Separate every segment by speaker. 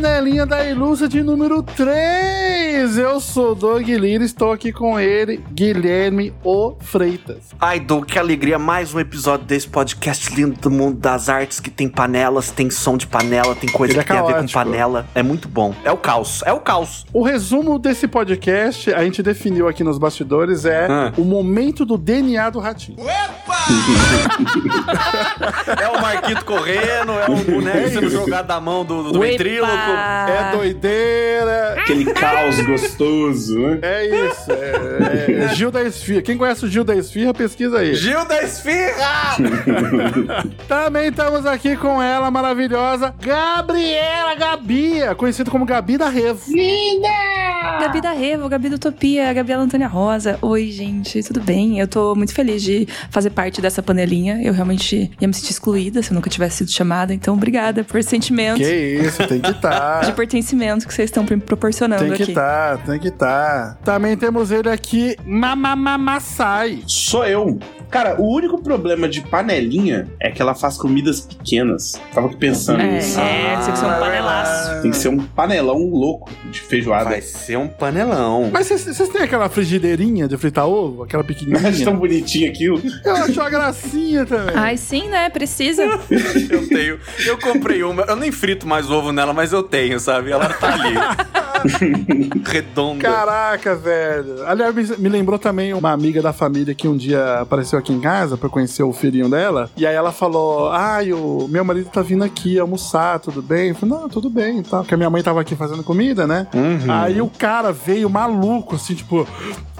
Speaker 1: Panelinha da Ilusa de número 3. Eu sou Doug Lira, estou aqui com ele, Guilherme O Freitas.
Speaker 2: Ai, Doug, que alegria. Mais um episódio desse podcast lindo do mundo das artes que tem panelas, tem som de panela, tem coisa
Speaker 1: Ele
Speaker 2: que
Speaker 1: é
Speaker 2: tem a ver com panela. É muito bom. É o caos. É o caos.
Speaker 1: O resumo desse podcast, a gente definiu aqui nos bastidores, é
Speaker 2: Ah.
Speaker 1: o momento do DNA do Ratinho.
Speaker 2: É o Marquito correndo, é o boneco sendo jogado da mão do, do, do ventríloco.
Speaker 1: É doideira.
Speaker 3: Aquele caos gostoso, né?
Speaker 1: É isso. É, é Gil da Esfirra. Quem conhece o Gil da Esfirra, pesquisa aí.
Speaker 2: Gil da Esfirra!
Speaker 1: Também estamos aqui com ela, maravilhosa, Gabriela Gabia, conhecida como Gabi da Revo.
Speaker 4: Gabi da Revo, Gabi da Utopia, Gabriela Antônia Rosa. Oi, gente, tudo bem? Eu tô muito feliz de fazer parte dessa panelinha. Eu realmente ia me sentir excluída se eu nunca tivesse sido chamada. Então, obrigada por esse sentimento
Speaker 1: Que isso, tem que estar.
Speaker 4: de pertencimento que vocês estão me proporcionando
Speaker 1: Tem que
Speaker 4: aqui.
Speaker 1: estar, tem que estar. Também temos ele aqui, Mamamamassai.
Speaker 3: Sou eu. Cara, o único problema de panelinha é que ela faz comidas pequenas. Tava aqui pensando
Speaker 4: É,
Speaker 3: nisso.
Speaker 4: é, tem que ser um panelaço.
Speaker 3: Tem que ser um panelão louco de feijoada.
Speaker 2: Vai ser um panelão.
Speaker 1: Mas vocês- têm aquela frigideirinha de fritar ovo? Aquela
Speaker 3: Mas
Speaker 1: pequenininha?
Speaker 3: tão bonitinho aquilo.
Speaker 1: Eu acho uma gracinha também.
Speaker 4: Ai, sim, né? Precisa.
Speaker 2: Eu tenho. Eu comprei uma. Eu nem frito mais ovo nela, mas eu tenho, sabe? Ela tá ali. Redonda.
Speaker 1: Caraca, velho. Aliás, me, me lembrou também uma amiga da família que um dia apareceu aqui em casa pra conhecer o filhinho dela. E aí ela falou: Ai, o meu marido tá vindo aqui almoçar, tudo bem? Eu falei, não, tudo bem e tal. Porque a minha mãe tava aqui fazendo comida, né? Aí o cara veio maluco, assim, tipo.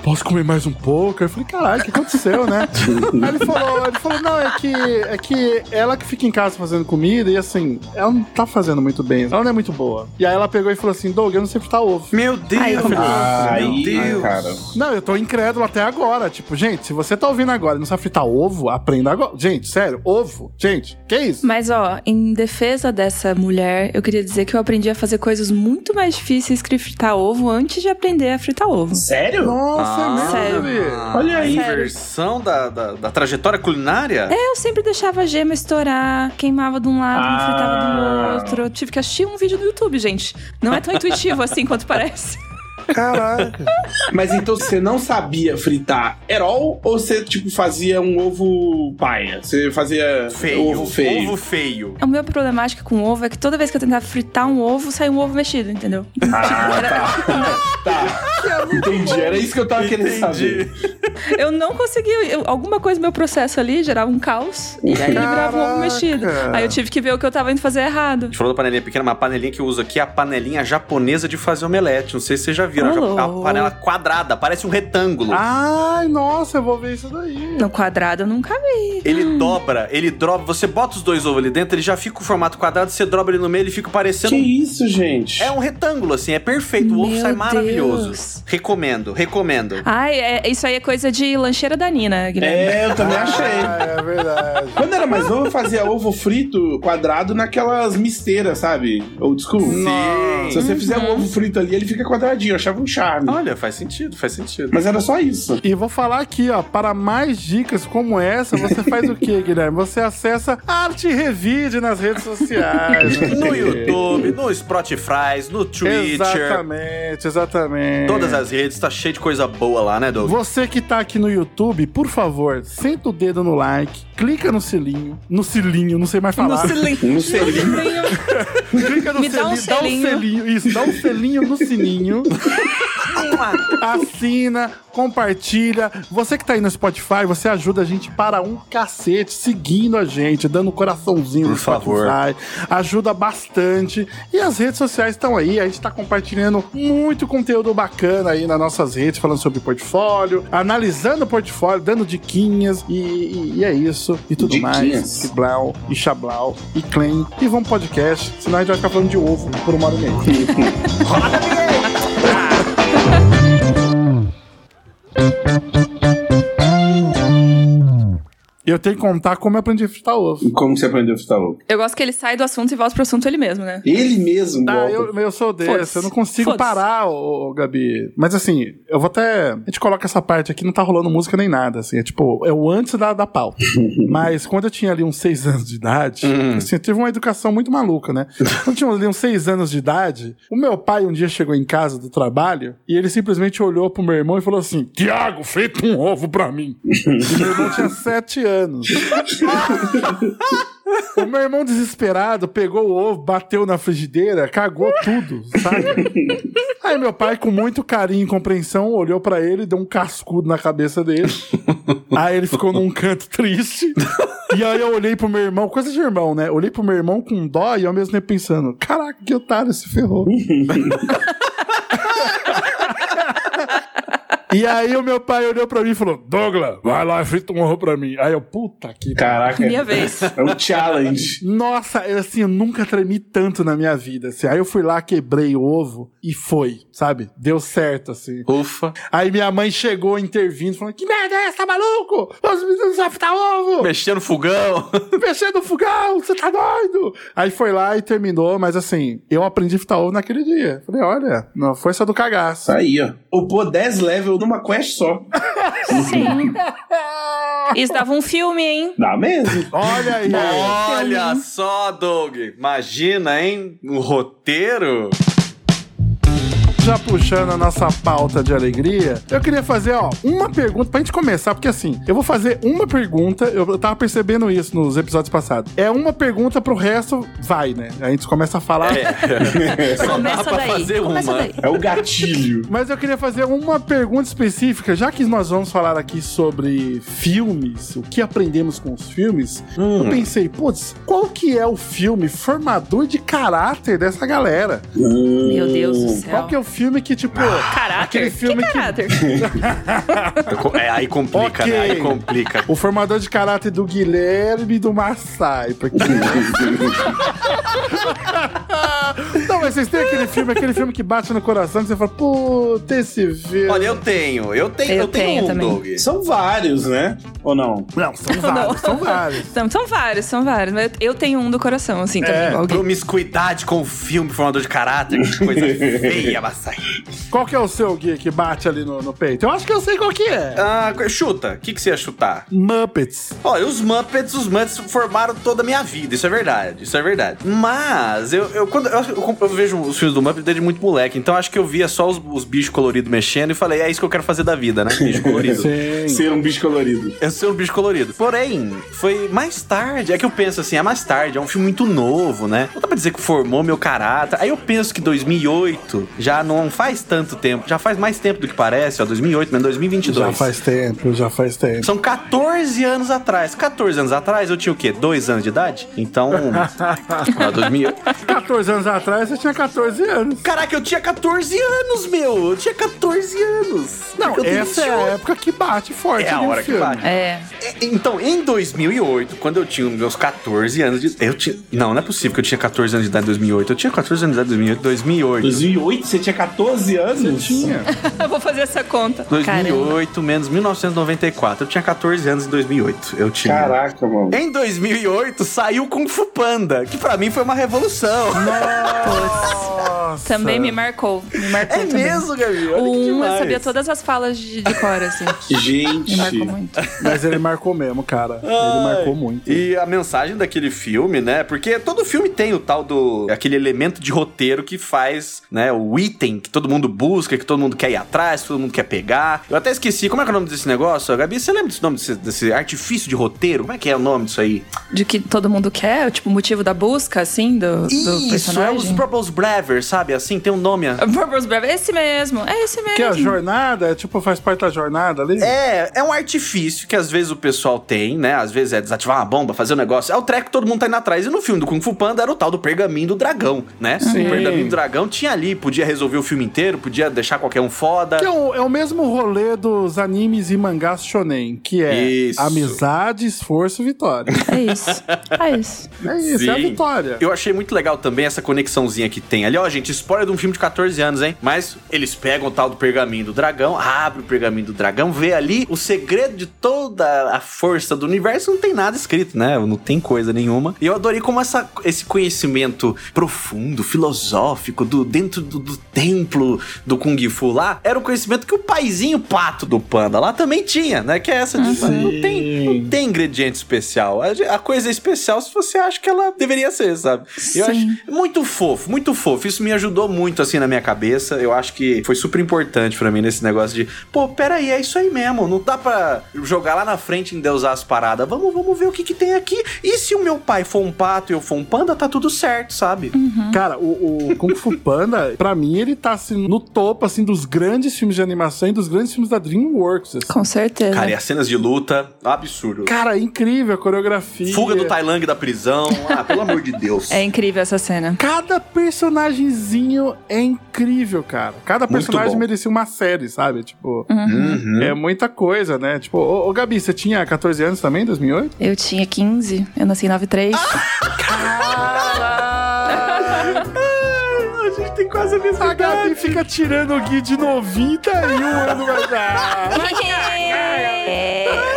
Speaker 1: Posso comer mais um pouco? Aí eu falei, caralho, o que aconteceu, né? Aí ele falou, ele falou, não, é que, é que ela que fica em casa fazendo comida e assim, ela não tá fazendo muito bem, ela não é muito boa. E aí ela pegou e falou assim, Doug, eu não sei fritar ovo.
Speaker 2: Meu Deus.
Speaker 4: Ai,
Speaker 3: Aí,
Speaker 2: Meu Deus.
Speaker 3: cara.
Speaker 1: Não, eu tô incrédulo até agora. Tipo, gente, se você tá ouvindo agora e não sabe fritar ovo, aprenda agora. Gente, sério, ovo. Gente, que isso?
Speaker 4: Mas, ó, em defesa dessa mulher, eu queria dizer que eu aprendi a fazer coisas muito mais difíceis que fritar ovo antes de aprender a fritar ovo.
Speaker 3: Sério?
Speaker 1: Nossa, é mesmo,
Speaker 4: sério.
Speaker 1: Gabi?
Speaker 3: Olha aí.
Speaker 4: Sério.
Speaker 2: Versão da, da, da trajetória culinária?
Speaker 4: É, eu sempre deixava a gema estourar, queimava de um lado,
Speaker 3: Ah.
Speaker 4: fritava do outro. Eu tive que assistir um vídeo no YouTube, gente. Não é tão intuitivo assim quanto parece.
Speaker 1: Caraca.
Speaker 3: Mas então você não sabia fritar erol ou você, tipo, fazia um ovo paia? Você fazia
Speaker 2: Feio.
Speaker 3: ovo feio?
Speaker 2: Ovo feio.
Speaker 4: O meu problemática com ovo é que toda vez que eu tentava fritar um ovo, saía um ovo mexido, entendeu?
Speaker 3: Ah, tá. tá. Entendi. Era isso que eu tava querendo saber.
Speaker 4: Eu não conseguia. eu- alguma coisa no meu processo ali gerava um caos. E aí virava um ovo mexido. Aí eu tive que ver o que eu tava indo fazer errado.
Speaker 2: A gente falou da panelinha pequena, mas a panelinha que eu uso aqui é a panelinha japonesa de fazer omelete. Não sei se vocês já viram. É uma panela quadrada, parece um retângulo.
Speaker 1: Ai, nossa, eu vou ver isso daí.
Speaker 4: No quadrado eu nunca vi.
Speaker 2: Ele dobra, ele dobra. Você bota os dois ovos ali dentro, ele já fica o formato quadrado, você dobra ele no meio, ele fica parecendo.
Speaker 3: Que isso, gente?
Speaker 2: É um retângulo, assim, é perfeito. O ovo
Speaker 4: Meu
Speaker 2: sai maravilhoso.
Speaker 4: Deus.
Speaker 2: Recomendo, recomendo.
Speaker 4: Ai, é- isso aí é coisa de lancheira da Nina, Guilherme.
Speaker 3: É, eu também achei.
Speaker 1: Ah, é verdade.
Speaker 3: Quando era mais novo, eu fazia ovo frito quadrado naquelas misteiras, sabe? Old school.
Speaker 2: Sim.
Speaker 3: Se você fizer um ovo frito ali, ele fica quadradinho. Eu achava um charme.
Speaker 2: Olha, faz sentido, faz sentido.
Speaker 3: Mas era só isso.
Speaker 1: E vou falar aqui, ó, para mais dicas como essa, você faz o quê, Guilherme? Você acessa Arte Revide nas redes sociais.
Speaker 2: No YouTube, no Spotify, no Twitter.
Speaker 1: Exatamente, exatamente.
Speaker 2: Todas as redes, tá cheio de coisa boa lá, né, Doug?
Speaker 1: Você que tá aqui no YouTube, por favor, senta o dedo no like, clica no selinho, no cilinho, não sei mais
Speaker 4: No
Speaker 1: falar.
Speaker 4: cilinho.
Speaker 3: No selinho.
Speaker 1: Clica no
Speaker 4: Me dá um
Speaker 1: selinho, dá um
Speaker 4: selinho.
Speaker 1: selinho, isso, dá um selinho no sininho. assina, compartilha. Você que tá aí no Spotify, você ajuda a gente para um cacete, seguindo a gente, dando um coraçãozinho
Speaker 2: Por
Speaker 1: no Spotify.
Speaker 2: favor.
Speaker 1: Ajuda bastante. E as redes sociais estão aí, a gente tá compartilhando muito conteúdo bacana aí nas nossas redes, falando sobre portfólio, analisando o portfólio, dando diquinhas e, e- e é isso. E tudo
Speaker 3: Diquinhas.
Speaker 1: mais. E blau, e chablau, e clean. E vamos pro podcast, senão a gente vai ficar falando de ovo por uma hora e meia.
Speaker 2: Roda a Música
Speaker 1: eu tenho que contar como eu aprendi a fritar ovo.
Speaker 3: E Como você aprendeu a fritar ovo?
Speaker 4: Eu gosto que ele sai do assunto e volta pro assunto ele mesmo, né?
Speaker 3: Ele mesmo,
Speaker 1: Ah,
Speaker 3: volta.
Speaker 1: eu, eu sou desse, eu não consigo parar, ô, ô, Gabi. Mas assim, eu vou até. A gente coloca essa parte aqui, não tá rolando música nem nada, assim. É tipo, é o antes da, da pauta. Mas quando eu tinha ali uns seis anos de idade, assim, eu tive uma educação muito maluca, né? Quando eu tinha ali uns seis anos de idade, o meu pai um dia chegou em casa do trabalho e ele simplesmente olhou pro meu irmão e falou assim: Tiago, frita um ovo pra mim. e meu irmão tinha sete anos. O meu irmão desesperado pegou o ovo, bateu na frigideira, cagou tudo, sabe? Aí meu pai, com muito carinho e compreensão, olhou pra ele, deu um cascudo na cabeça dele. Aí ele ficou num canto triste. E aí eu olhei pro meu irmão, coisa de irmão, né? Olhei pro meu irmão com dó e ao mesmo tempo pensando: caraca, que otário se ferrou. E aí o meu pai olhou pra mim e falou: Douglas, vai lá e frita um ovo pra mim. Aí eu, puta que
Speaker 3: Caraca.
Speaker 4: Minha vez.
Speaker 3: É um challenge.
Speaker 1: Nossa, eu, assim, eu nunca tremi tanto na minha vida. Assim. Aí eu fui lá, quebrei o ovo e foi, sabe? Deu certo, assim.
Speaker 2: Ufa.
Speaker 1: Aí minha mãe chegou intervindo, falando: Que merda é essa, tá maluco? Os meninos vão fritar ovo!
Speaker 2: Mexendo no fogão.
Speaker 1: Mexendo no fogão, você tá doido? Aí foi lá e terminou, mas assim, eu aprendi a fritar ovo naquele dia. Falei: Olha, na força do cagaço.
Speaker 3: Aí, ó. Upou 10 levels numa quest só.
Speaker 4: Sim. Isso dava um filme, hein?
Speaker 3: Dá mesmo.
Speaker 1: Olha aí.
Speaker 2: Olha só, Doug. Imagina, hein? Um roteiro.
Speaker 1: Já puxando a nossa pauta de alegria, eu queria fazer, ó, uma pergunta pra gente começar, porque assim, eu vou fazer uma pergunta, eu tava percebendo isso nos episódios passados. É uma pergunta pro resto, vai, né? A gente começa a falar.
Speaker 2: Só dá
Speaker 4: Começa
Speaker 2: pra
Speaker 4: daí.
Speaker 2: fazer
Speaker 4: Começa
Speaker 2: uma.
Speaker 4: daí.
Speaker 3: É o gatilho.
Speaker 1: Mas eu queria fazer uma pergunta específica, já que nós vamos falar aqui sobre filmes, o que aprendemos com os filmes, eu pensei, putz, qual que é o filme formador de caráter dessa galera?
Speaker 4: Meu Deus do céu.
Speaker 1: Qual que é o filme que, tipo,
Speaker 4: Caráter?
Speaker 1: aquele filme
Speaker 4: que
Speaker 1: que
Speaker 4: caráter?
Speaker 2: É, aí complica,
Speaker 1: Ok.
Speaker 2: né? Aí complica.
Speaker 1: O formador de caráter do Guilherme e do Massai. Porque... Não, mas vocês têm aquele filme, aquele filme que bate no coração que você fala, puta, esse filme.
Speaker 2: Olha, eu tenho. Eu tenho, eu
Speaker 4: Eu
Speaker 2: tenho,
Speaker 4: tenho
Speaker 2: um,
Speaker 4: também.
Speaker 2: Doug.
Speaker 3: São vários, né? Ou não?
Speaker 1: Não, são vários, são vários.
Speaker 4: São, são vários, são vários. Mas eu tenho um do coração, assim, também.
Speaker 1: É,
Speaker 4: igual alguém.
Speaker 2: Promiscuidade com o filme Formador de Caráter. Que coisa feia, Massai.
Speaker 1: Qual que é o seu Gui que bate ali no, no peito? Eu acho que eu sei qual que é.
Speaker 2: Ah, chuta. O que, que você ia chutar?
Speaker 1: Muppets.
Speaker 2: Olha, os Muppets, os Muppets formaram toda a minha vida, isso é verdade, isso é verdade. Mas, eu, eu quando eu, eu- eu vejo os filmes do Muppet desde muito moleque, então acho que eu via só os, os bichos coloridos mexendo e falei, é isso que eu quero fazer da vida, né? Bicho colorido.
Speaker 1: Sim.
Speaker 3: Ser um bicho colorido.
Speaker 2: Eu sou um bicho colorido. Porém, foi mais tarde. É que eu penso assim, é mais tarde, é um filme muito novo, né? Não dá pra dizer que formou meu caráter. Aí eu penso que 2008 já não faz tanto tempo, já faz mais tempo do que parece, ó, 2008, mas 2022.
Speaker 1: Já faz tempo, já faz tempo.
Speaker 2: São 14 anos atrás. 14 anos atrás eu tinha o quê? Dois anos de idade? Então. ó, 2008.
Speaker 1: 14 anos atrás você tinha 14 anos.
Speaker 2: Caraca, eu tinha 14 anos, meu! Eu tinha 14 anos!
Speaker 1: Não,
Speaker 2: Eu tenho
Speaker 1: essa é a
Speaker 2: 28.
Speaker 1: época que bate forte
Speaker 2: É a hora que
Speaker 1: filme.
Speaker 2: bate.
Speaker 4: É.
Speaker 2: E- Então, em 2008, quando eu tinha meus 14 anos de... Eu tinha... Não, não é possível que eu tinha 14 anos de idade em 2008. Eu tinha 14 anos de idade em 2008. 2008.
Speaker 3: 2008, você tinha 14 anos?
Speaker 1: Tinha.
Speaker 4: Eu vou fazer essa conta.
Speaker 2: 2008 menos 1994. Eu tinha 14 anos em 2008. Eu tinha.
Speaker 3: Caraca, mano.
Speaker 2: Em 2008 saiu Kung Fu Panda, que pra mim foi uma revolução.
Speaker 1: Nossa.
Speaker 4: Também me marcou. Me marcou
Speaker 2: É
Speaker 4: também.
Speaker 2: mesmo, Gabi? Olha
Speaker 4: um, eu sabia todas as falas de, de cor, assim.
Speaker 3: Gente.
Speaker 4: Me marcou muito.
Speaker 1: Mas ele marcou mesmo, cara. Ele marcou muito.
Speaker 2: E a mensagem daquele filme, né? Porque todo filme tem o tal do. aquele elemento de roteiro que faz, né? O item que todo mundo busca, que todo mundo quer ir atrás, que todo mundo quer pegar. Eu até esqueci, como é que é o nome desse negócio? Gabi, você lembra desse nome desse, desse artifício de roteiro? Como é que é o nome disso aí?
Speaker 4: De que todo mundo quer, tipo, o motivo da busca, assim, do, do
Speaker 2: Isso, é
Speaker 4: personagem.
Speaker 2: os Purple's Brever, sabe? Assim, tem um nome.
Speaker 4: Purpose Brave, esse mesmo, é esse mesmo.
Speaker 1: Que a jornada, é, tipo, faz parte da jornada ali.
Speaker 2: É, é um artifício que às vezes o pessoal tem, né? Às vezes é desativar uma bomba, fazer um negócio. É o treco que todo mundo tá indo atrás. E no filme do Kung Fu Panda era o tal do pergaminho do dragão, né?
Speaker 1: Sim.
Speaker 2: O pergaminho do dragão tinha ali, podia resolver o filme inteiro, podia deixar qualquer um foda.
Speaker 1: Que é o, é o mesmo rolê dos animes e mangás shonen, que é
Speaker 2: Isso.
Speaker 1: amizade, esforço, vitória.
Speaker 4: É isso. É isso.
Speaker 1: É isso, é a
Speaker 2: Sim.
Speaker 1: vitória.
Speaker 2: Eu achei muito legal também essa conexãozinha que tem ali. Ó, gente, spoiler de um filme de 14 anos, hein? Mas eles pegam o tal do pergaminho do dragão, abre o pergaminho do dragão, vê ali o segredo de toda a força do universo. Não tem nada escrito, né? Não tem coisa nenhuma. E eu adorei como essa, esse conhecimento profundo, filosófico, do dentro do, do templo do Kung Fu lá, era o conhecimento que o paizinho pato do panda lá também tinha, né? Que é essa de não tem, não tem ingrediente especial. A, a coisa é especial se você acha que ela deveria ser, sabe? Eu
Speaker 4: Sim.
Speaker 2: acho muito fofo, muito fofo. Isso me ajudou muito, assim, na minha cabeça. Eu acho que foi super importante pra mim nesse negócio de, pô, peraí, é isso aí mesmo. Não dá pra jogar lá na frente e endeusar as paradas. Vamos, vamos ver o que, que tem aqui. E se o meu pai for um pato e eu for um panda, tá tudo certo, sabe?
Speaker 1: Cara, o, o Kung Fu Panda, pra mim, ele tá assim, no topo assim, dos grandes filmes de animação e dos grandes filmes da DreamWorks. assim.
Speaker 4: Com certeza.
Speaker 2: Cara, e as cenas de luta, absurdo.
Speaker 1: Cara, incrível a coreografia.
Speaker 2: Fuga do Tailang da prisão. Ah, pelo amor de Deus.
Speaker 4: É incrível essa cena.
Speaker 1: Cada personagemzinho é incrível, cara. Cada personagem merecia uma série, sabe? Tipo,
Speaker 2: Uhum.
Speaker 1: é muita coisa, né? Tipo, ô, ô, Gabi, você tinha 14 anos também, em 2008?
Speaker 4: Eu tinha 15, eu nasci em 93.
Speaker 2: A gente tem quase a mesma
Speaker 1: fica tirando o Gui de 90 e um ano mais. Ah,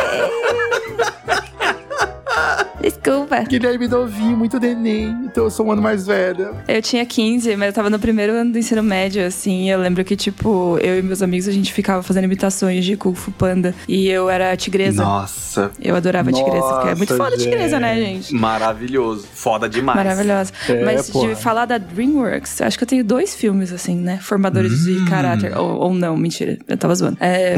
Speaker 4: Desculpa.
Speaker 1: Guilherme novinho, muito neném, então eu sou um ano mais velha.
Speaker 4: Eu tinha 15, mas eu tava no primeiro ano do ensino médio, assim. e Eu lembro que, tipo, eu e meus amigos, a gente ficava fazendo imitações de Kung Fu Panda. E eu era a tigresa.
Speaker 2: Nossa,
Speaker 4: Eu adorava a tigresa, porque é muito
Speaker 1: Nossa,
Speaker 4: foda a tigresa, né, gente?
Speaker 2: maravilhoso. Foda demais.
Speaker 4: Maravilhosa.
Speaker 1: É,
Speaker 4: Mas
Speaker 1: porra.
Speaker 4: de falar da DreamWorks, acho que eu tenho dois filmes, assim, né? Formadores
Speaker 2: Hum.
Speaker 4: de caráter. Ou, ou não, mentira. Eu tava zoando. É,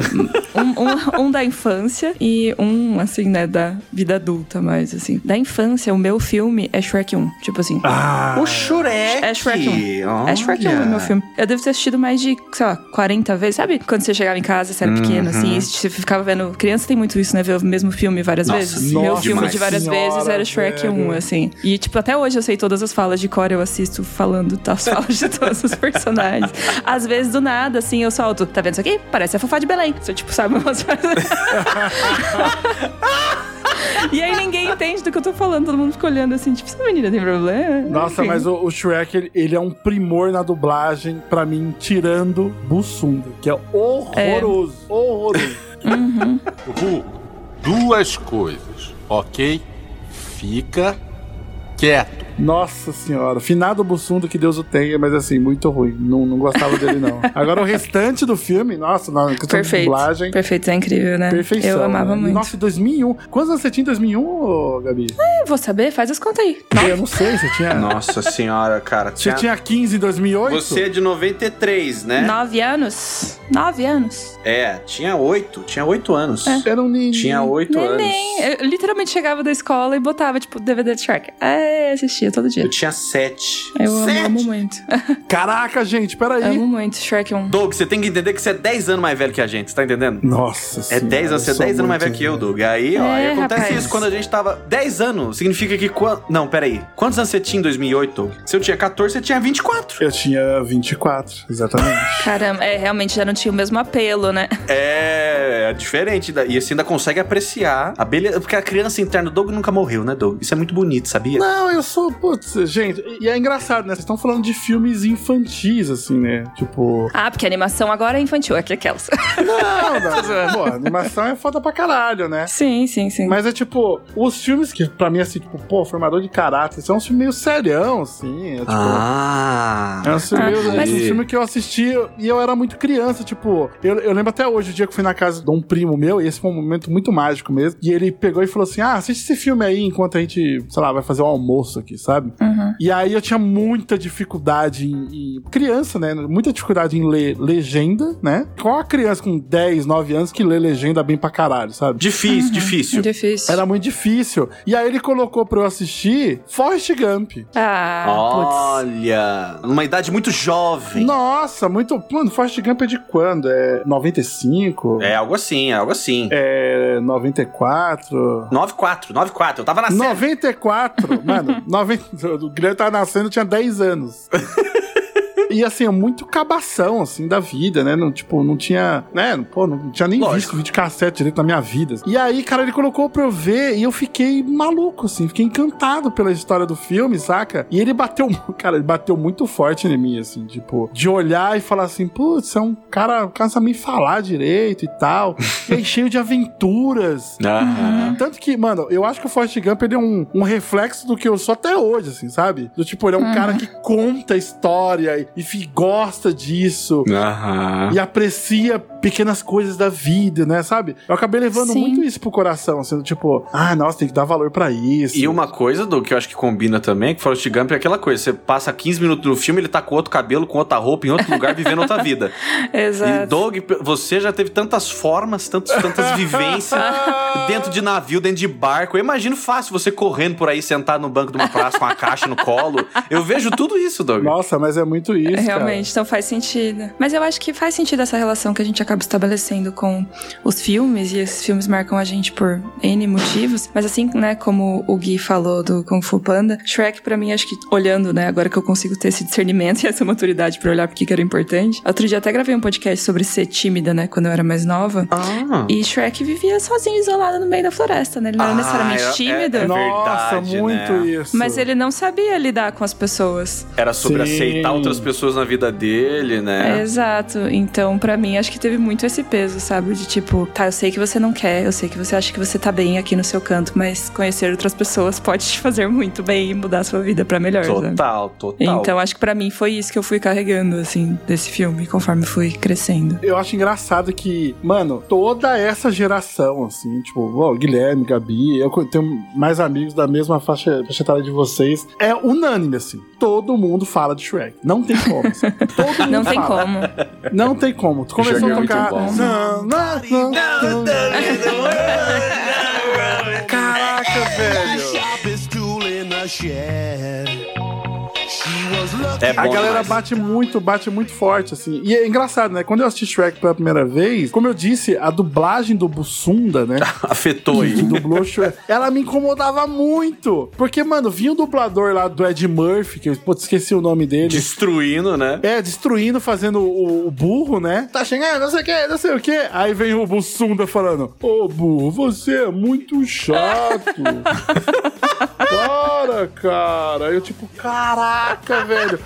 Speaker 4: um, um- um da infância e um, assim, né, da vida adulta, mais, assim. Da infância, o meu filme é Shrek 1. Tipo assim.
Speaker 1: Ah,
Speaker 2: O Shrek.
Speaker 4: É Shrek 1. É Shrek 1
Speaker 2: Olha.
Speaker 4: o meu filme. Eu devo ter assistido mais de, sei lá, 40 vezes. Sabe quando você chegava em casa, você era pequeno,
Speaker 2: Uhum.
Speaker 4: assim, e você ficava vendo. Criança tem muito isso, né? Ver o mesmo filme várias
Speaker 2: Nossa,
Speaker 4: vezes.
Speaker 1: nossa
Speaker 4: meu filme de várias
Speaker 1: senhora,
Speaker 4: vezes era Shrek
Speaker 1: velho.
Speaker 4: 1, assim. E, tipo, até hoje eu sei todas as falas de cor, eu assisto falando as falas de todos os personagens. Às vezes, do nada, assim, eu solto. Tá vendo isso aqui? Parece a Fofá de Belém. Você, tipo, sabe umas frases. E aí ninguém entende do que eu tô falando, todo mundo fica olhando assim, tipo, essa menina tem problema?
Speaker 1: Nossa,
Speaker 4: Enfim.
Speaker 1: mas o, o Shrek, ele, ele é um primor na dublagem, pra mim, tirando Bussunda, que é horroroso. Horroroso.
Speaker 5: Ru, duas coisas, ok? Fica quieto.
Speaker 1: Nossa senhora. Finado Bussunda, que Deus o tenha, mas assim, muito ruim. Não, não gostava dele, não. Agora, o restante do filme, nossa, na questão de
Speaker 4: Perfeito.
Speaker 1: dublagem,
Speaker 4: Perfeito, é incrível, né?
Speaker 1: perfeição.
Speaker 4: Eu amava
Speaker 1: né?
Speaker 4: muito.
Speaker 1: Nossa, 2001. Quantos anos você tinha em 2001, ô, Gabi?
Speaker 4: Eu vou saber, faz as contas aí.
Speaker 1: Eu não sei, você tinha...
Speaker 2: Nossa senhora, cara.
Speaker 1: Você tinha 15 em 2008?
Speaker 2: Você é de 93, né?
Speaker 4: Nove anos? Nove anos.
Speaker 2: É, tinha oito. Tinha oito anos.
Speaker 1: Era um neném.
Speaker 2: Tinha oito
Speaker 4: Neném.
Speaker 2: anos.
Speaker 4: Eu literalmente chegava da escola e botava, tipo, DVD de Shrek. É, assistia todo dia.
Speaker 2: Eu tinha sete.
Speaker 4: Eu amo,
Speaker 2: sete?
Speaker 4: amo muito.
Speaker 1: Caraca, gente, peraí.
Speaker 4: amo muito Shrek 1.
Speaker 2: Doug, você tem que entender que você é 10 anos mais velho que a gente, você tá entendendo?
Speaker 1: Nossa
Speaker 2: É
Speaker 1: senhora,
Speaker 2: 10 anos, você é
Speaker 1: eu sou
Speaker 2: 10 anos mais velho que eu, Doug. Aí, ó,
Speaker 4: É,
Speaker 2: aí acontece
Speaker 4: rapaz.
Speaker 2: isso. Quando a gente tava 10 anos, significa que. Não, peraí. Quantos anos você tinha em 2008, Doug? Se eu tinha 14, você tinha 24.
Speaker 1: Eu tinha 24, exatamente.
Speaker 4: Caramba, é, realmente já não tinha o mesmo apelo, né?
Speaker 2: É, é diferente. E você ainda consegue apreciar a beleza. Porque a criança interna do Doug nunca morreu, né, Doug? Isso é muito bonito, sabia?
Speaker 1: Não, eu sou, putz, gente, e é engraçado, né? Vocês estão falando de filmes infantis, assim, né? Tipo.
Speaker 4: Ah, porque a animação agora é infantil, aqui é aquelas.
Speaker 1: Não, não. Pô, a animação é foda pra caralho, né?
Speaker 4: sim, sim, sim.
Speaker 1: Mas é tipo, os filmes que pra mim, assim, tipo, pô, formador de caráter, são uns filmes meio serião, assim. É, tipo,
Speaker 2: Ah.
Speaker 1: É um filme,
Speaker 4: Ah,
Speaker 1: meio-
Speaker 4: mas-
Speaker 1: um filme que eu assisti e eu era muito criança, tipo, eu, eu lembro até hoje, o dia que eu fui na casa de um primo meu, e esse foi um momento muito mágico mesmo, e ele pegou e falou assim, ah, assiste esse filme aí enquanto a gente, sei lá, vai fazer o almoço aqui, sabe?
Speaker 4: Uhum.
Speaker 1: E aí eu tinha muita dificuldade em, em- criança, né, muita dificuldade em ler legenda, né? Qual a criança com 10, 9 anos que lê legenda bem pra caralho, sabe?
Speaker 2: Difícil, difícil.
Speaker 4: É difícil.
Speaker 1: Era muito difícil. E aí ele colocou pra eu assistir Forrest Gump.
Speaker 4: Ah, putz.
Speaker 2: Olha, numa idade muito jovem.
Speaker 1: Nossa, muito. Mano, Forrest Gump é de quando? É 95?
Speaker 2: É algo assim, é algo assim.
Speaker 1: É 94.
Speaker 2: 94, 94. Eu tava na série.
Speaker 1: 94, mano, 90, o Guilherme tava nascendo, tinha 10 anos. E assim, é muito cabação, assim, da vida, né? Não, tipo, não tinha, né? Pô, não tinha nem
Speaker 2: Lógico.
Speaker 1: visto vídeo cassete direito na minha vida. E aí, cara, ele colocou pra eu ver e eu fiquei maluco, assim. Fiquei encantado pela história do filme, saca? E ele bateu, cara, ele bateu muito forte em mim, assim, tipo, de olhar e falar assim, putz, é um cara, o cara não sabe nem falar direito e tal. e aí, cheio de aventuras.
Speaker 2: Aham.
Speaker 1: Tanto que, mano, eu acho que o Forrest Gump ele é um, um reflexo do que eu sou até hoje, assim, sabe? Do tipo, ele é um cara que conta a história e, e gosta disso. E aprecia pequenas coisas da vida, né? Sabe? Eu acabei levando
Speaker 4: Sim.
Speaker 1: muito isso pro coração, sendo tipo, ah, nossa, tem que dar valor pra isso.
Speaker 2: E uma coisa do que eu acho que combina também, que Forrest Gump é aquela coisa, você passa 15 minutos no filme, ele tá com outro cabelo, com outra roupa, em outro lugar, vivendo outra vida. E
Speaker 4: Exato.
Speaker 2: Doug, você já teve tantas formas, tantos, tantas vivências dentro de navio, dentro de barco. Eu imagino fácil você correndo por aí, sentado no banco de uma praça com uma caixa no colo. Eu vejo tudo isso, Doug.
Speaker 1: Nossa, mas é muito isso.
Speaker 4: É,
Speaker 1: cara.
Speaker 4: Realmente, então faz sentido. Mas eu acho que faz sentido essa relação que a gente acaba estabelecendo com os filmes, e esses filmes marcam a gente por N motivos. Mas assim, né, como o Gui falou do Kung Fu Panda, Shrek, pra mim, acho que olhando, né, agora que eu consigo ter esse discernimento e essa maturidade pra olhar porque que era importante. Outro dia até gravei um podcast sobre ser tímida, né, quando eu era mais nova.
Speaker 2: Ah.
Speaker 4: E Shrek vivia sozinho, isolado no meio da floresta, né? Ele não era
Speaker 2: Ah,
Speaker 4: necessariamente
Speaker 2: é-
Speaker 4: tímido.
Speaker 2: é- é
Speaker 1: Nossa,
Speaker 2: verdade,
Speaker 1: muito
Speaker 2: né?
Speaker 1: isso.
Speaker 4: Mas ele não sabia lidar com as pessoas.
Speaker 2: Era sobre
Speaker 1: Sim.
Speaker 2: aceitar outras pessoas na vida dele,
Speaker 4: É,
Speaker 2: né?
Speaker 4: exato. Então, pra mim, acho que teve muito esse peso, sabe? De tipo, tá, eu sei que você não quer, eu sei que você acha que você tá bem aqui no seu canto, mas conhecer outras pessoas pode te fazer muito bem e mudar a sua vida pra melhor, sabe?
Speaker 2: Total, total.
Speaker 4: Então, acho que pra mim foi isso que eu fui carregando, assim, desse filme, conforme fui crescendo.
Speaker 1: Eu acho engraçado que, mano, toda essa geração, assim, tipo, ó, Guilherme, Gabi, eu tenho mais amigos da mesma faixa, faixa etária de vocês. É unânime, assim. Todo mundo fala de Shrek. Não tem como. Todo mundo
Speaker 4: Não tem
Speaker 1: fala.
Speaker 4: como.
Speaker 1: Não tem como. Tu começou a
Speaker 2: é
Speaker 1: tocar. Caraca, velho.
Speaker 2: É bom
Speaker 1: A galera
Speaker 2: demais.
Speaker 1: bate muito, bate muito forte, assim. E é engraçado, né? Quando eu assisti Shrek pela primeira vez, como eu disse, a dublagem do Bussunda, né?
Speaker 2: Afetou aí.
Speaker 1: dublou Shrek, ela me incomodava muito. Porque, mano, vinha o dublador lá do Ed Murphy, que eu putz, esqueci o nome dele.
Speaker 2: Destruindo, né?
Speaker 1: É, destruindo, fazendo o, o burro, né? Tá chegando, não sei o que, não sei o que. Aí vem o Bussunda falando: Ô burro, você é muito chato. Para, cara. Eu, tipo, caraca, velho.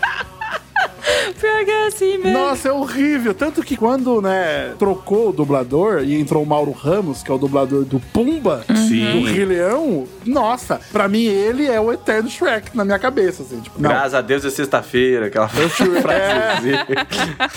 Speaker 4: Pior que é assim mesmo.
Speaker 1: Nossa, é horrível. Tanto que quando, né, trocou o dublador e entrou o Mauro Ramos, que é o dublador do Pumba, do
Speaker 2: Sim.
Speaker 1: Rei Leão, nossa, pra mim ele é o eterno Shrek na minha cabeça, assim. Tipo, não.
Speaker 2: Graças a Deus é sexta-feira, aquela
Speaker 1: É.
Speaker 2: frasezinha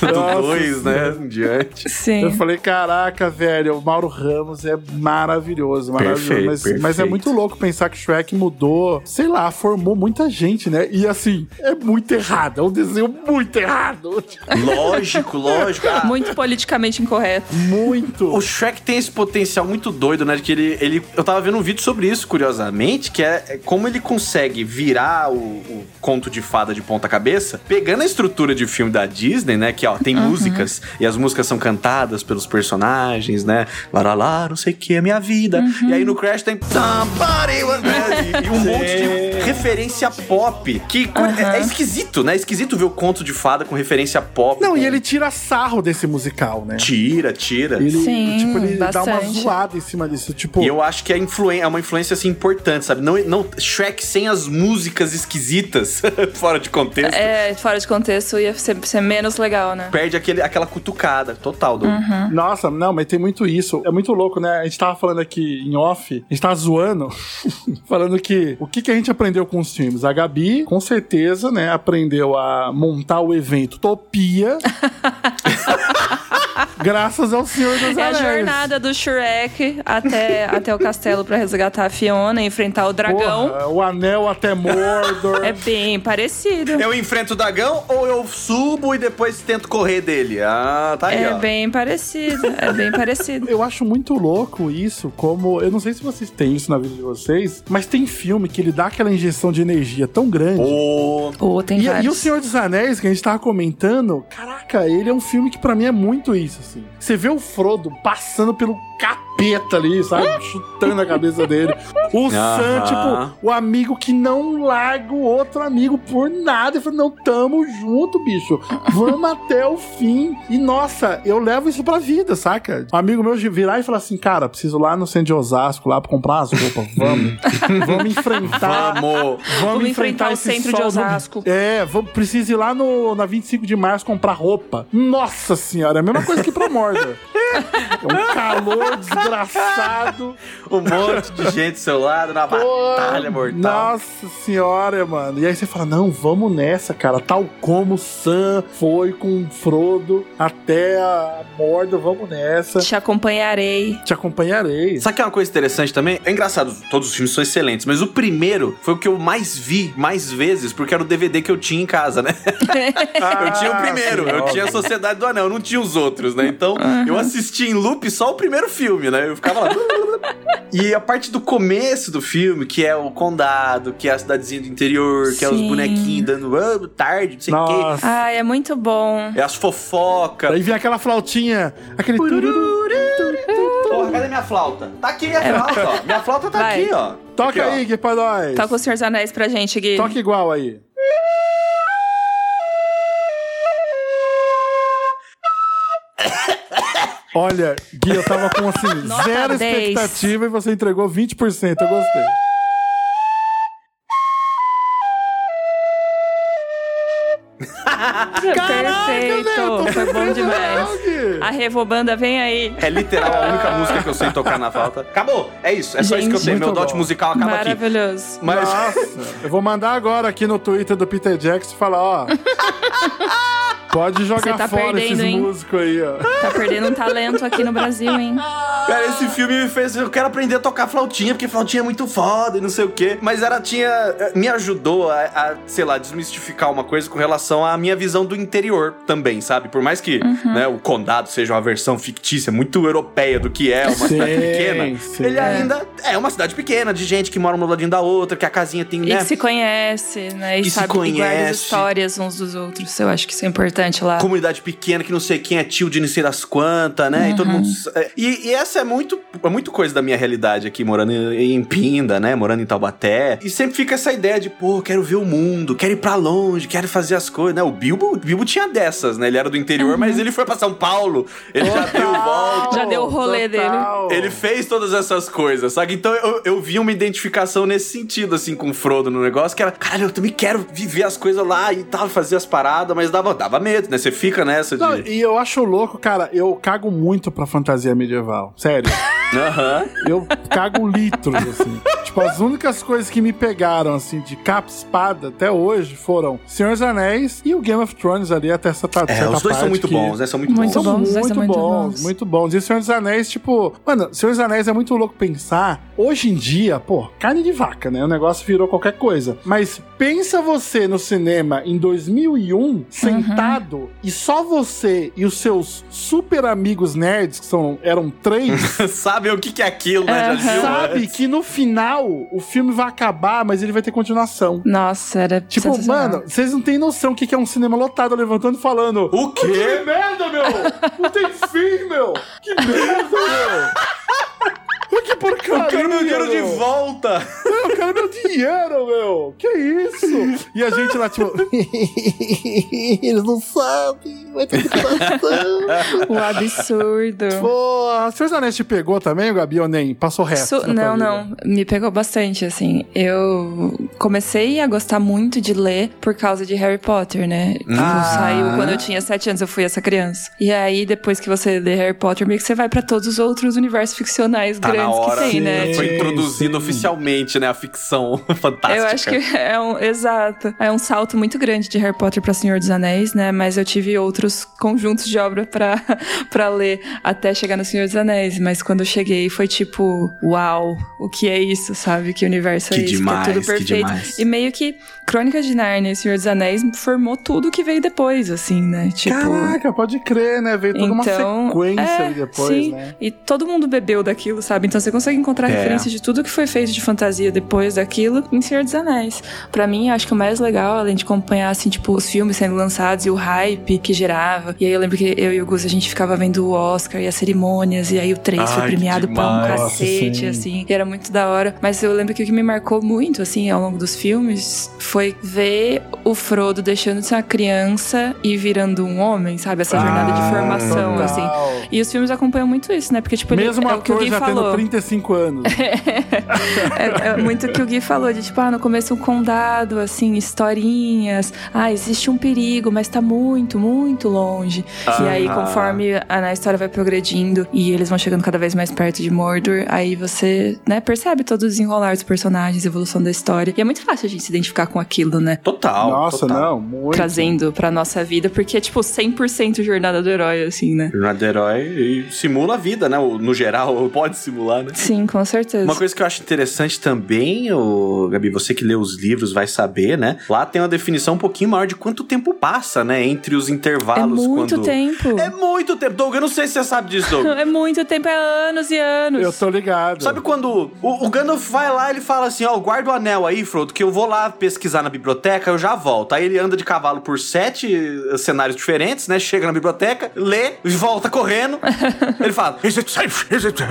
Speaker 2: do dois, né? Em diante.
Speaker 4: Sim.
Speaker 1: Eu falei, caraca, velho, o Mauro Ramos é maravilhoso, maravilhoso.
Speaker 2: Perfeito,
Speaker 1: mas, mas é
Speaker 2: perfeito.
Speaker 1: muito louco pensar que o Shrek mudou, sei lá, formou muita gente, né? E assim, é muito errado, é um desenho muito errado.
Speaker 2: Lógico, lógico. Ah,
Speaker 4: Muito politicamente incorreto.
Speaker 1: Muito.
Speaker 2: O Shrek tem esse potencial muito doido, né? De que ele, ele. Eu tava vendo um vídeo sobre isso, curiosamente, que é é como ele consegue virar o, o conto de fada de ponta cabeça, pegando a estrutura de filme da Disney, né? Que, ó, tem músicas, e as músicas são cantadas pelos personagens, né? Lá, lá, lá, não sei o que, é minha vida. E aí no Crash tem. Somebody was? E, e um monte de referência pop. Que é, é esquisito, né? É esquisito ver o conto de fada com referência pop.
Speaker 1: Não,
Speaker 2: com-
Speaker 1: e ele tira sarro desse musical, né?
Speaker 2: Tira, tira.
Speaker 1: Ele,
Speaker 4: Sim,
Speaker 1: tipo, ele dá uma
Speaker 4: bastante.
Speaker 1: zoada em cima disso. Tipo,
Speaker 2: E eu acho que é, influen é uma influência assim importante, sabe? Não, não Shrek sem as músicas esquisitas fora de contexto.
Speaker 4: É, fora de contexto ia ser, ser menos legal, né?
Speaker 2: Perde aquele, aquela cutucada total do.
Speaker 1: nossa, não, mas tem muito isso. É muito louco, né? A gente tava falando aqui em off, a gente tava zoando, falando que o que, que a gente aprendeu com os filmes? A Gabi, com certeza, né, aprendeu a montar o evento Topia. graças ao Senhor dos
Speaker 4: É a
Speaker 1: Anéis.
Speaker 4: jornada do Shrek até, até o castelo pra resgatar a Fiona, enfrentar o dragão.
Speaker 1: Porra, o anel até Mordor.
Speaker 4: É bem parecido.
Speaker 2: Eu enfrento o dragão ou eu subo e depois tento correr dele? Ah, tá aí,
Speaker 4: É
Speaker 2: ó.
Speaker 4: bem parecido, é bem parecido.
Speaker 1: Eu acho muito louco isso, como. Eu não sei se vocês têm isso na vida de vocês, mas tem filme que ele dá aquela injeção de energia tão grande.
Speaker 2: Ô,
Speaker 4: Ou tem
Speaker 1: E, e o Senhor dos Anéis, que a gente tava comentando, caraca, ele é um filme que pra mim é muito isso, assim. Você vê o Frodo passando pelo capeta ali, sabe? Chutando a cabeça dele. O Sam,
Speaker 2: Aham.
Speaker 1: tipo, o amigo que não larga o outro amigo por nada. Ele falou, não, tamo junto, bicho. Vamos até o fim. E, nossa, eu levo isso pra vida, saca? Um amigo meu de virar e falar assim, cara, preciso lá no centro de Osasco, lá pra comprar umas roupas. Vamos. vamos enfrentar.
Speaker 2: Vamos.
Speaker 4: Vamos enfrentar o
Speaker 1: esse
Speaker 4: centro de. Osasco.
Speaker 1: É, vamos, preciso ir lá no, na 25 de março comprar roupa. Nossa senhora, é a mesma coisa que pra Morda. É um calor desgraçado.
Speaker 2: Um monte de gente do seu lado na
Speaker 1: Pô,
Speaker 2: batalha mortal.
Speaker 1: Nossa senhora, mano. E aí você fala, não, vamos nessa, cara. Tal como Sam foi com o Frodo até a Morda, vamos nessa.
Speaker 4: Te acompanharei.
Speaker 1: Te acompanharei.
Speaker 2: Sabe que é uma coisa interessante também? É engraçado, todos os filmes são excelentes, mas o primeiro foi o que eu mais vi, mais vezes, porque era o DVD que eu tinha em casa, né? eu tinha o primeiro, eu tinha a Sociedade do Anel, eu não tinha os outros, né? Então, eu assisti em loop só o primeiro filme, né? Eu ficava lá. e a parte do começo do filme, que é o condado, que é a cidadezinha do interior, que é os bonequinhos dando "Ah, tarde, não sei o quê.
Speaker 4: Ai, é muito bom.
Speaker 2: É as fofocas.
Speaker 1: Aí vem aquela flautinha, aquele.
Speaker 2: Porra, cadê minha flauta? Tá aqui minha flauta, ó. Minha flauta tá
Speaker 4: Vai.
Speaker 2: aqui, ó.
Speaker 1: Toca
Speaker 2: Aqui, ó.
Speaker 1: aí, Gui, pra nós.
Speaker 4: Toca o Senhor dos Anéis pra gente, Gui.
Speaker 1: Toca igual aí. Olha, Gui, eu tava com assim,
Speaker 4: Nota
Speaker 1: zero
Speaker 4: 10.
Speaker 1: expectativa e você entregou 20%. Eu gostei.
Speaker 4: Perfeito. Foi bom demais. A Revobanda vem aí.
Speaker 2: É literal a única música que eu sei tocar na flauta. Acabou. É isso. É só isso que eu sei. Meu dote
Speaker 1: bom.
Speaker 2: musical acaba aqui.
Speaker 4: Maravilhoso.
Speaker 2: Mas
Speaker 1: Nossa, eu vou mandar agora aqui no Twitter do Peter Jackson e falar, ó. Pode jogar
Speaker 4: tá
Speaker 1: fora esses
Speaker 4: perdendo, hein?
Speaker 1: músicos aí, ó.
Speaker 4: Tá perdendo um talento aqui no Brasil, hein?
Speaker 2: Cara, esse filme me fez. Eu quero aprender a tocar flautinha, porque flautinha é muito foda e não sei o quê. Mas ela tinha. Me ajudou a, a, sei lá, desmistificar uma coisa com relação à minha visão do interior também, sabe? Por mais que
Speaker 4: Uhum.
Speaker 2: né, o condado seja uma versão fictícia, muito europeia do que é uma
Speaker 1: Sim,
Speaker 2: cidade pequena,
Speaker 1: sim.
Speaker 2: ele
Speaker 1: É.
Speaker 2: ainda é uma cidade pequena, de gente que mora uma do ladinho da outra, que a casinha tem,
Speaker 4: E
Speaker 2: né?
Speaker 4: que se conhece, né? E,
Speaker 2: Que se
Speaker 4: sabe e guarda
Speaker 2: conhece.
Speaker 4: as histórias uns dos outros. Eu acho que isso é importante lá.
Speaker 2: comunidade pequena que não sei quem é tio de não sei das quantas, né? E todo
Speaker 4: Uhum.
Speaker 2: mundo. é, E, e essa é muito, é muito coisa da minha realidade aqui, morando em, Pinda, né? Morando em Taubaté. E sempre fica essa ideia de, pô, quero ver o mundo, quero ir pra longe, quero fazer as coisas, né? O Bilbo, o Bilbo tinha dessas, né? Ele era do interior, mas ele foi pra São Paulo, ele já deu volta.
Speaker 4: Já deu o rolê
Speaker 1: Total.
Speaker 2: Ele fez todas essas coisas, sabe? Então eu, eu vi uma identificação nesse sentido, assim, com o Frodo no negócio, que era, caralho, eu também quero viver as coisas lá e tal, fazer as paradas, mas dava, dava medo, né? Você fica nessa de.
Speaker 1: Não, e eu acho louco, cara, eu cago muito pra fantasia medieval. Sério.
Speaker 2: Aham.
Speaker 1: Eu cago litros, assim. tipo, as únicas coisas que me pegaram, assim, de capa e espada até hoje foram Senhor dos Anéis e o Game of Thrones ali até essa ta-
Speaker 2: É,
Speaker 1: certa
Speaker 2: os dois são muito
Speaker 1: que-
Speaker 2: bons, né? São muito,
Speaker 4: Muito
Speaker 2: bons.
Speaker 4: Bons,
Speaker 1: muito,
Speaker 4: dois são muito
Speaker 1: bons,
Speaker 4: bons.
Speaker 1: muito bons. E o Senhor dos Anéis, tipo, mano, Senhor dos Anéis é muito louco pensar. Hoje em dia, pô, carne de vaca, né? O negócio virou qualquer coisa. Mas pensa você no cinema em 2001, sentado, e só você e os seus super amigos nerds, que são, eram três,
Speaker 2: Sabe o que, que é aquilo, né? Já viu?
Speaker 1: sabe
Speaker 2: antes.
Speaker 1: que no final o filme vai acabar, mas ele vai ter continuação.
Speaker 4: Nossa, era
Speaker 1: Tipo, mano, vocês não têm noção o que que é um cinema lotado levantando e falando.
Speaker 2: O
Speaker 1: Que
Speaker 2: quê?
Speaker 1: merda, meu! Não tem fim, meu! Que merda, meu! Que porcaria!
Speaker 2: Eu quero meu dinheiro de
Speaker 1: meu.
Speaker 2: volta!
Speaker 1: Eu quero meu dinheiro, meu! Que isso? E a gente lá, tipo... Eles não sabem, vai ter continuação.
Speaker 4: O absurdo.
Speaker 1: Pô, o Senhor dos Anéis te pegou também, Gabi, ou nem? Passou reto?
Speaker 4: Não, não. Me pegou bastante, assim. Eu comecei a gostar muito de ler por causa de Harry Potter, né? Que
Speaker 1: Ah.
Speaker 4: saiu quando eu tinha sete anos, eu fui essa criança. E aí, depois que você lê Harry Potter, meio que você vai pra todos os outros universos ficcionais
Speaker 2: Tá na
Speaker 4: grandes
Speaker 2: hora.
Speaker 4: que tem, né?
Speaker 2: Foi
Speaker 1: Sim,
Speaker 2: introduzido
Speaker 1: sim.
Speaker 2: oficialmente, né? A ficção fantástica.
Speaker 4: Eu acho que é um. Exato. É um salto muito grande de Harry Potter pra Senhor dos Anéis, né? Mas eu tive outros conjuntos de obra pra, pra ler até chegar no Senhor dos Anéis. Mas quando eu cheguei foi tipo, uau, o que é isso, sabe? Que universo é
Speaker 2: Que
Speaker 4: isso?
Speaker 2: demais,
Speaker 4: que é tudo perfeito.
Speaker 2: demais.
Speaker 4: E meio que Crônicas de Nárnia e Senhor dos Anéis formou tudo que veio depois, assim, né? Tipo.
Speaker 1: Caraca, pode crer, né? Veio toda uma
Speaker 4: Então,
Speaker 1: sequência
Speaker 4: é,
Speaker 1: ali depois,
Speaker 4: sim.
Speaker 1: né?
Speaker 4: E todo mundo bebeu daquilo, sabe? Então você consegue encontrar
Speaker 2: É.
Speaker 4: referências de tudo que foi feito de fantasia depois daquilo em Senhor dos Anéis. Pra mim, acho que o mais legal, além de acompanhar, assim, tipo, os filmes sendo lançados e o hype que esperava. E aí eu lembro que eu e o Gus, a gente ficava vendo o Oscar e as cerimônias, e aí o 3 foi
Speaker 2: Ai, que
Speaker 4: premiado pra um cacete,
Speaker 1: Nossa, sim.
Speaker 4: assim. E era muito da hora. Mas eu lembro que o que me marcou muito, assim, ao longo dos filmes, foi ver o Frodo deixando de ser uma criança e virando um homem, sabe? Essa jornada de formação,
Speaker 1: total.
Speaker 4: assim. E os filmes acompanham muito isso, né? Porque, tipo, ele,
Speaker 1: Mesmo
Speaker 4: é o que o Gui
Speaker 1: já
Speaker 4: falou.
Speaker 1: tendo 35 anos.
Speaker 4: É, é muito o que o Gui falou, de tipo, ah, no começo um condado, assim, historinhas. Ah, existe um perigo, mas tá muito, muito longe. e aí,
Speaker 2: Ah.
Speaker 4: conforme a, a história vai progredindo e eles vão chegando cada vez mais perto de Mordor, aí você, né, percebe todo o desenrolar dos personagens, a evolução da história. E é muito fácil a gente se identificar com aquilo, né?
Speaker 2: Total.
Speaker 1: Nossa,
Speaker 2: total.
Speaker 1: não, muito.
Speaker 4: Trazendo pra nossa vida, porque é tipo 100% jornada do herói, assim, né?
Speaker 2: Jornada do herói e simula a vida, né? O- No geral, pode simular, né?
Speaker 4: Sim, com certeza.
Speaker 2: Uma coisa que eu acho interessante também, ô, Gabi, você que lê os livros vai saber, né? Lá tem uma definição um pouquinho maior de quanto tempo passa, né? Entre os
Speaker 4: é
Speaker 2: intervalos.
Speaker 4: muito
Speaker 2: quando...
Speaker 4: tempo.
Speaker 2: É muito tempo. Doug, eu não sei se você sabe disso, Doug.
Speaker 4: É muito tempo, é anos e anos.
Speaker 1: Eu tô ligado.
Speaker 2: Sabe quando o, o Gandalf vai lá ele fala assim, ó, guarda o anel aí, Frodo, que eu vou lá pesquisar na biblioteca, eu já volto. Aí ele anda de cavalo por sete eh, cenários diferentes, né? Chega na biblioteca, lê e volta correndo. ele fala,
Speaker 6: Is it safe? Is it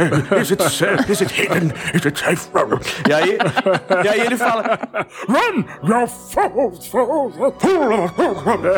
Speaker 6: is it safe? Is it hidden? Is it safe?
Speaker 2: e aí, e aí ele fala,
Speaker 6: Run! You fools! Fools!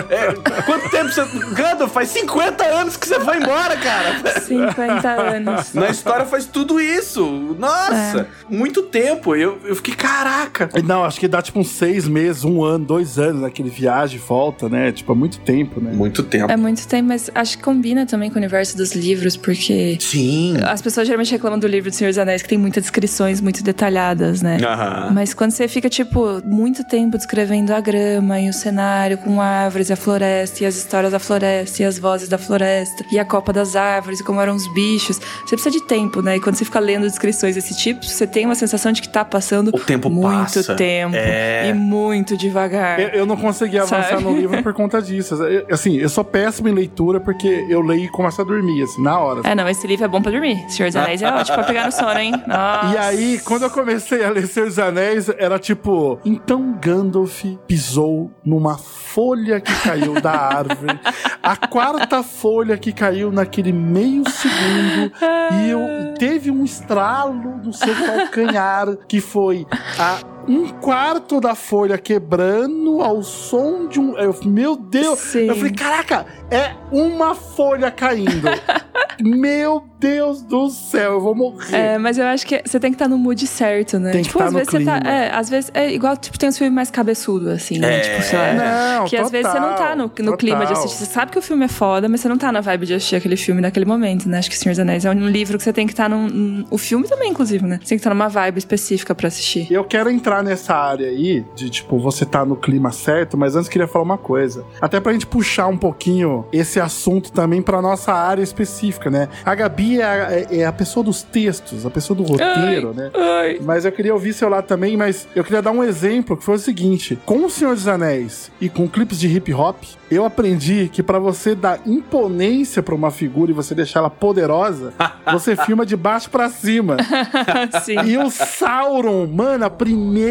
Speaker 2: é, quanto tempo você... Gandalf, faz 50 anos que você foi embora, cara.
Speaker 4: 50 anos.
Speaker 2: Na história faz tudo isso. Nossa, muito tempo. Eu, eu fiquei, caraca.
Speaker 1: Não, acho que dá tipo uns seis meses, um ano, dois anos naquele viagem e volta, né? Tipo, é muito tempo, né?
Speaker 2: Muito tempo.
Speaker 4: É muito tempo, mas acho que combina também com o universo dos livros, porque
Speaker 2: Sim.
Speaker 4: as pessoas geralmente reclamam do livro do Senhor dos Anéis, que tem muitas descrições muito detalhadas, né?
Speaker 2: Aham.
Speaker 4: Mas quando você fica, tipo, muito tempo descrevendo a grama e o cenário com árvores e a floresta, e as histórias da floresta, e as vozes da floresta, e a copa das árvores, e como eram os bichos, você precisa de tempo, né? E quando você fica lendo descrições desse tipo, você tem uma sensação de que tá passando
Speaker 2: O tempo
Speaker 4: muito
Speaker 2: passa.
Speaker 4: tempo
Speaker 2: É.
Speaker 4: e muito devagar.
Speaker 1: Eu, eu não consegui avançar
Speaker 4: Sabe?
Speaker 1: no livro por conta disso. Eu- assim, eu sou péssimo em leitura porque eu leio e começo a dormir, assim, na hora.
Speaker 4: É, não, esse livro é bom pra dormir. Senhor dos Anéis é ótimo pra pegar no sono, hein? Nossa.
Speaker 1: E aí, quando eu comecei a ler Senhor dos Anéis, era tipo: então Gandalf pisou numa folha que caiu da árvore, a quarta folha que caiu naquele meio segundo, e eu, teve um estralo no seu calcanhar, que foi a um quarto da folha quebrando ao som de um. Eu, meu Deus!
Speaker 4: Sim.
Speaker 1: Eu falei, caraca, é uma folha caindo. meu Deus do céu, eu vou morrer.
Speaker 4: É, mas eu acho que você tem que estar no mood certo, né?
Speaker 1: Tem que
Speaker 4: tipo,
Speaker 1: tá
Speaker 4: às
Speaker 1: no
Speaker 4: vezes você tá.
Speaker 1: clima.
Speaker 4: É, às vezes. É igual, tipo, tem uns filmes mais cabeçudo, assim, né?
Speaker 2: É.
Speaker 4: Tipo, sei lá.
Speaker 1: Não,
Speaker 4: que às vezes você não tá no, no
Speaker 1: total,
Speaker 4: clima de
Speaker 1: total.
Speaker 4: assistir. Você sabe que o filme é foda, mas você não tá na vibe de assistir aquele filme naquele momento, né? Acho que Senhor dos Anéis é um livro que você tem que estar num. num- O filme também, inclusive, né? Você tem que estar numa vibe específica pra assistir.
Speaker 1: Eu quero entrar nessa área aí, de tipo, você tá no clima certo, mas antes queria falar uma coisa. Até pra gente puxar um pouquinho esse assunto também pra nossa área específica, né? A Gabi é a, é- é a pessoa dos textos, a pessoa do roteiro, né?
Speaker 4: Ai.
Speaker 1: Mas eu queria ouvir seu lado também, mas eu queria dar um exemplo que foi o seguinte: com o Senhor dos Anéis e com clipes de hip hop, eu aprendi que pra você dar imponência pra uma figura e você deixar ela poderosa, você filma de baixo pra cima.
Speaker 4: Sim.
Speaker 1: E o Sauron, mano, a primeira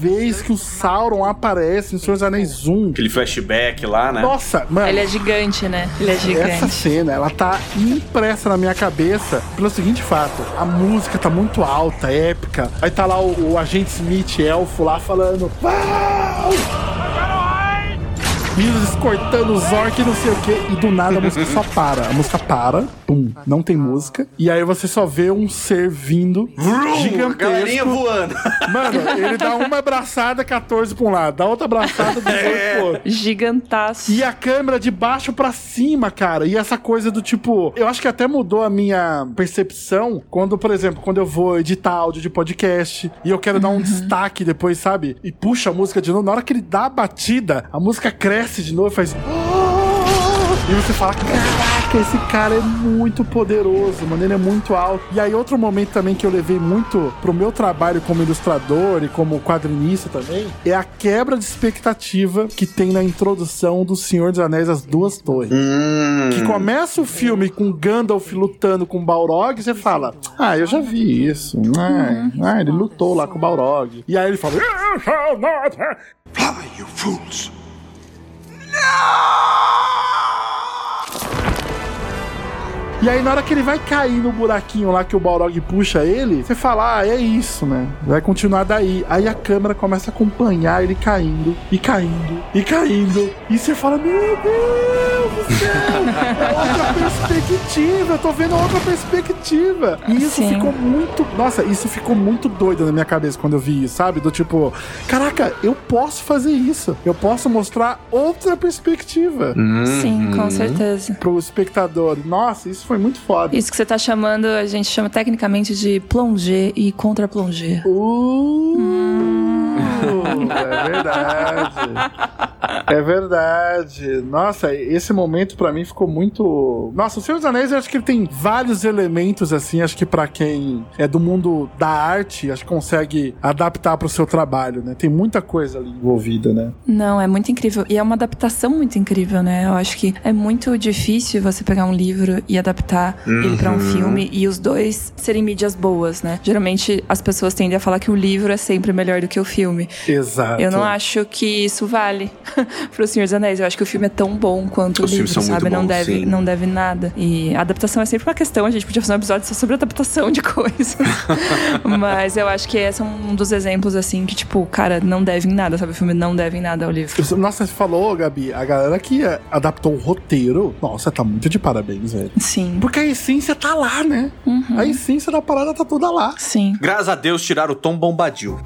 Speaker 1: vez que o Sauron aparece no Senhor dos Anéis 1.
Speaker 2: Aquele flashback lá, né?
Speaker 1: Nossa, mano.
Speaker 4: Ele é gigante, né? Ele é
Speaker 1: Essa
Speaker 4: gigante.
Speaker 1: cena, ela tá impressa na minha cabeça pelo seguinte fato: a música tá muito alta, épica. Aí tá lá o, o agente Smith, elfo, lá falando. "Uau!" Milos cortando os orcs e não sei o que. E do nada a música só para. A música para, pum, não tem música. E aí você só vê um ser vindo
Speaker 2: galerinha
Speaker 1: gigantesco.
Speaker 2: voando.
Speaker 1: Mano, ele dá uma abraçada 14 pra um lado, dá outra abraçada 18 pro outro.
Speaker 4: Gigantaço.
Speaker 1: E a câmera de baixo pra cima, cara. E essa coisa do tipo. Eu acho que até mudou a minha percepção quando, por exemplo, quando eu vou editar áudio de podcast e eu quero dar um destaque depois, sabe? E puxa a música de novo. Na hora que ele dá a batida, a música cresce de novo e faz. E você fala, caraca, esse cara é muito poderoso, mano, ele é muito alto. E aí, outro momento também que eu levei muito pro meu trabalho como ilustrador e como quadrinista também, é a quebra de expectativa que tem na introdução do Senhor dos Anéis As Duas Torres.
Speaker 2: Hum.
Speaker 1: Que começa o filme com Gandalf lutando com Balrog, e você fala, ah, eu já vi isso. Ah, ah, ele lutou lá com o Balrog. E aí ele fala, "You shall not have-"
Speaker 6: Fly, you fools! No!
Speaker 1: E aí, na hora que ele vai cair no buraquinho lá que o Balrog puxa ele, você fala, ah, é isso, né? Vai continuar daí. Aí a câmera começa a acompanhar ele caindo, e caindo, e caindo. E você fala, meu Deus do céu! É outra perspectiva, eu tô vendo outra perspectiva. E isso
Speaker 4: Sim.
Speaker 1: ficou muito. Nossa, isso ficou muito doido na minha cabeça quando eu vi isso, sabe? Do tipo, caraca, eu posso fazer isso. Eu posso mostrar outra perspectiva
Speaker 4: Sim,
Speaker 2: Uhum.
Speaker 4: com certeza.
Speaker 1: pro espectador. Nossa, isso foi muito foda.
Speaker 4: Isso que você tá chamando, a gente chama tecnicamente de plonger e contra-plonger.
Speaker 1: Uh, é verdade. É verdade. Nossa, esse momento pra mim ficou muito. Nossa, o Senhor dos Anéis, eu acho que ele tem vários elementos assim, acho que pra quem é do mundo da arte, acho que consegue adaptar pro seu trabalho, né? Tem muita coisa ali envolvida, né?
Speaker 4: Não, é muito incrível. E é uma adaptação muito incrível, né? Eu acho que é muito difícil você pegar um livro e adaptar ele pra um filme e os dois serem mídias boas, né? Geralmente as pessoas tendem a falar que o livro é sempre melhor do que o filme.
Speaker 1: Exato.
Speaker 4: Eu não acho que isso vale pro Senhor dos Anéis. Eu acho que o filme é tão bom quanto
Speaker 2: Os
Speaker 4: o livro, sabe? não
Speaker 2: bons,
Speaker 4: deve,
Speaker 2: sim.
Speaker 4: não deve nada. E a adaptação é sempre uma questão. A gente podia fazer um episódio só sobre adaptação de coisas. Mas eu acho que esse é um dos exemplos, assim, que, tipo, cara, não deve em nada, sabe? O filme não deve em nada ao livro.
Speaker 1: Nossa, você falou, Gabi, a galera que é, adaptou o roteiro, nossa, tá muito de parabéns, velho.
Speaker 4: Sim.
Speaker 1: Porque a essência tá lá, né?
Speaker 4: Uhum.
Speaker 1: A essência da parada tá toda lá.
Speaker 4: Sim.
Speaker 2: Graças a Deus tiraram o Tom Bombadil.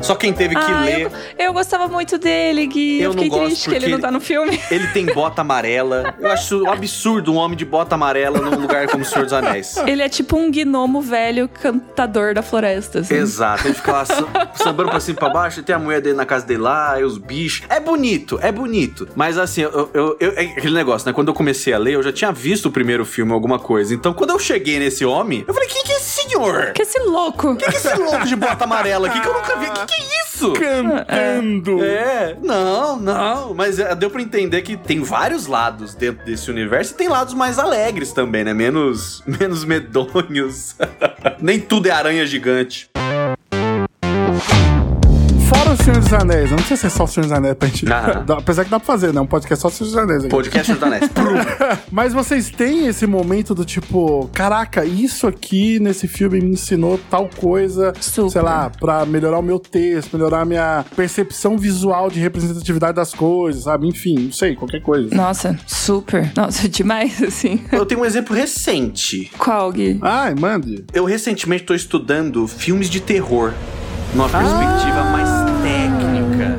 Speaker 2: Só quem teve que
Speaker 4: Ah,
Speaker 2: ler.
Speaker 4: Eu, eu gostava muito dele, Gui.
Speaker 2: Eu
Speaker 4: Eu,
Speaker 2: não
Speaker 4: fiquei
Speaker 2: gosto
Speaker 4: triste que ele não tá no filme.
Speaker 2: Ele tem bota amarela. Eu acho um absurdo um homem de bota amarela num lugar como o Senhor dos Anéis.
Speaker 4: Ele é tipo um gnomo velho cantador da floresta. Assim.
Speaker 2: Exato, ele fica lá sam- sambando pra cima e pra baixo, tem a mulher dele na casa dele lá, e os bichos. É bonito, é bonito. Mas assim, eu, eu, eu- é aquele negócio, né? Quando eu comecei a ler, eu já tinha visto o primeiro filme, alguma coisa. Então, quando eu cheguei nesse homem, eu falei: quem que é esse senhor?
Speaker 4: Que esse louco.
Speaker 2: Quem que é esse louco de bota amarela aqui que eu nunca vi? Que que é isso?
Speaker 1: Cantando.
Speaker 2: É, não, não. Mas é, deu pra entender que tem vários lados dentro desse universo e tem lados mais alegres também, né? Menos, menos medonhos. Nem tudo é aranha gigante.
Speaker 1: Senhor dos Anéis, não sei se é só o Senhor dos Anéis pra gente. Dá- Apesar que dá pra fazer, né? Um podcast só o Senhor dos Anéis aqui.
Speaker 2: Podcast do Danés.
Speaker 1: Mas vocês têm esse momento do tipo, caraca, isso aqui nesse filme me ensinou tal coisa,
Speaker 4: Super.
Speaker 1: sei lá, pra melhorar o meu texto, melhorar a minha percepção visual de representatividade das coisas, sabe? Enfim, não sei, qualquer coisa.
Speaker 4: Nossa, super. Nossa, demais, assim.
Speaker 2: Eu tenho um exemplo recente.
Speaker 4: Qual, Gui?
Speaker 1: Ai, mande.
Speaker 2: Eu recentemente tô estudando filmes de terror numa perspectiva mais técnica.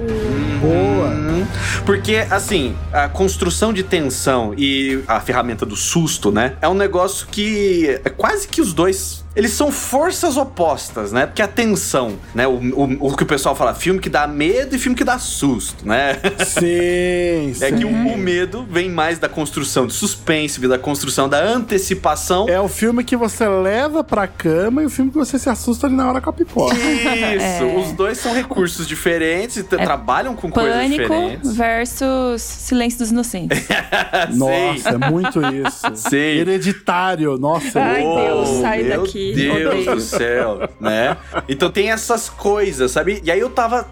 Speaker 1: Boa.
Speaker 2: Uhum. Porque, assim, a construção de tensão e a ferramenta do susto, né? É um negócio que é quase que os dois. Eles são forças opostas, né? Porque a tensão, né? O, o, o que o pessoal fala, filme que dá medo e filme que dá susto, né?
Speaker 1: Sim, sim.
Speaker 2: É que o, o medo vem mais da construção de suspense, vem da construção da antecipação.
Speaker 1: É o filme que você leva pra cama e o filme que você se assusta ali na hora com a pipoca.
Speaker 2: Isso, os dois são recursos diferentes e t- trabalham com coisas
Speaker 4: É Pânico
Speaker 2: diferentes.
Speaker 4: versus Silêncio dos Inocentes.
Speaker 1: Nossa, é muito isso.
Speaker 2: Sim.
Speaker 1: Hereditário, nossa.
Speaker 4: Ai,
Speaker 2: Oh,
Speaker 4: Deus, sai
Speaker 2: meu
Speaker 4: daqui.
Speaker 2: Deus
Speaker 4: Odeio.
Speaker 2: do céu, né? Então tem essas coisas, sabe? E aí eu tava,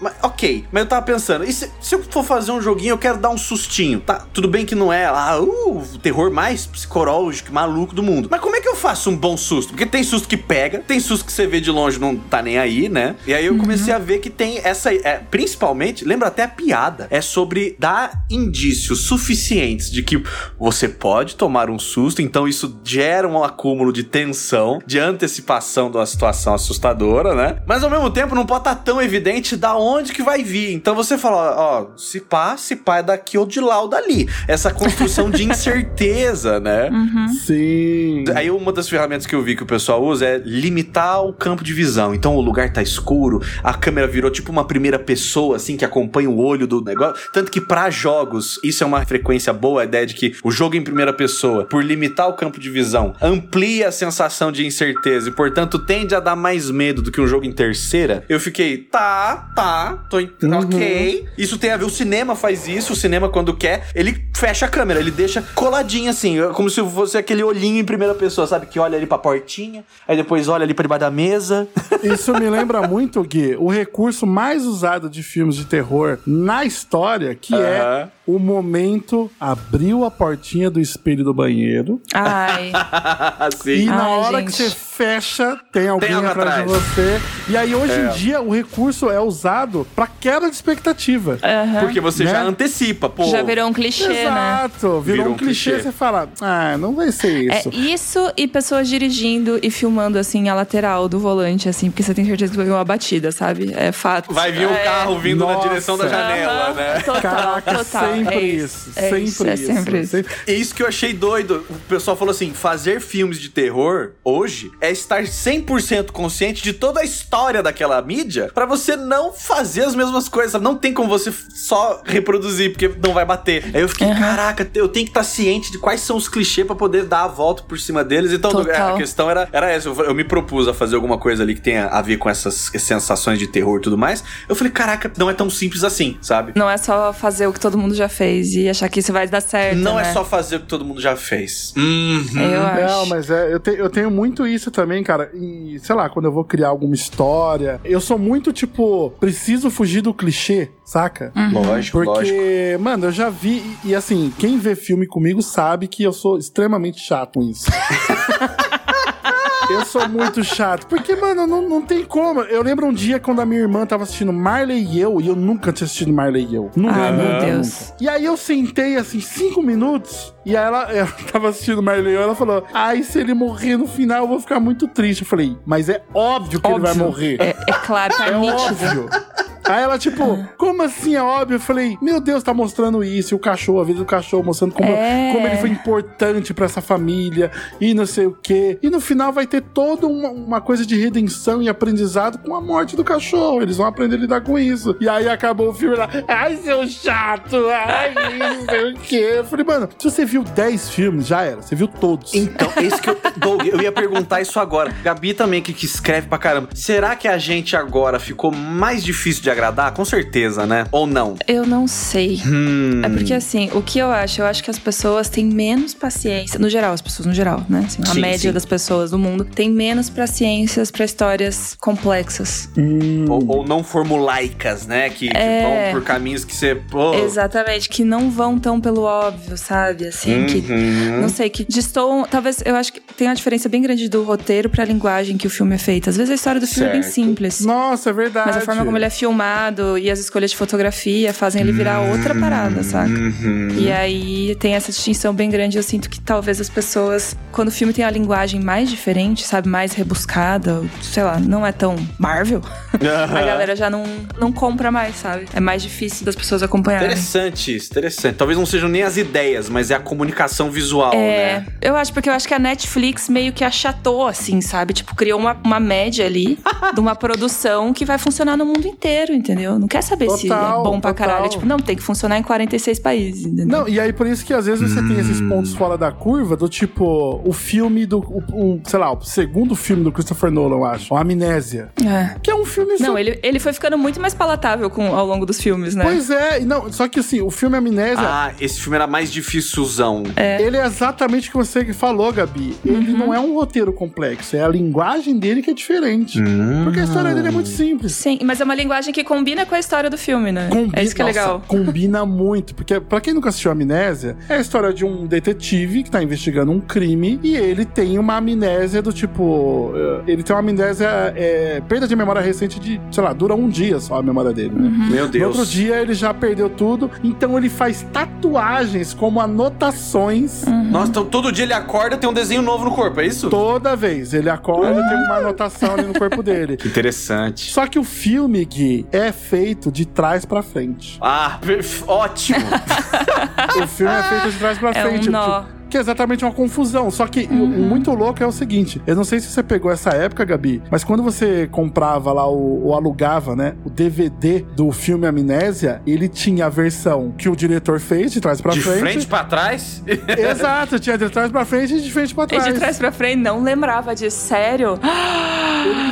Speaker 2: mas, ok, mas eu tava pensando, e se, se eu for fazer um joguinho, eu quero dar um sustinho, tá? Tudo bem que não é lá, uh, o terror mais psicológico, maluco do mundo. Mas como é que eu faço um bom susto? Porque tem susto que pega, tem susto que você vê de longe não tá nem aí, né? E aí eu comecei a ver que tem essa, é, principalmente, lembra até a piada, é sobre dar indícios suficientes de que você pode tomar um susto, então isso gera um acúmulo de tensão, de antecipação de uma situação assustadora, né? Mas ao mesmo tempo não pode estar tão evidente da onde que vai vir. Então você fala, ó, se pá, se pá é daqui ou de lá ou dali. Essa construção de incerteza, né?
Speaker 1: Sim.
Speaker 2: Aí uma das ferramentas que eu vi que o pessoal usa é limitar o campo de visão. Então o lugar tá escuro, a câmera virou tipo uma primeira pessoa, assim, que acompanha o olho do negócio. Tanto que pra jogos, isso é uma frequência boa, a ideia de que o jogo em primeira pessoa, por limitar o campo de visão, amplia a sensação de incerteza e, portanto, tende a dar mais medo do que um jogo em terceira. Eu fiquei, tá, tá, tô en- ok. Isso tem a ver, o cinema faz isso, o cinema quando quer, ele fecha a câmera, ele deixa coladinho assim, como se fosse aquele olhinho em primeira pessoa, sabe? Que olha ali pra portinha, aí depois olha ali pra debaixo da mesa.
Speaker 1: Isso me lembra muito, Gui, o recurso mais usado de filmes de terror na história, que é
Speaker 2: Aham.
Speaker 1: O momento abriu a portinha do espelho do banheiro
Speaker 4: Ai.
Speaker 1: e na
Speaker 4: Ai,
Speaker 1: hora que
Speaker 4: gente.
Speaker 1: você fecha, tem alguém
Speaker 2: algo
Speaker 1: atrás de você. E aí hoje
Speaker 2: É.
Speaker 1: em dia o recurso é usado pra quebra de expectativa.
Speaker 4: Aham.
Speaker 2: Porque você
Speaker 1: Né?
Speaker 2: já antecipa, pô.
Speaker 4: Já virou um clichê, né?
Speaker 1: Exato, virou,
Speaker 2: Virou
Speaker 1: um
Speaker 2: um
Speaker 1: clichê,
Speaker 2: clichê.
Speaker 1: você fala, ah, não vai ser
Speaker 4: É
Speaker 1: isso.
Speaker 4: isso e pessoas dirigindo e filmando assim a lateral do volante, assim, porque você tem certeza que vai vir uma batida, sabe? É fato.
Speaker 2: Vai vir um
Speaker 4: É.
Speaker 2: carro vindo na
Speaker 1: Nossa.
Speaker 2: direção da janela,
Speaker 4: Aham,
Speaker 2: né?
Speaker 4: Total,
Speaker 1: Caraca,
Speaker 4: total.
Speaker 1: Sempre
Speaker 4: é
Speaker 1: isso,
Speaker 4: É
Speaker 1: sempre
Speaker 4: isso, é
Speaker 1: isso.
Speaker 4: sempre isso.
Speaker 1: sempre-
Speaker 2: É isso que eu achei doido. O pessoal falou assim: fazer filmes de terror hoje é estar 100% consciente de toda a história daquela mídia pra você não fazer as mesmas coisas. Não tem como você só reproduzir, porque não vai bater. Aí eu fiquei, caraca, eu tenho que estar ciente de quais são os clichês pra poder dar a volta por cima deles. Então,
Speaker 4: Total.
Speaker 2: a questão era, era essa. Eu, eu me propus a fazer alguma coisa ali que tenha a ver com essas sensações de terror e tudo mais. Eu falei, caraca, não é tão simples assim, sabe?
Speaker 4: Não é só fazer o que todo mundo já fez e achar que isso vai dar certo.
Speaker 2: Não
Speaker 4: né?
Speaker 2: é só fazer o que todo mundo já fez. Uhum.
Speaker 4: Eu acho.
Speaker 1: Não, mas é, eu, te- eu tenho muito isso também, cara. E, sei lá, quando eu vou criar alguma história, eu sou muito, tipo, preciso fugir do clichê, saca?
Speaker 2: Lógico, lógico.
Speaker 1: Porque, mano, eu já vi, e, e assim, quem vê filme comigo sabe que eu sou extremamente chato com isso. Eu sou muito chato. Porque, mano, não, não tem como. Eu lembro um dia quando a minha irmã tava assistindo Marley e eu, e eu nunca tinha assistido Marley e eu. Nunca.
Speaker 4: Ai, meu Deus.
Speaker 1: E aí eu sentei, assim, cinco minutos, e aí ela, ela tava assistindo Marley e eu, ela falou, ai, se ele morrer no final, eu vou ficar muito triste. Eu falei, mas é óbvio que ele vai
Speaker 4: Óbvio.
Speaker 1: morrer.
Speaker 4: É, é claro, tá
Speaker 1: É
Speaker 4: nítido.
Speaker 1: óbvio. Aí ela, tipo, como assim é óbvio? Eu falei, meu Deus, tá mostrando isso. E o cachorro, a vida do cachorro, mostrando como,
Speaker 4: É.
Speaker 1: como ele foi importante pra essa família e não sei o quê. E no final vai ter toda uma, uma coisa de redenção e aprendizado com a morte do cachorro. Eles vão aprender a lidar com isso. E aí acabou o filme lá, ai, seu chato, ai, não sei o quê. Eu falei, mano, se você viu 10 filmes, já era. Você viu todos.
Speaker 2: Então, é isso que eu. Doug, eu ia perguntar isso agora. Gabi também, que, que escreve pra caramba. Será que a gente agora ficou mais difícil de agradar? Com certeza, né? Ou não?
Speaker 4: Eu não sei.
Speaker 2: Hum.
Speaker 4: É porque assim, o que eu acho? Eu acho que as pessoas têm menos paciência. No geral, as pessoas no geral, né? Assim, a
Speaker 2: Sim,
Speaker 4: média
Speaker 2: sim.
Speaker 4: das pessoas do mundo tem menos paciências pra histórias complexas.
Speaker 2: Ou, ou não formulaicas, né? Que, que
Speaker 4: É.
Speaker 2: vão por caminhos que você. Pô,
Speaker 4: Exatamente, que não vão tão pelo óbvio, sabe? Assim, que
Speaker 2: Uhum.
Speaker 4: não sei, que destoam. Talvez eu acho que tem uma diferença bem grande do roteiro pra linguagem que o filme é feito. Às vezes a história do filme é bem
Speaker 2: Certo.
Speaker 4: simples.
Speaker 1: Nossa, é verdade.
Speaker 4: Mas a forma como ele é filmado e as escolhas de fotografia fazem ele virar outra parada, saca?
Speaker 2: Uhum.
Speaker 4: E aí tem essa distinção bem grande. Eu sinto que talvez as pessoas, quando o filme tem a linguagem mais diferente, sabe, mais rebuscada, sei lá, não é tão Marvel, a galera já não, não compra mais, sabe? É mais difícil das pessoas acompanharem.
Speaker 2: Interessante isso, interessante. Talvez não sejam nem as ideias, mas é a comunicação visual,
Speaker 4: É,
Speaker 2: né?
Speaker 4: eu acho, porque eu acho que a Netflix meio que achatou, assim, sabe? Tipo, criou uma, uma média ali de uma produção que vai funcionar no mundo inteiro, entendeu? Não quer saber se é
Speaker 1: Total,
Speaker 4: bom pra
Speaker 1: total.
Speaker 4: caralho. Tipo, não, tem que funcionar em 46 países, entendeu?
Speaker 1: Não, e aí por isso que às vezes você tem esses pontos fora da curva, do tipo, o filme do. O, o- sei lá, o segundo filme do Christopher Nolan, eu acho. O Amnésia.
Speaker 4: É.
Speaker 1: Que é um filme.
Speaker 4: Não,
Speaker 1: so-
Speaker 4: ele, ele foi ficando muito mais palatável com, ao longo dos filmes, né?
Speaker 1: Pois é, não, só que assim, o filme Amnésia.
Speaker 2: Ah, esse filme era mais dificilzão.
Speaker 1: Ele é exatamente o que você falou, Gabi. Ele não é um roteiro complexo, é a linguagem dele que é diferente. Porque a história dele é muito simples.
Speaker 4: Sim, mas é uma linguagem que combina com a história do filme, né?
Speaker 1: Combi-
Speaker 4: é isso que é
Speaker 1: Nossa,
Speaker 4: legal.
Speaker 1: Combina muito. Porque, pra quem nunca assistiu Amnésia, é a história de um detetive que tá investigando um crime e ele tem uma amnésia do tipo. eh, Ele tem uma amnésia. eh, perda de memória recente de, sei lá, dura um dia só a memória dele, né?
Speaker 2: Meu
Speaker 1: No
Speaker 2: Deus.
Speaker 1: outro dia ele já perdeu tudo, então ele faz tatuagens como anotações.
Speaker 2: Nossa, então todo dia ele acorda tem um desenho novo no corpo, é isso?
Speaker 1: Toda vez ele acorda, tem uma anotação ali no corpo dele.
Speaker 2: Interessante.
Speaker 1: Só que o filme, Gui, é feito de trás pra frente.
Speaker 2: Ah, ótimo.
Speaker 1: O filme é feito de trás pra
Speaker 4: É
Speaker 1: frente.
Speaker 4: um nó.
Speaker 1: Que é exatamente uma confusão. Só que o- o muito louco é o seguinte: eu não sei se você pegou essa época, Gabi, mas quando você comprava lá o, ou alugava, né, o DVD do filme Amnésia, ele tinha a versão que o diretor fez de trás pra
Speaker 2: De
Speaker 1: frente.
Speaker 2: frente pra trás?
Speaker 1: Exato, tinha de trás pra frente e de frente pra
Speaker 4: E
Speaker 1: trás.
Speaker 4: de trás pra frente, não lembrava disso. Sério?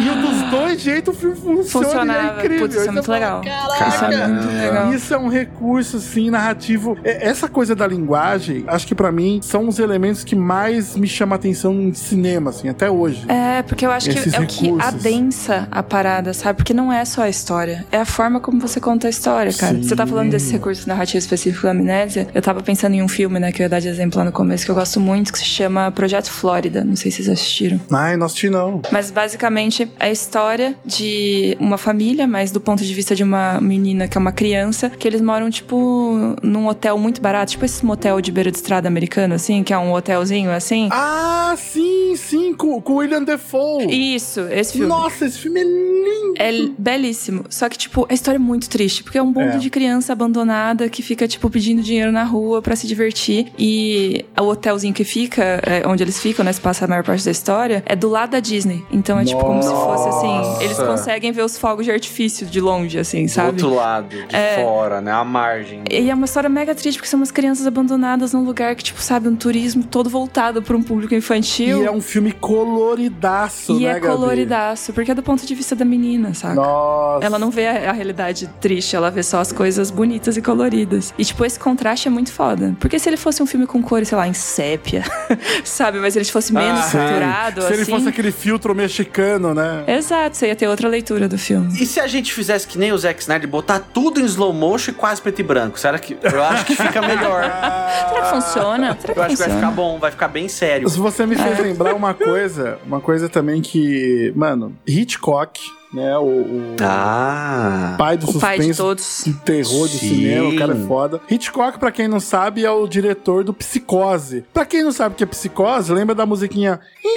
Speaker 1: E o dos dois jeitos o filme funciona. e
Speaker 4: Funcionava.
Speaker 1: É incrível.
Speaker 4: Putz, isso é muito
Speaker 1: fala,
Speaker 4: legal.
Speaker 1: "Caraca!"
Speaker 4: Isso é muito legal.
Speaker 1: Isso é um recurso, assim, narrativo. É- Essa coisa da linguagem, acho que pra mim são os elementos que mais me chamam a atenção em cinema, assim, até hoje.
Speaker 4: É, porque eu acho que
Speaker 1: Esses
Speaker 4: é o que
Speaker 1: recursos.
Speaker 4: adensa a parada, sabe? Porque não é só a história, é a forma como você conta a história, cara.
Speaker 1: Sim.
Speaker 4: Você tá falando desse recurso narrativo específico da amnésia. Eu tava pensando em um filme, né, que eu ia dar de exemplo lá no começo, que eu gosto muito, que se chama Projeto Flórida. Não sei se vocês assistiram.
Speaker 1: Ai, não assisti não.
Speaker 4: Mas basicamente é a história de uma família, mas do ponto de vista de uma menina que é uma criança, que eles moram, tipo, num hotel muito barato, tipo esse motel de beira de estrada americano, assim, que é um hotelzinho assim.
Speaker 1: Ah, sim, sim, com, com o William Defoe.
Speaker 4: Isso, esse filme.
Speaker 1: Nossa, esse filme é lindo.
Speaker 4: É belíssimo. Só que, tipo, a história é muito triste. Porque é um bando
Speaker 1: É.
Speaker 4: de criança abandonada que fica, tipo, pedindo dinheiro na rua pra se divertir. E o hotelzinho que fica, é, onde eles ficam, né? Se passa a maior parte da história, é do lado da Disney. Então é, tipo, como se fosse assim. Eles
Speaker 2: Nossa.
Speaker 4: conseguem ver os fogos de artifício de longe, assim,
Speaker 2: Do
Speaker 4: sabe?
Speaker 2: outro lado, de fora, né? A margem.
Speaker 4: E é uma história mega triste, porque são umas crianças abandonadas num lugar que, tipo, sabe, um turismo todo voltado pra um público infantil.
Speaker 1: E é um filme coloridaço,
Speaker 4: E
Speaker 1: né,
Speaker 4: é
Speaker 1: Gabi?
Speaker 4: coloridaço, porque é do ponto de vista da menina, saca?
Speaker 1: Nossa.
Speaker 4: Ela não vê a, a realidade triste, ela vê só as coisas bonitas e coloridas. E, tipo, esse contraste é muito foda. Porque se ele fosse um filme com cores, sei lá, em sépia, sabe? Mas se ele fosse menos
Speaker 2: Ah,
Speaker 4: saturado,
Speaker 1: Se ele
Speaker 4: assim...
Speaker 1: fosse aquele filtro mexicano, né?
Speaker 4: Exato, você ia ter outra leitura do filme.
Speaker 2: E se a gente fizesse que nem o Zack Snyder, botar tudo em slow motion e quase preto e branco? Será que. Eu acho que fica melhor.
Speaker 4: Será que funciona? Será que
Speaker 2: Eu vai ficar bom, vai ficar bem sério.
Speaker 1: Se você me
Speaker 4: É.
Speaker 1: fez lembrar uma coisa, uma coisa também que, mano, Hitchcock, né, o, o
Speaker 2: Ah.
Speaker 1: pai do
Speaker 4: O pai de
Speaker 1: suspense
Speaker 4: todos.
Speaker 1: de terror do
Speaker 2: Sim.
Speaker 1: cinema, o cara é foda. Hitchcock, pra quem não sabe, é o diretor do Psicose. Pra quem não sabe o que é Psicose, lembra da musiquinha...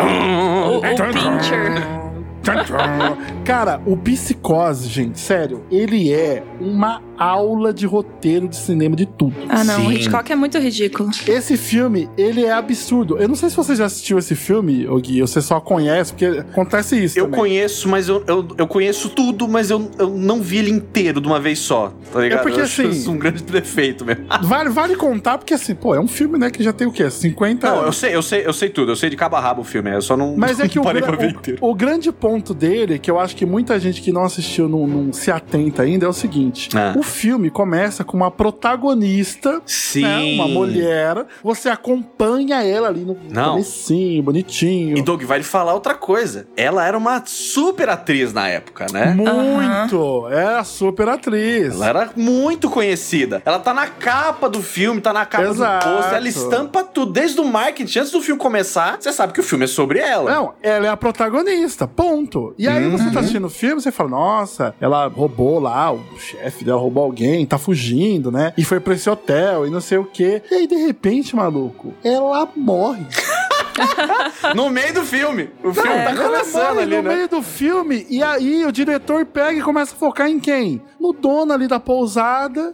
Speaker 4: O, o Pincher.
Speaker 1: Cara, o Psicose, gente, sério, ele é uma aula de roteiro de cinema de tudo.
Speaker 4: Ah, não. O
Speaker 2: Sim.
Speaker 4: Hitchcock é muito ridículo.
Speaker 1: Esse filme, ele é absurdo. Eu não sei se você já assistiu esse filme, ô Gui, ou você só conhece, porque acontece isso
Speaker 2: Eu
Speaker 1: também.
Speaker 2: conheço, mas eu, eu, eu conheço tudo, mas eu, eu não vi ele inteiro de uma vez só. Tá ligado?
Speaker 1: É porque,
Speaker 2: eu acho
Speaker 1: assim,
Speaker 2: isso um grande defeito mesmo.
Speaker 1: Vale, vale contar, porque assim, pô, é um filme, né, que já tem o quê? 50
Speaker 2: Não, eu
Speaker 1: anos.
Speaker 2: sei, eu sei, eu sei tudo, eu sei de cabo a rabo o filme, eu só não,
Speaker 1: Mas é que o,
Speaker 2: parei
Speaker 1: gra-
Speaker 2: pra ver
Speaker 1: o-
Speaker 2: inteiro.
Speaker 1: o grande ponto dele, que eu acho que muita gente que não assistiu não, não se atenta ainda, é o seguinte:
Speaker 2: Ah.
Speaker 1: o filme começa com uma protagonista,
Speaker 2: Sim.
Speaker 1: né, uma mulher, você acompanha ela ali no
Speaker 2: Não.
Speaker 1: comecinho, bonitinho.
Speaker 2: E Doug vai lhe falar outra coisa. Ela era uma super atriz na época, né?
Speaker 1: Muito! É a super atriz.
Speaker 2: Ela era muito conhecida. Ela tá na capa do filme, tá na capa
Speaker 1: Exato.
Speaker 2: do posto. Ela estampa tudo. Desde o marketing, antes do filme começar, você sabe que o filme é sobre ela.
Speaker 1: Não, ela é a protagonista, ponto. E aí você
Speaker 2: Uhum.
Speaker 1: tá assistindo o filme, você fala, nossa, ela roubou lá, o chefe dela roubou alguém, tá fugindo, né? E foi pra esse hotel e não sei o quê. E aí, de repente, maluco, ela morre.
Speaker 2: No meio do filme. O filme tá
Speaker 1: ela
Speaker 2: começando ali,
Speaker 1: no
Speaker 2: né?
Speaker 1: meio do filme, e aí o diretor pega e começa a focar em quem? No dono ali da pousada.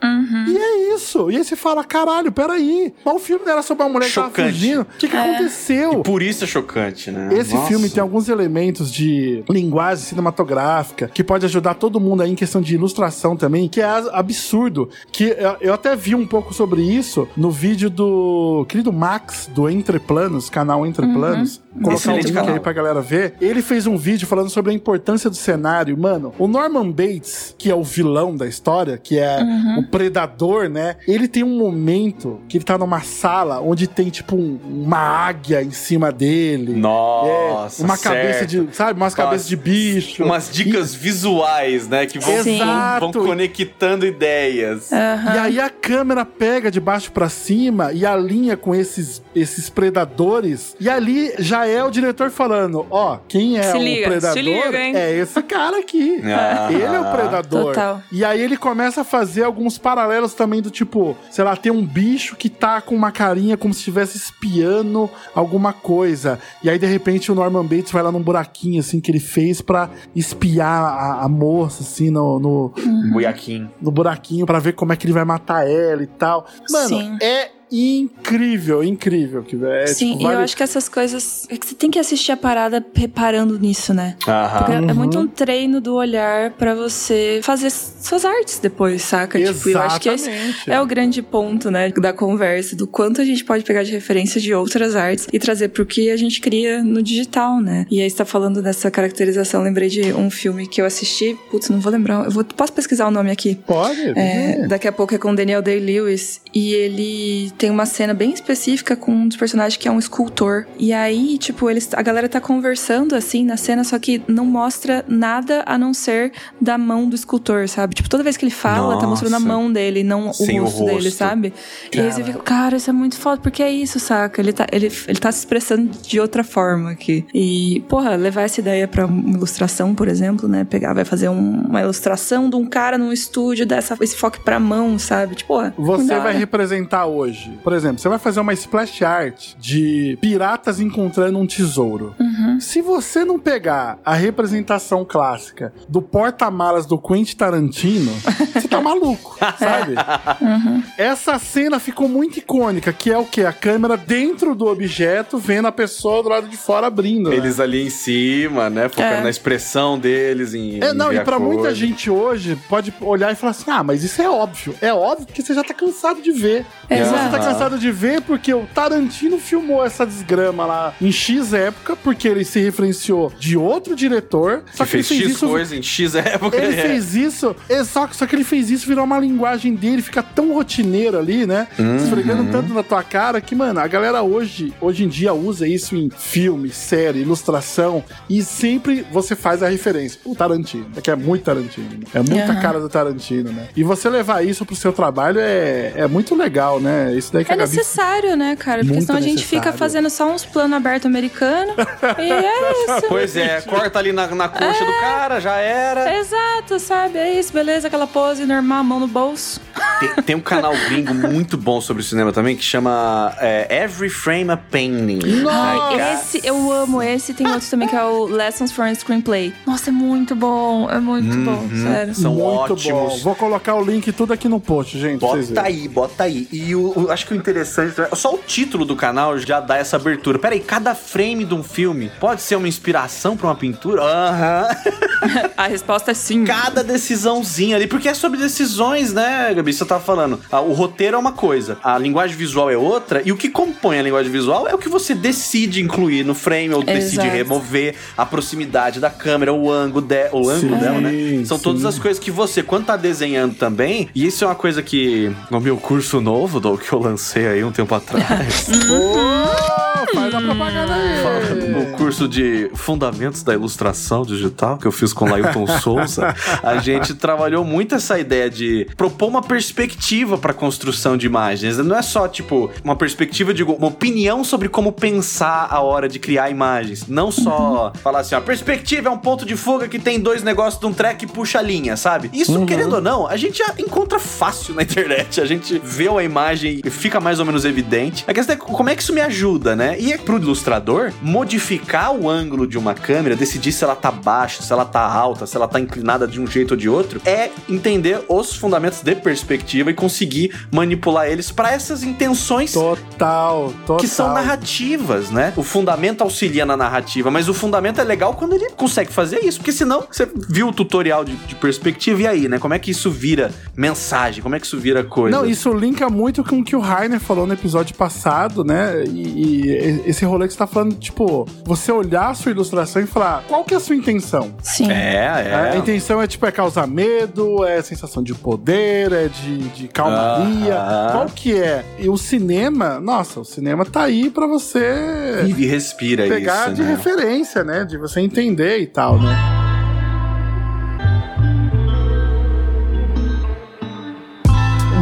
Speaker 1: E é isso. E aí você fala, caralho, peraí. Mas o filme não era sobre uma mulher que tava
Speaker 2: Chocante.
Speaker 1: fugindo. O que, que aconteceu?
Speaker 2: Por isso é chocante, né?
Speaker 1: Esse
Speaker 2: Nossa.
Speaker 1: filme tem alguns elementos de linguagem cinematográfica que pode ajudar todo mundo aí em questão de ilustração também, que é absurdo. Que eu, eu até vi um pouco sobre isso no vídeo do querido Max, do Entre Planos, canal Entre Planos. Colocar um
Speaker 2: Excelente
Speaker 1: link
Speaker 2: canal.
Speaker 1: aí pra galera ver. Ele fez um vídeo falando sobre a importância do cenário. Mano, o Norman Bates, que é o vilão da história, que é o predador, né? Ele tem um momento que ele tá numa sala onde tem, tipo, um- uma águia em cima dele.
Speaker 2: Nossa,
Speaker 1: É, uma cabeça
Speaker 2: certo.
Speaker 1: de, sabe, umas
Speaker 2: Nossa,
Speaker 1: cabeças de bicho.
Speaker 2: Umas dicas visuais, né? Que vão,
Speaker 4: Sim.
Speaker 2: vão, conectando ideias.
Speaker 1: E aí a câmera pega de baixo pra cima e alinha com esses, esses predadores. E ali já já é o diretor falando, ó, quem é
Speaker 4: Se
Speaker 1: o
Speaker 4: liga,
Speaker 1: predador
Speaker 4: se liga, hein?
Speaker 1: é esse cara aqui.
Speaker 2: Ah.
Speaker 1: Ele é o predador.
Speaker 4: Total.
Speaker 1: E aí ele começa a fazer alguns paralelos também do tipo, sei lá, tem um bicho que tá com uma carinha como se estivesse espiando alguma coisa. E aí de repente o Norman Bates vai lá num buraquinho assim que ele fez pra espiar a, a moça assim no, no,
Speaker 2: Buiaquim.
Speaker 1: no buraquinho pra ver como é que ele vai matar ela e tal. Mano,
Speaker 4: Sim.
Speaker 1: é incrível, incrível que é,
Speaker 4: Sim,
Speaker 1: tipo,
Speaker 4: e eu
Speaker 1: vale-
Speaker 4: acho que essas coisas. É que você tem que assistir a parada reparando nisso, né? Porque
Speaker 2: Aham.
Speaker 4: é muito um treino do olhar pra você fazer suas artes depois, saca? Tipo, eu acho que esse
Speaker 1: Exatamente.
Speaker 4: é o grande ponto, né, da conversa, do quanto a gente pode pegar de referência de outras artes e trazer pro que a gente cria no digital, né? E aí você tá falando dessa caracterização, lembrei de um filme que eu assisti, putz, não vou lembrar, eu vou, posso pesquisar o nome aqui?
Speaker 1: Pode?
Speaker 4: É, daqui a pouco é com Daniel Day-Lewis e ele tem uma cena bem específica com um dos personagens que é um escultor. E aí, tipo, eles, a galera tá conversando assim na cena, só que não mostra nada a não ser da mão do escultor, sabe? Tipo, toda vez que ele fala, tá mostrando a
Speaker 2: Nossa.
Speaker 4: mão dele, não o
Speaker 2: o
Speaker 4: rosto, dele,
Speaker 2: rosto.
Speaker 4: sabe? E aí você fica, cara, isso é muito foda, porque é isso, saca? Ele tá, ele, ele tá se expressando de outra forma aqui. E, porra, levar essa ideia pra uma ilustração, por exemplo, né? Pegar, vai fazer um- uma ilustração de um cara num estúdio, dar essa, esse foco pra mão, sabe? Tipo, porra,
Speaker 1: Você vai representar hoje, por exemplo, você vai fazer uma splash art de piratas encontrando um tesouro.
Speaker 4: Uhum.
Speaker 1: Se você não pegar a representação clássica do porta-malas do Quentin Tarantino, você tá maluco, sabe?
Speaker 4: Uhum.
Speaker 1: Essa cena ficou muito icônica, que é o quê? A câmera dentro do objeto, vendo a pessoa do lado de fora abrindo. né?
Speaker 2: Eles ali em cima, né? Focando
Speaker 4: É.
Speaker 2: na expressão deles. Em,
Speaker 1: É, não,
Speaker 2: em
Speaker 1: e pra muita gente hoje pode olhar e falar assim: ah, mas isso é óbvio. É óbvio porque você já tá cansado de ver. E
Speaker 4: Exato.
Speaker 1: você tá cansado de ver porque o Tarantino filmou essa desgrama lá em X época, porque ele se referenciou de outro diretor.
Speaker 2: Que
Speaker 1: Só que,
Speaker 2: fez
Speaker 1: ele fez
Speaker 2: X
Speaker 1: isso.
Speaker 2: coisa em X época.
Speaker 1: Ele
Speaker 2: é.
Speaker 1: fez isso, é, só, só que ele fez isso virar uma linguagem dele, fica tão rotineiro ali, né?
Speaker 2: Uhum.
Speaker 1: Esfregando tanto na tua cara que, mano, a galera hoje, hoje em dia usa isso em filme, série, ilustração e sempre você faz a referência. O Tarantino, é que é muito Tarantino, né? É muita
Speaker 4: Aham.
Speaker 1: cara do Tarantino, né? E você levar isso pro seu trabalho é, é muito legal, né? Isso daí que
Speaker 4: É
Speaker 1: a Gabi
Speaker 4: necessário, né, cara? Porque
Speaker 1: Muito
Speaker 4: senão a gente fica
Speaker 1: necessário.
Speaker 4: fazendo só uns planos abertos americanos. e é isso.
Speaker 2: Pois é, corta ali na, na coxa do cara, já era.
Speaker 4: Exato, sabe? É isso, beleza, aquela pose normal, mão no bolso.
Speaker 2: Tem, tem um canal gringo muito bom sobre cinema também que chama é, Every Frame a Painting.
Speaker 4: Ai,
Speaker 2: Ai,
Speaker 4: esse, eu amo esse. Tem outro também que é o Lessons from a Screenplay. Nossa, é muito bom. É muito bom, sério.
Speaker 2: São
Speaker 1: muito
Speaker 2: ótimos.
Speaker 1: bom. Vou colocar o link tudo aqui no post, gente.
Speaker 2: Bota aí, bota aí. E o, o- acho que o interessante, só o título do canal já dá essa abertura. Peraí, cada frame de um filme pode ser uma inspiração pra uma pintura? Aham.
Speaker 4: A resposta é sim.
Speaker 2: Cada decisãozinha ali, porque é sobre decisões, né, Gabi? Você tava falando. Ah, O roteiro é uma coisa, a linguagem visual é outra, e o que compõe a linguagem visual é o que você decide incluir no frame, ou decide
Speaker 4: Exato.
Speaker 2: remover, a proximidade da câmera, o ângulo, de, o ângulo
Speaker 1: Sim,
Speaker 2: dela, né? São
Speaker 1: sim.
Speaker 2: todas as coisas que você, quando tá desenhando também, e isso é uma coisa que no meu curso novo, do que eu lancei aí um tempo atrás,
Speaker 1: Ô, faz a propaganda aí.
Speaker 2: no curso de Fundamentos da Ilustração Digital, que eu fiz com Lailton Souza, a gente trabalhou muito essa ideia de propor uma perspectiva para construção de imagens. Não é só, tipo, uma perspectiva de uma opinião sobre como pensar a hora de criar imagens. Não só falar assim, ó, perspectiva é um ponto de fuga que tem dois negócios de um track e puxa a linha, sabe? Isso, querendo ou não, a gente já encontra fácil na internet. A gente vê uma imagem e fica mais ou menos evidente. A questão é como é que isso me ajuda, né? E é pro ilustrador modificar o ângulo de uma câmera, decidir se ela tá baixa, se ela tá alta, se ela tá inclinada de um jeito ou de outro, é entender os fundamentos de perspectiva e conseguir manipular eles para essas intenções
Speaker 1: Total, total.
Speaker 2: que são narrativas, né? O fundamento auxilia na narrativa, mas o fundamento é legal quando ele consegue fazer isso, porque senão você viu o tutorial de, de perspectiva e aí, né? Como é que isso vira mensagem? Como é que isso vira coisa?
Speaker 1: Não, isso linka muito com o que o Rainer falou no episódio passado, né? E, e esse rolê que você tá falando, tipo, você olhar a sua ilustração e falar, qual que é a sua intenção?
Speaker 4: Sim.
Speaker 2: É,
Speaker 1: A
Speaker 2: é.
Speaker 1: intenção é, tipo, é causar medo, é sensação de poder, é de, de calmaria. Qual que é? E o cinema, nossa, o cinema tá aí pra você
Speaker 2: Vive e respira
Speaker 1: pegar
Speaker 2: isso,
Speaker 1: de
Speaker 2: né?
Speaker 1: referência, né? De você entender e tal, né?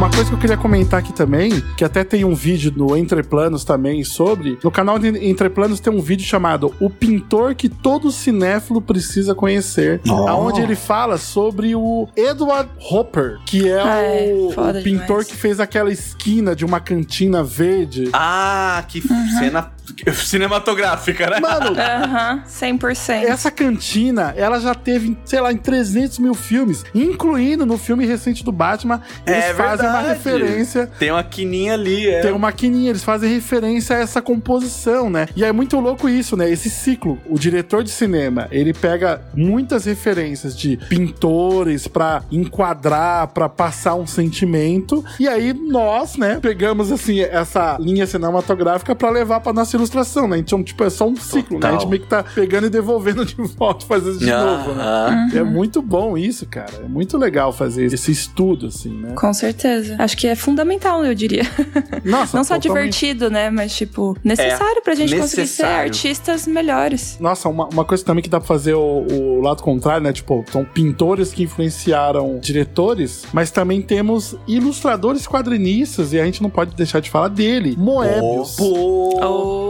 Speaker 1: Uma coisa que eu queria comentar aqui também, que até tem um vídeo no Entre Planos também sobre. No canal de Entre Planos tem um vídeo chamado O Pintor que todo cinéfilo precisa conhecer.
Speaker 2: Oh.
Speaker 1: Onde ele fala sobre o Edward Hopper, que é
Speaker 4: Ai,
Speaker 1: o,
Speaker 4: foda
Speaker 1: o pintor
Speaker 4: demais.
Speaker 1: que fez aquela esquina de uma cantina verde.
Speaker 2: Ah, que cena cinematográfica, né?
Speaker 1: Mano,
Speaker 4: Aham, 100%.
Speaker 1: Essa cantina, ela já teve, sei lá, em 300 mil filmes, incluindo no filme recente do Batman, eles
Speaker 2: É
Speaker 1: fazem uma referência.
Speaker 2: Tem uma quininha ali, é.
Speaker 1: Tem uma maquininha, eles fazem referência a essa composição, né? E é muito louco isso, né? Esse ciclo. O diretor de cinema, ele pega muitas referências de pintores pra enquadrar, pra passar um sentimento. E aí nós, né, pegamos assim essa linha cinematográfica pra levar pra nossa ilustração, né? Então, tipo, é só um ciclo, né? A gente
Speaker 2: Total.
Speaker 1: meio que tá pegando e devolvendo de volta, fazendo de novo, né? É muito bom isso, cara. É muito legal fazer esse estudo, assim, né?
Speaker 4: Com certeza. Acho que é fundamental, eu diria.
Speaker 1: Nossa,
Speaker 4: Não só
Speaker 1: totalmente.
Speaker 4: divertido, né? Mas, tipo, necessário pra gente conseguir ser
Speaker 2: necessário.
Speaker 4: artistas melhores.
Speaker 1: Nossa, uma, uma coisa também que dá pra fazer o, o lado contrário, né? Tipo, são pintores que influenciaram diretores, mas também temos ilustradores quadrinistas e a gente não pode deixar de falar dele. Moebius.
Speaker 2: Pô,
Speaker 4: Oh.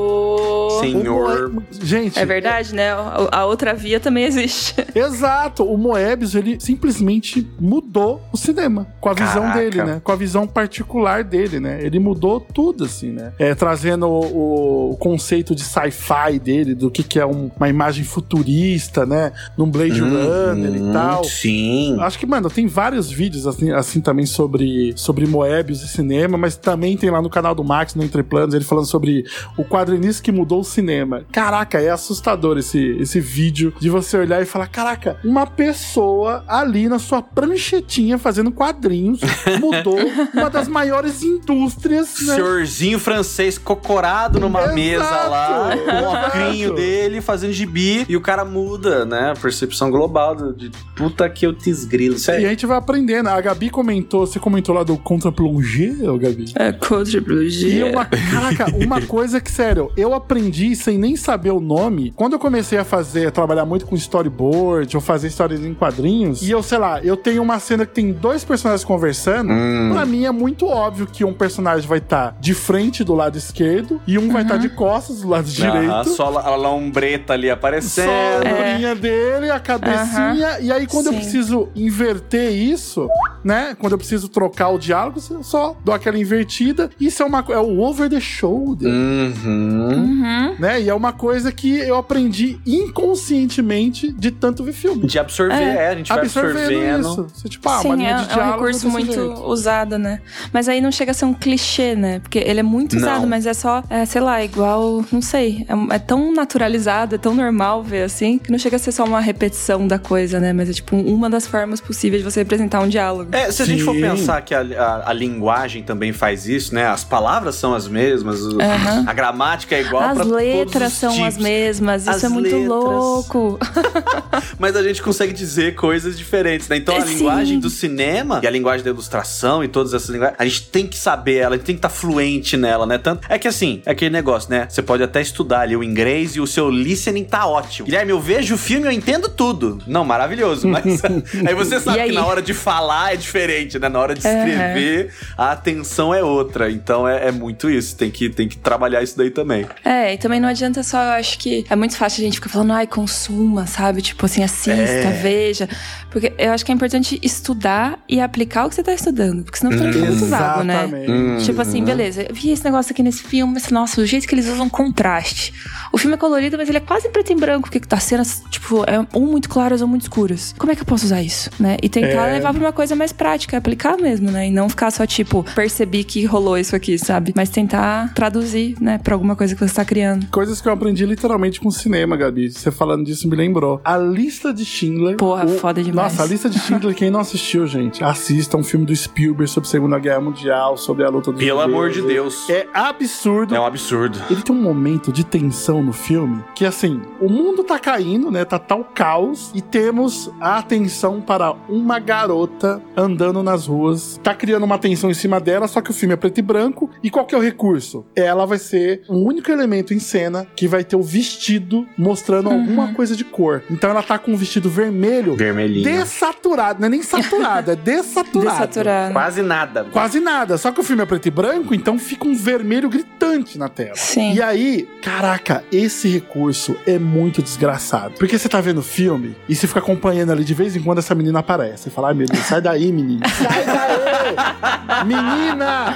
Speaker 2: Senhor.
Speaker 1: O Moe- Gente,
Speaker 4: É verdade, né? A outra via também existe.
Speaker 1: Exato, o Moebius ele simplesmente mudou o cinema com a visão
Speaker 2: Caraca.
Speaker 1: dele, né? Com a visão particular dele, né? Ele mudou tudo assim, né? É, trazendo o, o conceito de sci-fi dele, do que, que é um- uma imagem futurista, né? Num Blade Runner
Speaker 2: Hum,
Speaker 1: e tal.
Speaker 2: Sim.
Speaker 1: Acho que, mano, tem vários vídeos assim, assim também sobre, sobre Moebius e cinema, mas também tem lá no canal do Max, no Entre Planos, ele falando sobre o quadrinista que mudou o cinema. Caraca, é assustador esse, esse vídeo de você olhar e falar: caraca, uma pessoa ali na sua pranchetinha fazendo quadrinhos mudou uma das maiores indústrias, né?
Speaker 2: Senhorzinho francês cocorado numa
Speaker 1: Exato,
Speaker 2: mesa lá, com o ocrinho dele, fazendo gibi, e o cara muda, né? A percepção global de puta que eu te esgrilo. Isso
Speaker 1: E a
Speaker 2: é
Speaker 1: gente vai aprendendo. A Gabi comentou, você comentou lá do Contra Plongé, Gabi?
Speaker 4: É, contra
Speaker 1: E uma, caraca, uma coisa que, sério, eu aprendi sem nem saber o nome. Quando eu comecei a fazer, a trabalhar muito com storyboard, ou fazer histórias em quadrinhos, e eu, sei lá, eu tenho uma cena que tem dois personagens conversando,
Speaker 2: Hum.
Speaker 1: pra mim é muito óbvio que um personagem vai estar de frente do lado esquerdo e um vai estar de costas do lado
Speaker 2: Aham,
Speaker 1: direito.
Speaker 2: só a a lombreta ali
Speaker 1: Só
Speaker 2: aparecendo.
Speaker 1: a linha dele, a cabecinha, e aí quando eu
Speaker 4: Sim.
Speaker 1: preciso inverter isso, né? Quando eu preciso trocar o diálogo, eu só dou aquela invertida. Isso é uma é o over the shoulder.
Speaker 2: Uhum.
Speaker 4: Uhum.
Speaker 1: né? E é uma coisa que eu aprendi inconscientemente de tanto ver filme.
Speaker 2: De absorver,
Speaker 4: É.
Speaker 2: é, a gente vai
Speaker 1: Absorvendo
Speaker 2: absorvendo.
Speaker 1: isso. Você, tipo, ah, uma
Speaker 4: Sim,
Speaker 1: linha
Speaker 4: é,
Speaker 1: de
Speaker 4: é um
Speaker 1: diálogo
Speaker 4: recurso muito
Speaker 1: jeito.
Speaker 4: usado, né? Mas aí não chega a ser um clichê, né? Porque ele é muito usado,
Speaker 2: Não.
Speaker 4: mas é só, é, sei lá, igual, não sei. É, é tão naturalizado, é tão normal ver assim, que não chega a ser só uma repetição da coisa, né? Mas é tipo uma das formas possíveis de você representar um diálogo.
Speaker 2: É, se a gente for
Speaker 1: Sim.
Speaker 2: pensar que a, a- a linguagem também faz isso, né? As palavras são as mesmas, o-
Speaker 4: Aham.
Speaker 2: a gramática é igual
Speaker 4: As letras são as
Speaker 2: tipos.
Speaker 4: mesmas, isso
Speaker 2: As
Speaker 4: é muito
Speaker 2: letras.
Speaker 4: louco.
Speaker 2: Mas a gente consegue dizer coisas diferentes, né? Então a
Speaker 4: Sim.
Speaker 2: linguagem do cinema e a linguagem da ilustração e todas essas linguagens, a gente tem que saber ela, a gente tem que estar fluente nela, né? Tanto é que assim, é aquele negócio, né? Você pode até estudar ali o inglês e o seu listening tá ótimo. Guilherme, eu vejo o filme e eu entendo tudo. Não, maravilhoso, mas aí você sabe
Speaker 4: E
Speaker 2: que
Speaker 4: aí?
Speaker 2: na hora de falar é diferente, né? Na hora de escrever, a atenção é outra. Então é, é muito isso, tem que, tem que trabalhar isso daí também.
Speaker 4: É, e também não adianta só, eu acho que é muito fácil a gente ficar falando, ai, consuma, sabe? Tipo assim, assista,
Speaker 2: É.
Speaker 4: veja. Porque eu acho que é importante estudar e aplicar o que você tá estudando. Porque senão fica muito vago, né?
Speaker 1: Exatamente.
Speaker 4: Tipo assim, beleza, eu vi esse negócio aqui nesse filme, mas, nossa, o jeito que eles usam contraste. O filme é colorido, mas ele é quase preto e branco, porque tá cenas, tipo, é um muito claras ou muito escuras. Como é que eu posso usar isso, né? E tentar
Speaker 1: É.
Speaker 4: levar pra uma coisa mais prática, aplicar mesmo, né? E não ficar só, tipo, percebi que rolou isso aqui, sabe? Mas tentar traduzir, né, pra alguma coisa que você tá criando.
Speaker 1: Coisas que eu aprendi literalmente com cinema, Gabi. Você falando disso me lembrou. A lista de Schindler.
Speaker 4: Porra, foda demais.
Speaker 1: Nossa, a lista de Schindler, quem não assistiu, gente, assista um filme do Spielberg sobre a Segunda Guerra Mundial, sobre a luta dos
Speaker 2: Pelo amor de. Deus.
Speaker 1: É absurdo.
Speaker 2: É um absurdo.
Speaker 1: Ele tem um momento de tensão no filme que, assim, o mundo tá caindo, né? Tá tal caos e temos a atenção para uma garota andando nas ruas. Tá criando uma tensão em cima dela, só que o filme é preto e branco. E qual que é o recurso? Ela vai ser o único elemento em cena que vai ter o vestido mostrando alguma coisa de cor. Então ela tá com um vestido vermelho
Speaker 2: Vermelhinho.
Speaker 1: dessaturado, não é nem saturado, é dessaturado.
Speaker 4: Desaturado.
Speaker 2: Quase nada.
Speaker 1: Quase nada. Só que o filme é preto e branco, então fica um vermelho gritante na tela.
Speaker 4: Sim.
Speaker 1: E aí, caraca, esse recurso é muito desgraçado. Porque você tá vendo o filme e você fica acompanhando ali de vez em quando essa menina aparece. Você fala, ai meu Deus, sai daí, menina. Sai daí! menina!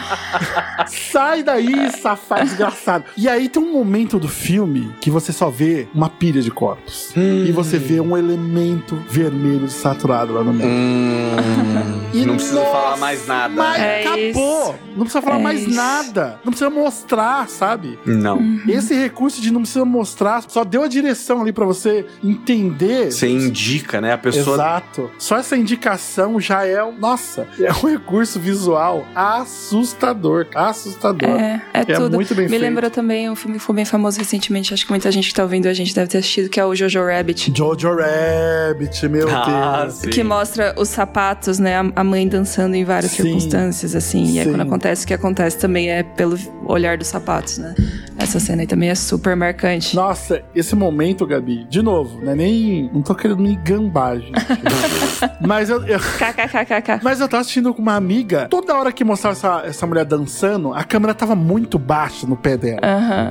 Speaker 1: Sai daí, safado desgraçado. E aí tem um momento do filme que você só vê uma pilha de corpos. E você vê um elemento vermelho saturado lá no meio.
Speaker 2: Hum,
Speaker 1: E
Speaker 2: não precisa
Speaker 1: nossa,
Speaker 2: falar mais nada.
Speaker 1: Mas
Speaker 4: É
Speaker 1: acabou. Não precisa falar
Speaker 4: É
Speaker 1: mais
Speaker 4: isso.
Speaker 1: nada. Não precisa mostrar, sabe?
Speaker 2: Não.
Speaker 1: Esse recurso de não precisa mostrar só deu a direção ali pra você entender.
Speaker 2: Você indica, né? A pessoa.
Speaker 1: Exato. Só essa indicação já é, nossa, é um recurso visual assustador, assustador.
Speaker 4: É, é,
Speaker 1: É
Speaker 4: tudo.
Speaker 1: muito bem
Speaker 4: Me
Speaker 1: feito.
Speaker 4: lembra também um filme que ficou bem famoso recentemente. Acho que muita gente que tá ouvindo a gente deve ter assistido, que é o Jojo Rabbit.
Speaker 1: Jojo Rabbit, meu
Speaker 2: Ah,
Speaker 1: Deus.
Speaker 2: sim.
Speaker 4: Que mostra os sapatos, né? A mãe dançando em várias
Speaker 1: Sim.
Speaker 4: circunstâncias, assim. E aí
Speaker 1: Sim.
Speaker 4: quando acontece, o que acontece também é pelo olhar dos sapatos, né? Essa cena aí também é super marcante.
Speaker 1: Nossa, esse momento, Gabi, de novo, né? Nem. Não tô querendo me gambar, gente. Mas eu- eu,
Speaker 4: KKKKK.
Speaker 1: Mas eu tava assistindo com uma amiga, toda hora que mostrava essa, essa mulher dançando, a câmera tava muito baixa no pé dela.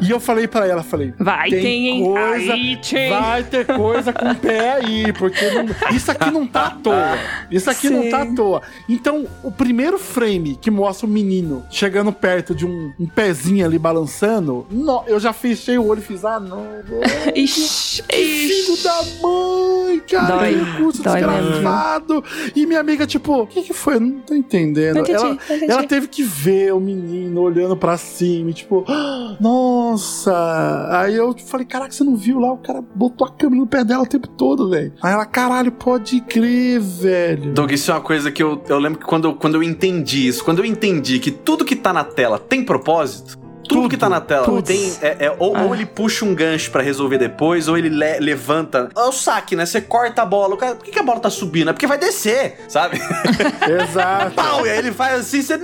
Speaker 1: E eu falei pra ela, falei,
Speaker 4: Vai,
Speaker 1: tem,
Speaker 4: tem, hein?
Speaker 1: coisa,
Speaker 4: Aí, tem.
Speaker 1: vai ter coisa com o pé aí, porque não- isso aqui não tá à toa. Isso aqui não
Speaker 4: Sim.
Speaker 1: tá à toa. Então, o primeiro frame que mostra o menino chegando perto de um, um pezinho ali balançando, no- eu já fechei o olho e fiz, ah, não.
Speaker 4: Ixi,
Speaker 1: Filho da mãe, cara,
Speaker 4: Dói.
Speaker 1: que recurso
Speaker 4: Dói mesmo,
Speaker 1: desgraçado. E minha amiga, tipo, o que, que foi? Eu não tô entendendo.
Speaker 4: Não entendi,
Speaker 1: ela,
Speaker 4: entendi.
Speaker 1: ela teve que ver o menino olhando pra cima, e tipo, "Ah, nossa. Aí eu falei, caraca, você não viu lá? O cara botou a câmera no pé dela o tempo todo, velho. Aí ela, caralho, pode crer, velho.
Speaker 2: Doug, isso é uma coisa que eu, eu lembro que quando, eu- quando eu entendi isso, quando eu entendi que tudo que tá na tela tem propósito, tudo,
Speaker 1: Tudo,
Speaker 2: que tá na tela
Speaker 1: tudo.
Speaker 2: tem. É, é- ou,
Speaker 4: Ah.
Speaker 2: ou ele puxa um gancho pra resolver depois, ou ele le- levanta. É o saque, né? Você corta a bola. O cara, por que, que a bola tá subindo? É porque vai descer, sabe?
Speaker 1: Exato.
Speaker 2: Pau! E aí ele faz assim, você.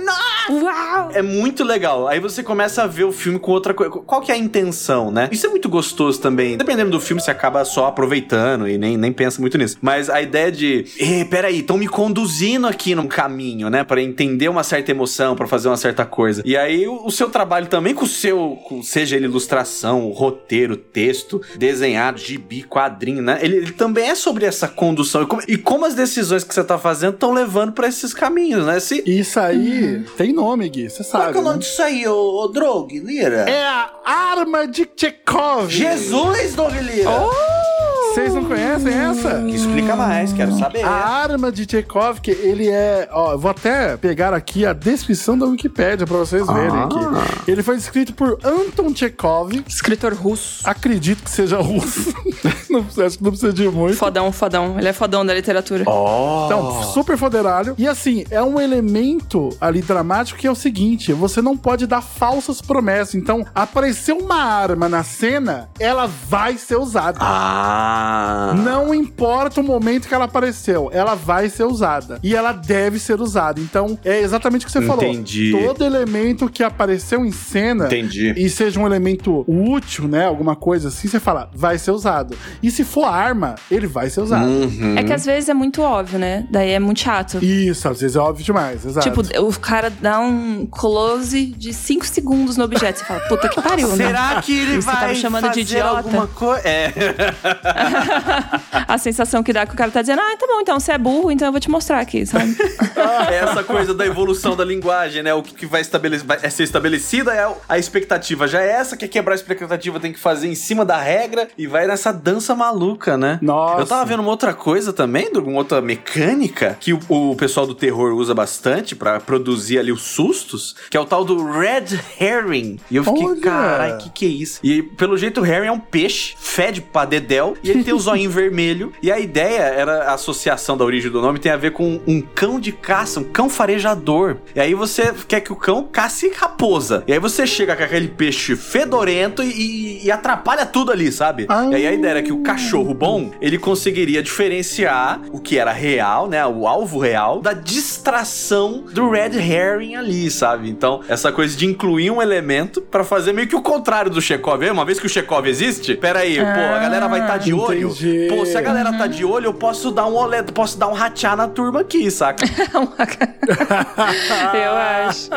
Speaker 4: Uau!
Speaker 2: É muito legal. Aí você começa a ver o filme com outra coisa. Qual que é a intenção, né? Isso é muito gostoso também. Dependendo do filme, você acaba só aproveitando e nem, nem pensa muito nisso. Mas a ideia de, eh, peraí, estão me conduzindo aqui num caminho, né? Pra entender uma certa emoção, pra fazer uma certa coisa. E aí o, o seu trabalho também com o seu, com- seja ele ilustração, roteiro, texto, desenhado, gibi, quadrinho, né? Ele, ele também é sobre essa condução. E como, e como as decisões que você tá fazendo estão levando pra esses caminhos, né? Se,
Speaker 1: Isso aí tem nome, Gui, você
Speaker 2: qual
Speaker 1: sabe.
Speaker 2: que é o nome
Speaker 1: né?
Speaker 2: disso aí, ô, ô Drog, Lira?
Speaker 1: É a arma de Chekhov.
Speaker 2: Jesus, Drog Lira!
Speaker 1: Vocês não conhecem essa?
Speaker 2: Explica mais, quero saber.
Speaker 1: A arma de Chekhov, que ele é. Ó, eu vou até pegar aqui a descrição da Wikipédia pra vocês verem
Speaker 2: Ah.
Speaker 1: aqui. Ele foi escrito por Anton Chekhov.
Speaker 4: Escritor russo.
Speaker 1: Acredito que seja russo. não, acho que não precisa de muito.
Speaker 4: Fodão, fodão. Ele é fodão da literatura.
Speaker 2: Oh.
Speaker 1: Então, super foderalho. E assim, é um elemento ali dramático que é o seguinte: você não pode dar falsas promessas. Então, apareceu uma arma na cena, ela vai ser usada.
Speaker 2: Ah.
Speaker 1: Não importa o momento que ela apareceu, ela vai ser usada. E ela deve ser usada. Então, é exatamente o que você
Speaker 2: Entendi.
Speaker 1: falou. Todo elemento que apareceu em cena
Speaker 2: Entendi.
Speaker 1: e seja um elemento útil, né? Alguma coisa assim, você fala, vai ser usado. E se for arma, ele vai ser usado.
Speaker 2: Uhum.
Speaker 4: É que às vezes é muito óbvio, né? Daí é muito chato.
Speaker 1: Isso, às vezes é óbvio demais, exato.
Speaker 4: Tipo, o cara dá um close de 5 segundos no objeto. Você fala, puta que pariu, né?
Speaker 2: Será que ele
Speaker 4: Você tá
Speaker 2: vai
Speaker 4: me chamando de
Speaker 2: fazer
Speaker 4: idiota?
Speaker 2: alguma coisa? É.
Speaker 4: A sensação que dá que o cara tá dizendo, ah, tá bom, então você é burro, então eu vou te mostrar aqui, sabe?
Speaker 2: É essa coisa da evolução da linguagem, né? O que vai, estabelecer, vai ser estabelecida é o- a expectativa. Já é essa, que quebrar a expectativa tem que fazer em cima da regra e vai nessa dança maluca, né?
Speaker 1: Nossa.
Speaker 2: Eu tava vendo uma outra coisa também, de uma outra mecânica que o, o pessoal do terror usa bastante pra produzir ali os sustos, que é o tal do Red Herring. E eu fiquei,
Speaker 1: Olha!
Speaker 2: carai, que que é isso? E pelo jeito o Herring é um peixe, fede pra dedéu, e ele tem o zoinho vermelho. E a ideia era a associação da origem do nome tem a ver com um cão de caça, um cão farejador. E aí você quer que o cão casse raposa. E aí você chega com aquele peixe fedorento e, e atrapalha tudo ali, sabe?
Speaker 1: Ah.
Speaker 2: E aí a ideia era que o cachorro bom, ele conseguiria diferenciar o que era real, né? O alvo real, da distração do red herring ali, sabe? Então, essa coisa de incluir um elemento pra fazer meio que o contrário do Chekhov. Uma vez que o Chekhov existe, pera aí, pô, a galera vai estar de olho.
Speaker 1: Entendi.
Speaker 2: Pô, se a galera tá de olho, eu posso dar um olé, posso dar um rachá na turma aqui, saca?
Speaker 4: Eu acho.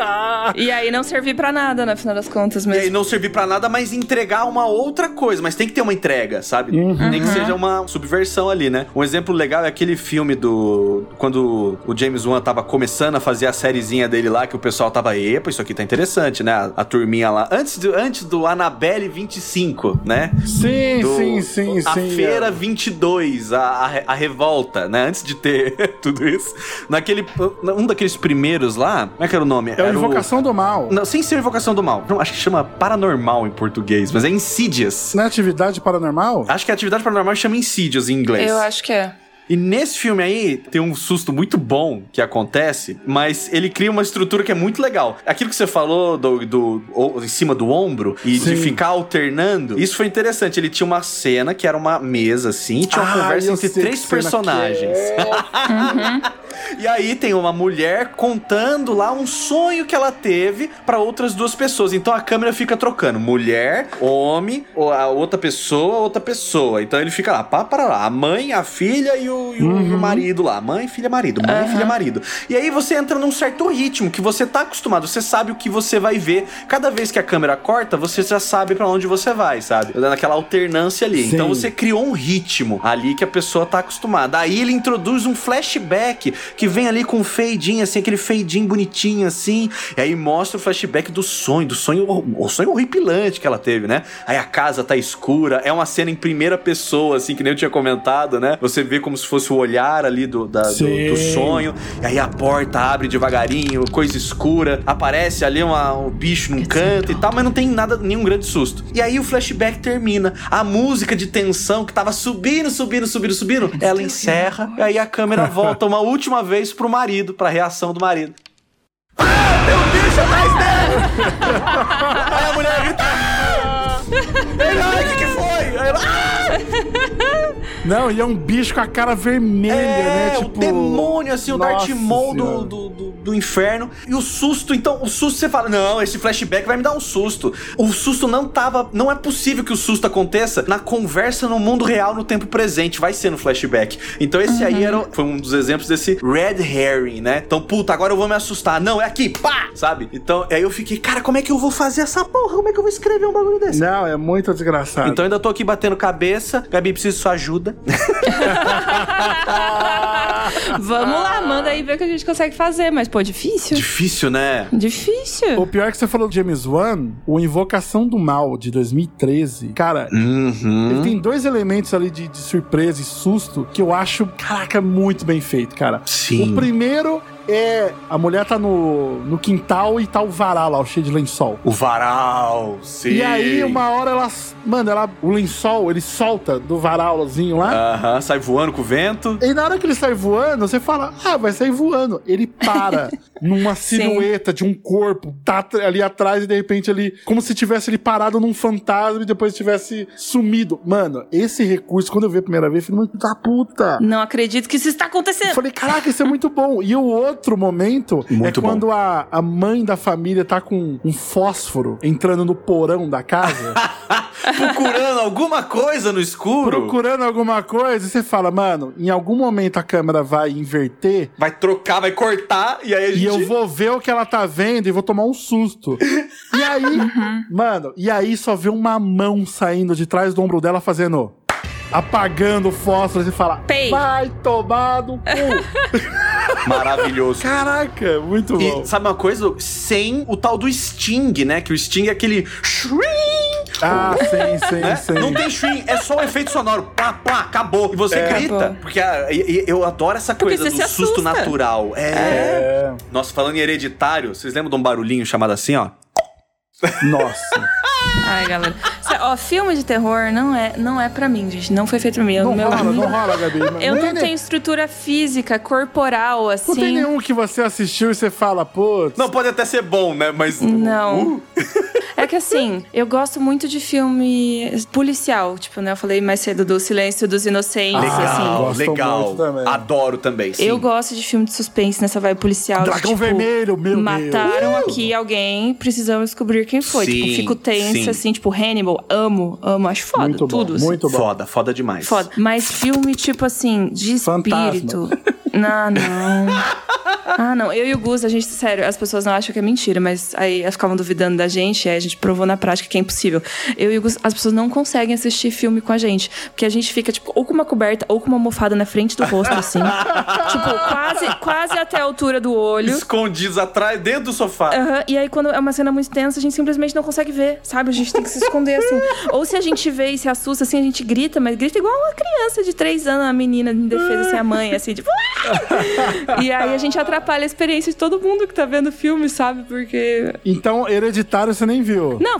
Speaker 4: E aí não servir pra nada, no final das contas
Speaker 2: E aí
Speaker 4: mesmo.
Speaker 2: não servir pra nada, mas entregar uma outra coisa. Mas tem que ter uma entrega, sabe? Nem que seja uma subversão ali, né? Um exemplo legal é aquele filme do. Quando o James Wan tava começando a fazer a sériezinha dele lá, que o pessoal tava, epa, isso aqui tá interessante, né? A, a turminha lá. Antes do, antes do Annabelle 25, né?
Speaker 1: Sim,
Speaker 2: Do-
Speaker 1: sim, sim,
Speaker 2: a
Speaker 1: sim.
Speaker 2: Feira 22, a, a, a revolta, né? Antes de ter tudo isso. Naquele. Um daqueles primeiros lá. Como é que era o nome?
Speaker 1: É
Speaker 2: Era o-
Speaker 1: Invocação do Mal.
Speaker 2: Não, sem ser Invocação do Mal. Não, acho que chama Paranormal em português, mas é Insidious.
Speaker 1: Não é atividade paranormal?
Speaker 2: Acho que a atividade paranormal chama Insidious em inglês.
Speaker 4: Eu acho que é.
Speaker 2: E nesse filme aí tem um susto muito bom que acontece, mas ele cria uma estrutura que é muito legal. Aquilo que você falou do, do- em cima do ombro e de
Speaker 1: Sim.
Speaker 2: ficar alternando, isso foi interessante. Ele tinha uma cena que era uma mesa assim, tinha uma
Speaker 1: Ah,
Speaker 2: conversa entre três personagens.
Speaker 1: é.
Speaker 2: E aí tem uma mulher contando lá um sonho que ela teve pra outras duas pessoas. Então a câmera fica trocando mulher, homem, ou a outra pessoa, outra pessoa. Então ele fica lá, pá, para lá, a mãe, a filha e o, e o
Speaker 1: Uhum.
Speaker 2: marido lá, mãe, filha, marido, mãe, filha, marido. E aí você entra num certo ritmo que você tá acostumado, você sabe o que você vai ver. Cada vez que a câmera corta, você já sabe pra onde você vai, sabe? Naquela alternância ali.
Speaker 1: Sim.
Speaker 2: Então você criou um ritmo ali que a pessoa tá acostumada. Aí ele introduz um flashback que vem ali com um fade-in, assim, aquele fade-in bonitinho, assim. E aí mostra o flashback do sonho, do sonho, o sonho horripilante que ela teve, né? Aí a casa tá escura, é uma cena em primeira pessoa, assim, que nem eu tinha comentado, né? Você vê como se fosse o olhar ali do, da- do, do sonho. E aí a porta abre devagarinho, coisa escura, aparece ali uma- um bicho num canto e tal, mas não tem nada, nenhum grande susto. E aí o flashback termina. A música de tensão que tava subindo, subindo, subindo, subindo, ela encerra. E aí a câmera volta uma última vez pro marido, pra reação do marido. Ah, tem um bicho atrás dele! aí a mulher grita. "Ah!" Ele, ai, o que, que foi? Aí ela, "Ah!"
Speaker 1: Não, e é um bicho com a cara vermelha,
Speaker 2: É,
Speaker 1: né?
Speaker 2: o
Speaker 1: Tipo.
Speaker 2: demônio, assim, o Darth Maul do, do, do, do inferno. E o susto, então, o susto você fala, não, esse flashback vai me dar um susto. O susto não tava, não é possível que o susto aconteça na conversa no mundo real, no tempo presente, vai ser no flashback. Então esse aí era, foi um dos exemplos desse red herring, né? Então, puta, agora eu vou me assustar. Não, é aqui, pá! Sabe? Então, aí eu fiquei, cara, como é que eu vou fazer essa porra? Como é que eu vou escrever um bagulho desse?
Speaker 1: Não, é muito desgraçado.
Speaker 2: Então ainda tô aqui batendo cabeça. Gabi, preciso de sua ajuda.
Speaker 4: Vamos lá, manda aí ver o que a gente consegue fazer. Mas, pô, difícil.
Speaker 2: Difícil, né?
Speaker 1: O
Speaker 4: Difícil.
Speaker 1: pior é que você falou do James Wan, o Invocação do Mal de 2013. Cara,
Speaker 2: Uhum.
Speaker 1: ele tem dois elementos ali de, de surpresa e susto que eu acho, caraca, muito bem feito, cara.
Speaker 2: Sim.
Speaker 1: O primeiro é a mulher tá no, no quintal e tá o varal lá, o cheio de lençol.
Speaker 2: O varal, sim.
Speaker 1: E aí, uma hora ela. Mano, ela, o lençol, ele solta do varalzinho lá.
Speaker 2: Aham, sai voando com o vento.
Speaker 1: E na hora que ele sai voando, você fala, ah, vai sair voando. Ele para numa silhueta de um corpo, tá ali atrás e de repente ele, como se tivesse ele parado num fantasma e depois tivesse sumido. Mano, esse recurso, quando eu vi a primeira vez, eu falei, mano, da puta.
Speaker 4: Não acredito que isso está
Speaker 1: Eu
Speaker 4: acontecendo.
Speaker 1: falei, caraca, isso é muito bom. E o outro momento
Speaker 2: Muito
Speaker 1: é quando a, a mãe da família tá com um fósforo entrando no porão da casa,
Speaker 2: Procurando alguma coisa no escuro.
Speaker 1: procurando alguma coisa, e você fala, mano, em algum momento a câmera vai inverter
Speaker 2: Vai trocar, vai cortar, e aí a gente.
Speaker 1: E eu vou ver o que ela tá vendo e vou tomar um susto. E aí, mano, e aí só vê uma mão saindo de trás do ombro dela fazendo. Apagando o fósforo e fala:
Speaker 4: Pei.
Speaker 1: Vai tomar no cu.
Speaker 2: Maravilhoso.
Speaker 1: Caraca, muito bom.
Speaker 2: E sabe uma coisa? Sem o tal do Sting, né? Que o Sting é aquele.
Speaker 1: Ah, sim, sim,
Speaker 2: né?
Speaker 1: sim.
Speaker 2: Não tem string, é só o efeito sonoro. Plá, plá, acabou. E você
Speaker 1: É.
Speaker 2: grita.
Speaker 4: Acabou.
Speaker 2: Porque ah, e- e- eu adoro essa
Speaker 4: Porque
Speaker 2: coisa do susto
Speaker 4: assusta.
Speaker 2: natural. É.
Speaker 1: É.
Speaker 2: Nossa, falando em hereditário, vocês lembram de um barulhinho chamado assim, ó?
Speaker 1: Nossa.
Speaker 4: Ai, galera. Cê- Ó, filme de terror não é, não é pra mim, gente. Não foi feito pra mim. Eu-
Speaker 1: Não
Speaker 4: meu-
Speaker 1: rola, não rola, Gabi.
Speaker 4: Eu não tenho estrutura física, corporal, assim.
Speaker 1: Não tem nenhum que você assistiu e você fala, putz.
Speaker 2: Não, pode até ser bom, né? Mas.
Speaker 4: Não. É que assim, eu gosto muito de filme policial. Tipo, né? Eu falei mais cedo do Silêncio dos Inocentes,
Speaker 2: Legal,
Speaker 4: assim.
Speaker 2: legal.
Speaker 1: muito também.
Speaker 2: Adoro também. Sim.
Speaker 4: Eu gosto de filme de suspense nessa vibe policial. de,
Speaker 1: Dragão
Speaker 4: tipo,
Speaker 1: Vermelho, meu Deus.
Speaker 4: Mataram aqui alguém, precisamos descobrir quem foi.
Speaker 2: Sim,
Speaker 4: tipo, fico tensa,
Speaker 2: sim.
Speaker 4: assim, tipo, Hannibal, amo, amo, acho foda,
Speaker 1: Muito bom,
Speaker 4: tudo. assim.
Speaker 1: muito bom.
Speaker 2: Foda, foda demais.
Speaker 4: Foda. Mas filme, tipo assim, de
Speaker 1: Fantasma.
Speaker 4: Não, não. Ah, não. Eu e o Gus, a gente, sério, as pessoas não acham que é mentira, mas aí elas ficavam duvidando da gente, e aí a gente provou na prática que é impossível. Eu e o Gus, as pessoas não conseguem assistir filme com a gente. Porque a gente fica, tipo, ou com uma coberta, ou com uma almofada na frente do rosto, assim. tipo, quase, quase até a altura do olho.
Speaker 2: Escondidos atrás, dentro do sofá.
Speaker 4: Aham, E aí, quando é uma cena muito tensa, a gente simplesmente não consegue ver, sabe? A gente tem que se esconder, assim. Ou se a gente vê e se assusta, assim, a gente grita, mas grita igual uma criança de três anos, a menina em defesa, assim, a mãe, assim, tipo... e aí a gente atrapalha a experiência de todo mundo que tá vendo o filme, sabe? Porque...
Speaker 1: Então, hereditário você nem viu.
Speaker 4: Não...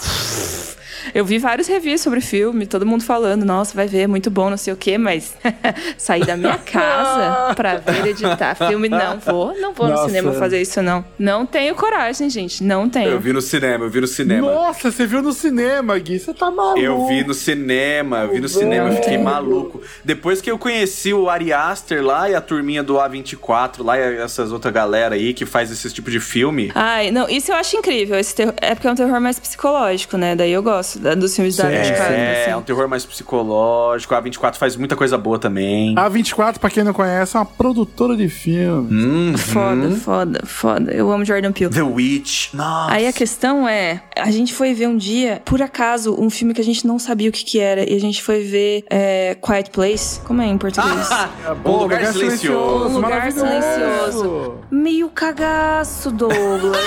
Speaker 4: Eu vi vários reviews sobre o filme, todo mundo falando, nossa, vai ver, é muito bom, não sei o quê, mas sair da minha casa pra ver editar filme, não vou, não vou
Speaker 1: Nossa.
Speaker 4: no cinema fazer isso, não. Não tenho coragem, gente, não tenho.
Speaker 2: Eu vi no cinema, eu vi no cinema.
Speaker 1: Nossa, você viu no cinema, Gui. Você tá maluco.
Speaker 2: Eu vi no cinema, eu vi no cinema, eu fiquei maluco. Depois que eu conheci o Ari Aster lá e a turminha do A24 lá e essas outras galera aí que faz esse tipo de filme.
Speaker 4: Ai, não, isso eu acho incrível. Esse terror- é porque é um terror mais psicológico, né? Daí eu gosto da- dos filmes da
Speaker 1: Sim,
Speaker 4: Arte Caramba,
Speaker 2: É,
Speaker 4: assim.
Speaker 2: é um terror mais psicológico. A A24 faz muita coisa boa também.
Speaker 1: A 24, pra quem não conhece, é uma produtora de filme.
Speaker 2: Hum,
Speaker 4: Foda, foda, foda. Eu amo Jordan Peele.
Speaker 2: The Witch. Nossa.
Speaker 4: Aí a questão é, a gente foi ver um dia, por acaso, um filme que a gente não sabia o que que era, e a gente foi ver é, Quiet Place. Como é em português?
Speaker 2: Ah, um lugar silencioso.
Speaker 4: Um lugar silencioso. Meio cagaço, Douglas.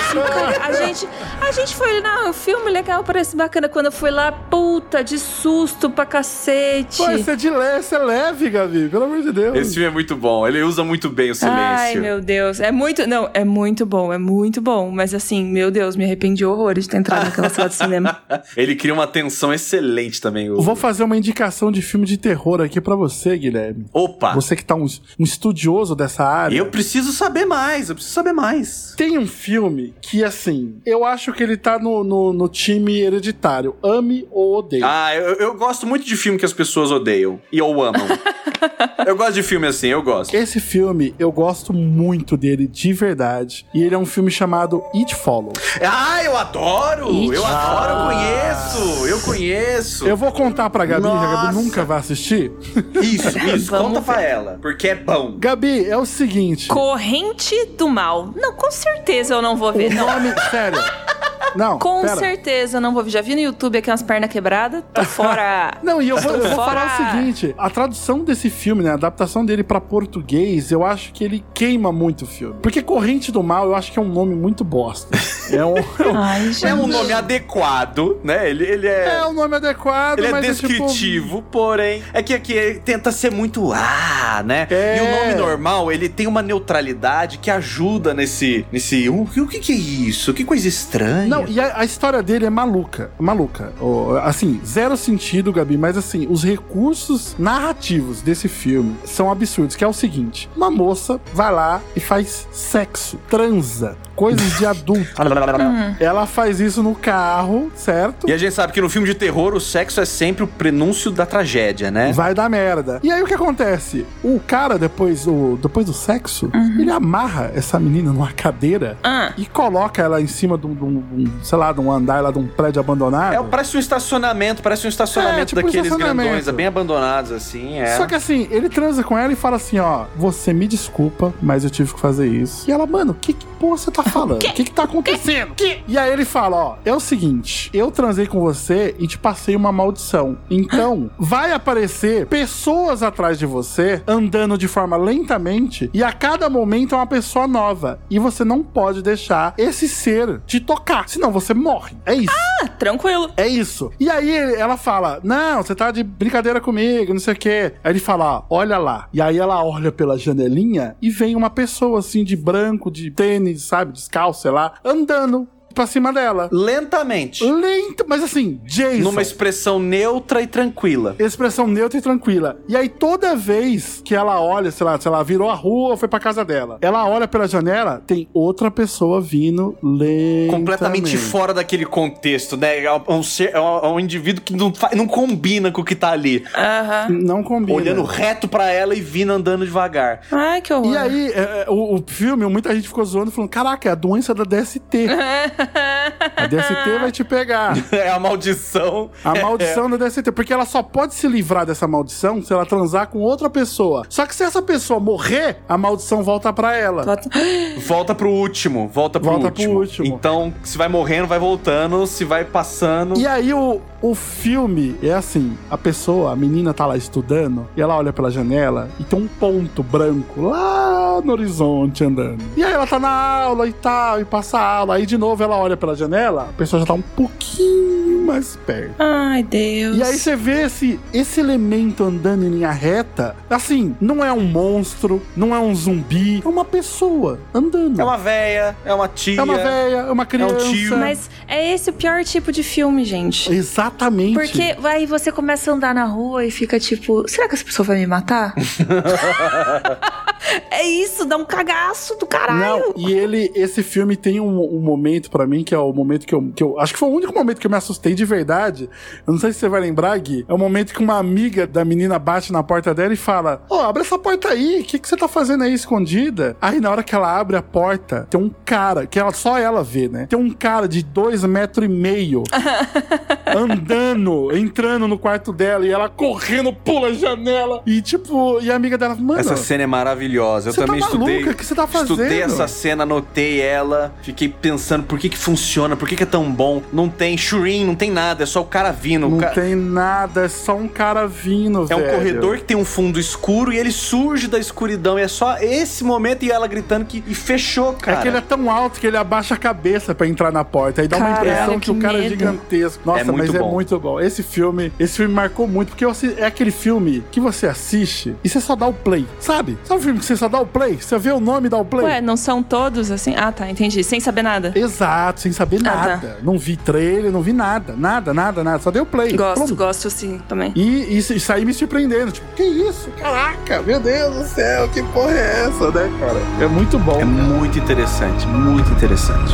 Speaker 4: A gente, a gente foi, não, o filme legal, parece bacana. Quando eu fui lá, puta, de susto pra cacete.
Speaker 1: Pô, isso é de leve, isso é leve, Gabi. Pelo amor de Deus.
Speaker 2: Esse filme é muito bom. Ele usa muito bem o silêncio.
Speaker 4: Ai, meu Deus. É muito. Não, é muito bom, é muito bom. Mas assim, meu Deus, me arrependi horrores de ter entrado naquela sala de cinema.
Speaker 2: Ele cria uma tensão excelente também. o-
Speaker 1: Eu Vou fazer uma indicação de filme de terror aqui pra você, Guilherme.
Speaker 2: Opa!
Speaker 1: Você que tá um, um estudioso dessa área.
Speaker 2: Eu preciso saber mais, eu preciso saber mais.
Speaker 1: Tem um filme que, assim, eu acho que ele tá no, no, no time hereditário. Ame ou odeie.
Speaker 2: Ah, eu, eu gosto muito de filme que as pessoas odeiam e ou amam. eu gosto de filme assim, eu gosto.
Speaker 1: Esse filme, eu gosto muito dele, de verdade. E ele é um filme chamado It Follows.
Speaker 2: Ah, eu adoro!
Speaker 4: Ih,
Speaker 2: Eu adoro, eu conheço! Eu conheço!
Speaker 1: Eu vou contar pra Gabi, que a
Speaker 2: Nossa.
Speaker 1: Gabi nunca vai assistir.
Speaker 2: Isso, isso, conta
Speaker 4: ver.
Speaker 2: pra ela, porque é bom.
Speaker 1: Gabi, é o seguinte.
Speaker 4: Corrente do Mal. Não, com certeza eu não vou ver.
Speaker 1: O
Speaker 4: Não,
Speaker 1: nome, sério. Não,
Speaker 4: com
Speaker 1: pera.
Speaker 4: certeza eu não vou ver. Já vi no YouTube aqui umas pernas quebradas? Tô fora.
Speaker 1: Não, e eu vou, eu vou falar o seguinte: a tradução desse filme, né? A adaptação dele pra português, eu acho que ele queima muito o filme. Porque Corrente do Mal, eu acho que é um nome muito bosta. É um,
Speaker 4: Ai, gente.
Speaker 2: É um nome adequado, né? Ele, ele é.
Speaker 1: é um nome adequado,
Speaker 2: Ele é
Speaker 1: mas
Speaker 2: descritivo, porém. É que aqui ele tenta ser muito ah, né?
Speaker 1: É.
Speaker 2: E o nome normal, ele tem uma neutralidade que ajuda nesse. nesse. O, o que, que é isso? Que coisa estranha.
Speaker 1: Não, e a, a história dele é maluca. Maluca. Ó, assim, zero sentido, Gabi, mas assim, os recursos narrativos desse filme são absurdos. Que é o seguinte: uma moça vai lá e faz sexo, transa, coisas de adulto. Ela faz isso no carro, certo?
Speaker 2: E a gente sabe que no filme de terror o sexo é sempre o prenúncio da tragédia, né?
Speaker 1: Vai dar merda. E aí o que acontece? O cara, depois, o, depois do sexo, ele amarra essa menina numa cadeira
Speaker 4: Ah.
Speaker 1: e coloca ela em cima de um, um- sei lá, de um andar lá de um prédio abandonado.
Speaker 2: É, parece um estacionamento, parece um estacionamento
Speaker 1: É, tipo
Speaker 2: daqueles
Speaker 1: estacionamento.
Speaker 2: grandões, bem abandonados, assim, é.
Speaker 1: Só que assim, ele transa com ela e fala assim, ó, você me desculpa, mas eu tive que fazer isso. E ela, mano, que, que porra você tá falando? O que que tá acontecendo? E aí ele fala, ó, é o seguinte, eu transei com você e te passei uma maldição. Então, vai aparecer pessoas atrás de você, andando de forma lentamente, e a cada momento é uma pessoa nova. E você não pode deixar esse ser te tocar, senão você morre. É isso.
Speaker 4: Ah, tranquilo.
Speaker 1: É isso. E aí ela fala: Não, você tá de brincadeira comigo, não sei o quê. Aí ele fala: Olha lá. E aí ela olha pela janelinha e vem uma pessoa assim de branco, de tênis, sabe, descalço, sei lá, andando pra cima dela.
Speaker 2: Lentamente.
Speaker 1: Lento, mas assim, Jason.
Speaker 2: Numa expressão neutra e tranquila.
Speaker 1: expressão neutra e tranquila. E aí, toda vez que ela olha, sei lá, se ela virou a rua ou foi pra casa dela, ela olha pela janela, tem outra pessoa vindo lentamente.
Speaker 2: Completamente fora daquele contexto, né? É um, ser, é um, é indivíduo que não, não combina com o que tá ali.
Speaker 4: Aham.
Speaker 1: Não combina.
Speaker 2: Olhando reto pra ela e vindo andando devagar.
Speaker 4: Ai, que horror.
Speaker 1: E aí, é, é, o, o filme, muita gente ficou zoando, falando: caraca, é a doença da DST. a DST vai te pegar.
Speaker 2: É a maldição.
Speaker 1: A maldição da DST. Porque ela só pode se livrar dessa maldição se ela transar com outra pessoa. Só que se essa pessoa morrer, a maldição volta pra ela.
Speaker 4: Bota-
Speaker 2: Volta pro último, volta pro,
Speaker 1: Volta pro
Speaker 2: último.
Speaker 1: último.
Speaker 2: Então, se vai morrendo, vai voltando, se vai passando.
Speaker 1: E aí o, o filme é assim, a pessoa, a menina tá lá estudando, e ela olha pela janela e tem um ponto branco lá no horizonte andando. E aí ela tá na aula e tal, e passa a aula. Aí de novo ela olha pela janela, a pessoa já tá um pouquinho mais perto.
Speaker 4: Ai, Deus.
Speaker 1: E aí você vê esse, esse elemento andando em linha reta, assim, não é um monstro, não é um zumbi, é uma pessoa andando.
Speaker 2: É uma véia, é uma tia.
Speaker 1: É uma véia, é uma criança.
Speaker 2: tio.
Speaker 4: Mas é esse o pior tipo de filme, gente.
Speaker 1: Exatamente.
Speaker 4: Porque aí você começa a andar na rua e fica tipo, será que essa pessoa vai me matar? é isso, dá um cagaço do caralho.
Speaker 1: Não, e ele, esse filme tem um, um momento pra mim que é o momento que eu, que eu. Acho que foi o único momento que eu me assustei de verdade. Eu não sei se você vai lembrar, Gui. É o momento que uma amiga da menina bate na porta dela e fala: Ô, abre essa porta aí, o que, que você tá fazendo aí escondida? Aí na hora que ela abre a porta, tem um cara, que ela, só ela vê, né? Tem um cara de dois metros e meio andando, entrando no quarto dela e ela correndo, pula a janela. E tipo, e a amiga dela, mano.
Speaker 2: Essa cena é maravilhosa. Eu
Speaker 1: tá
Speaker 2: também estudei.
Speaker 1: maluca? O que você tá
Speaker 2: Estudei
Speaker 1: fazendo?
Speaker 2: essa cena, anotei ela, fiquei pensando por que que funciona, por que que é tão bom. Não tem shurin, não tem nada, é só o cara vindo.
Speaker 1: Não
Speaker 2: ca-
Speaker 1: tem nada, é só um cara vindo,
Speaker 2: É um
Speaker 1: velho.
Speaker 2: corredor que tem um fundo escuro e ele surge da escuridão. E é só esse momento e ela gritando que. E fechou,
Speaker 1: É
Speaker 2: cara.
Speaker 1: que ele é tão alto que ele abaixa a cabeça pra entrar na porta. Aí dá uma impressão que,
Speaker 4: que
Speaker 1: o cara é
Speaker 4: medo.
Speaker 1: gigantesco. Nossa,
Speaker 2: É muito
Speaker 1: mas é
Speaker 2: bom.
Speaker 1: muito bom. Esse filme, esse filme marcou muito, porque assi- é aquele filme que você assiste e você só dá o play, sabe? Sabe o filme que você só dá o play? Você vê o nome e dá o play?
Speaker 4: Ué, não são todos assim? Ah, tá, entendi. Sem saber nada.
Speaker 1: Exato, sem saber
Speaker 4: Ah, tá.
Speaker 1: nada. Não vi trailer, não vi nada. Nada, nada, nada. Só dei o play.
Speaker 4: Gosto,
Speaker 1: Pronto.
Speaker 4: gosto sim também.
Speaker 1: E, e, e saí me surpreendendo. Tipo, que isso? Caraca, meu Deus do céu, que porra é essa, né, cara? É muito bom.
Speaker 2: É
Speaker 1: cara.
Speaker 2: muito interessante, muito interessante.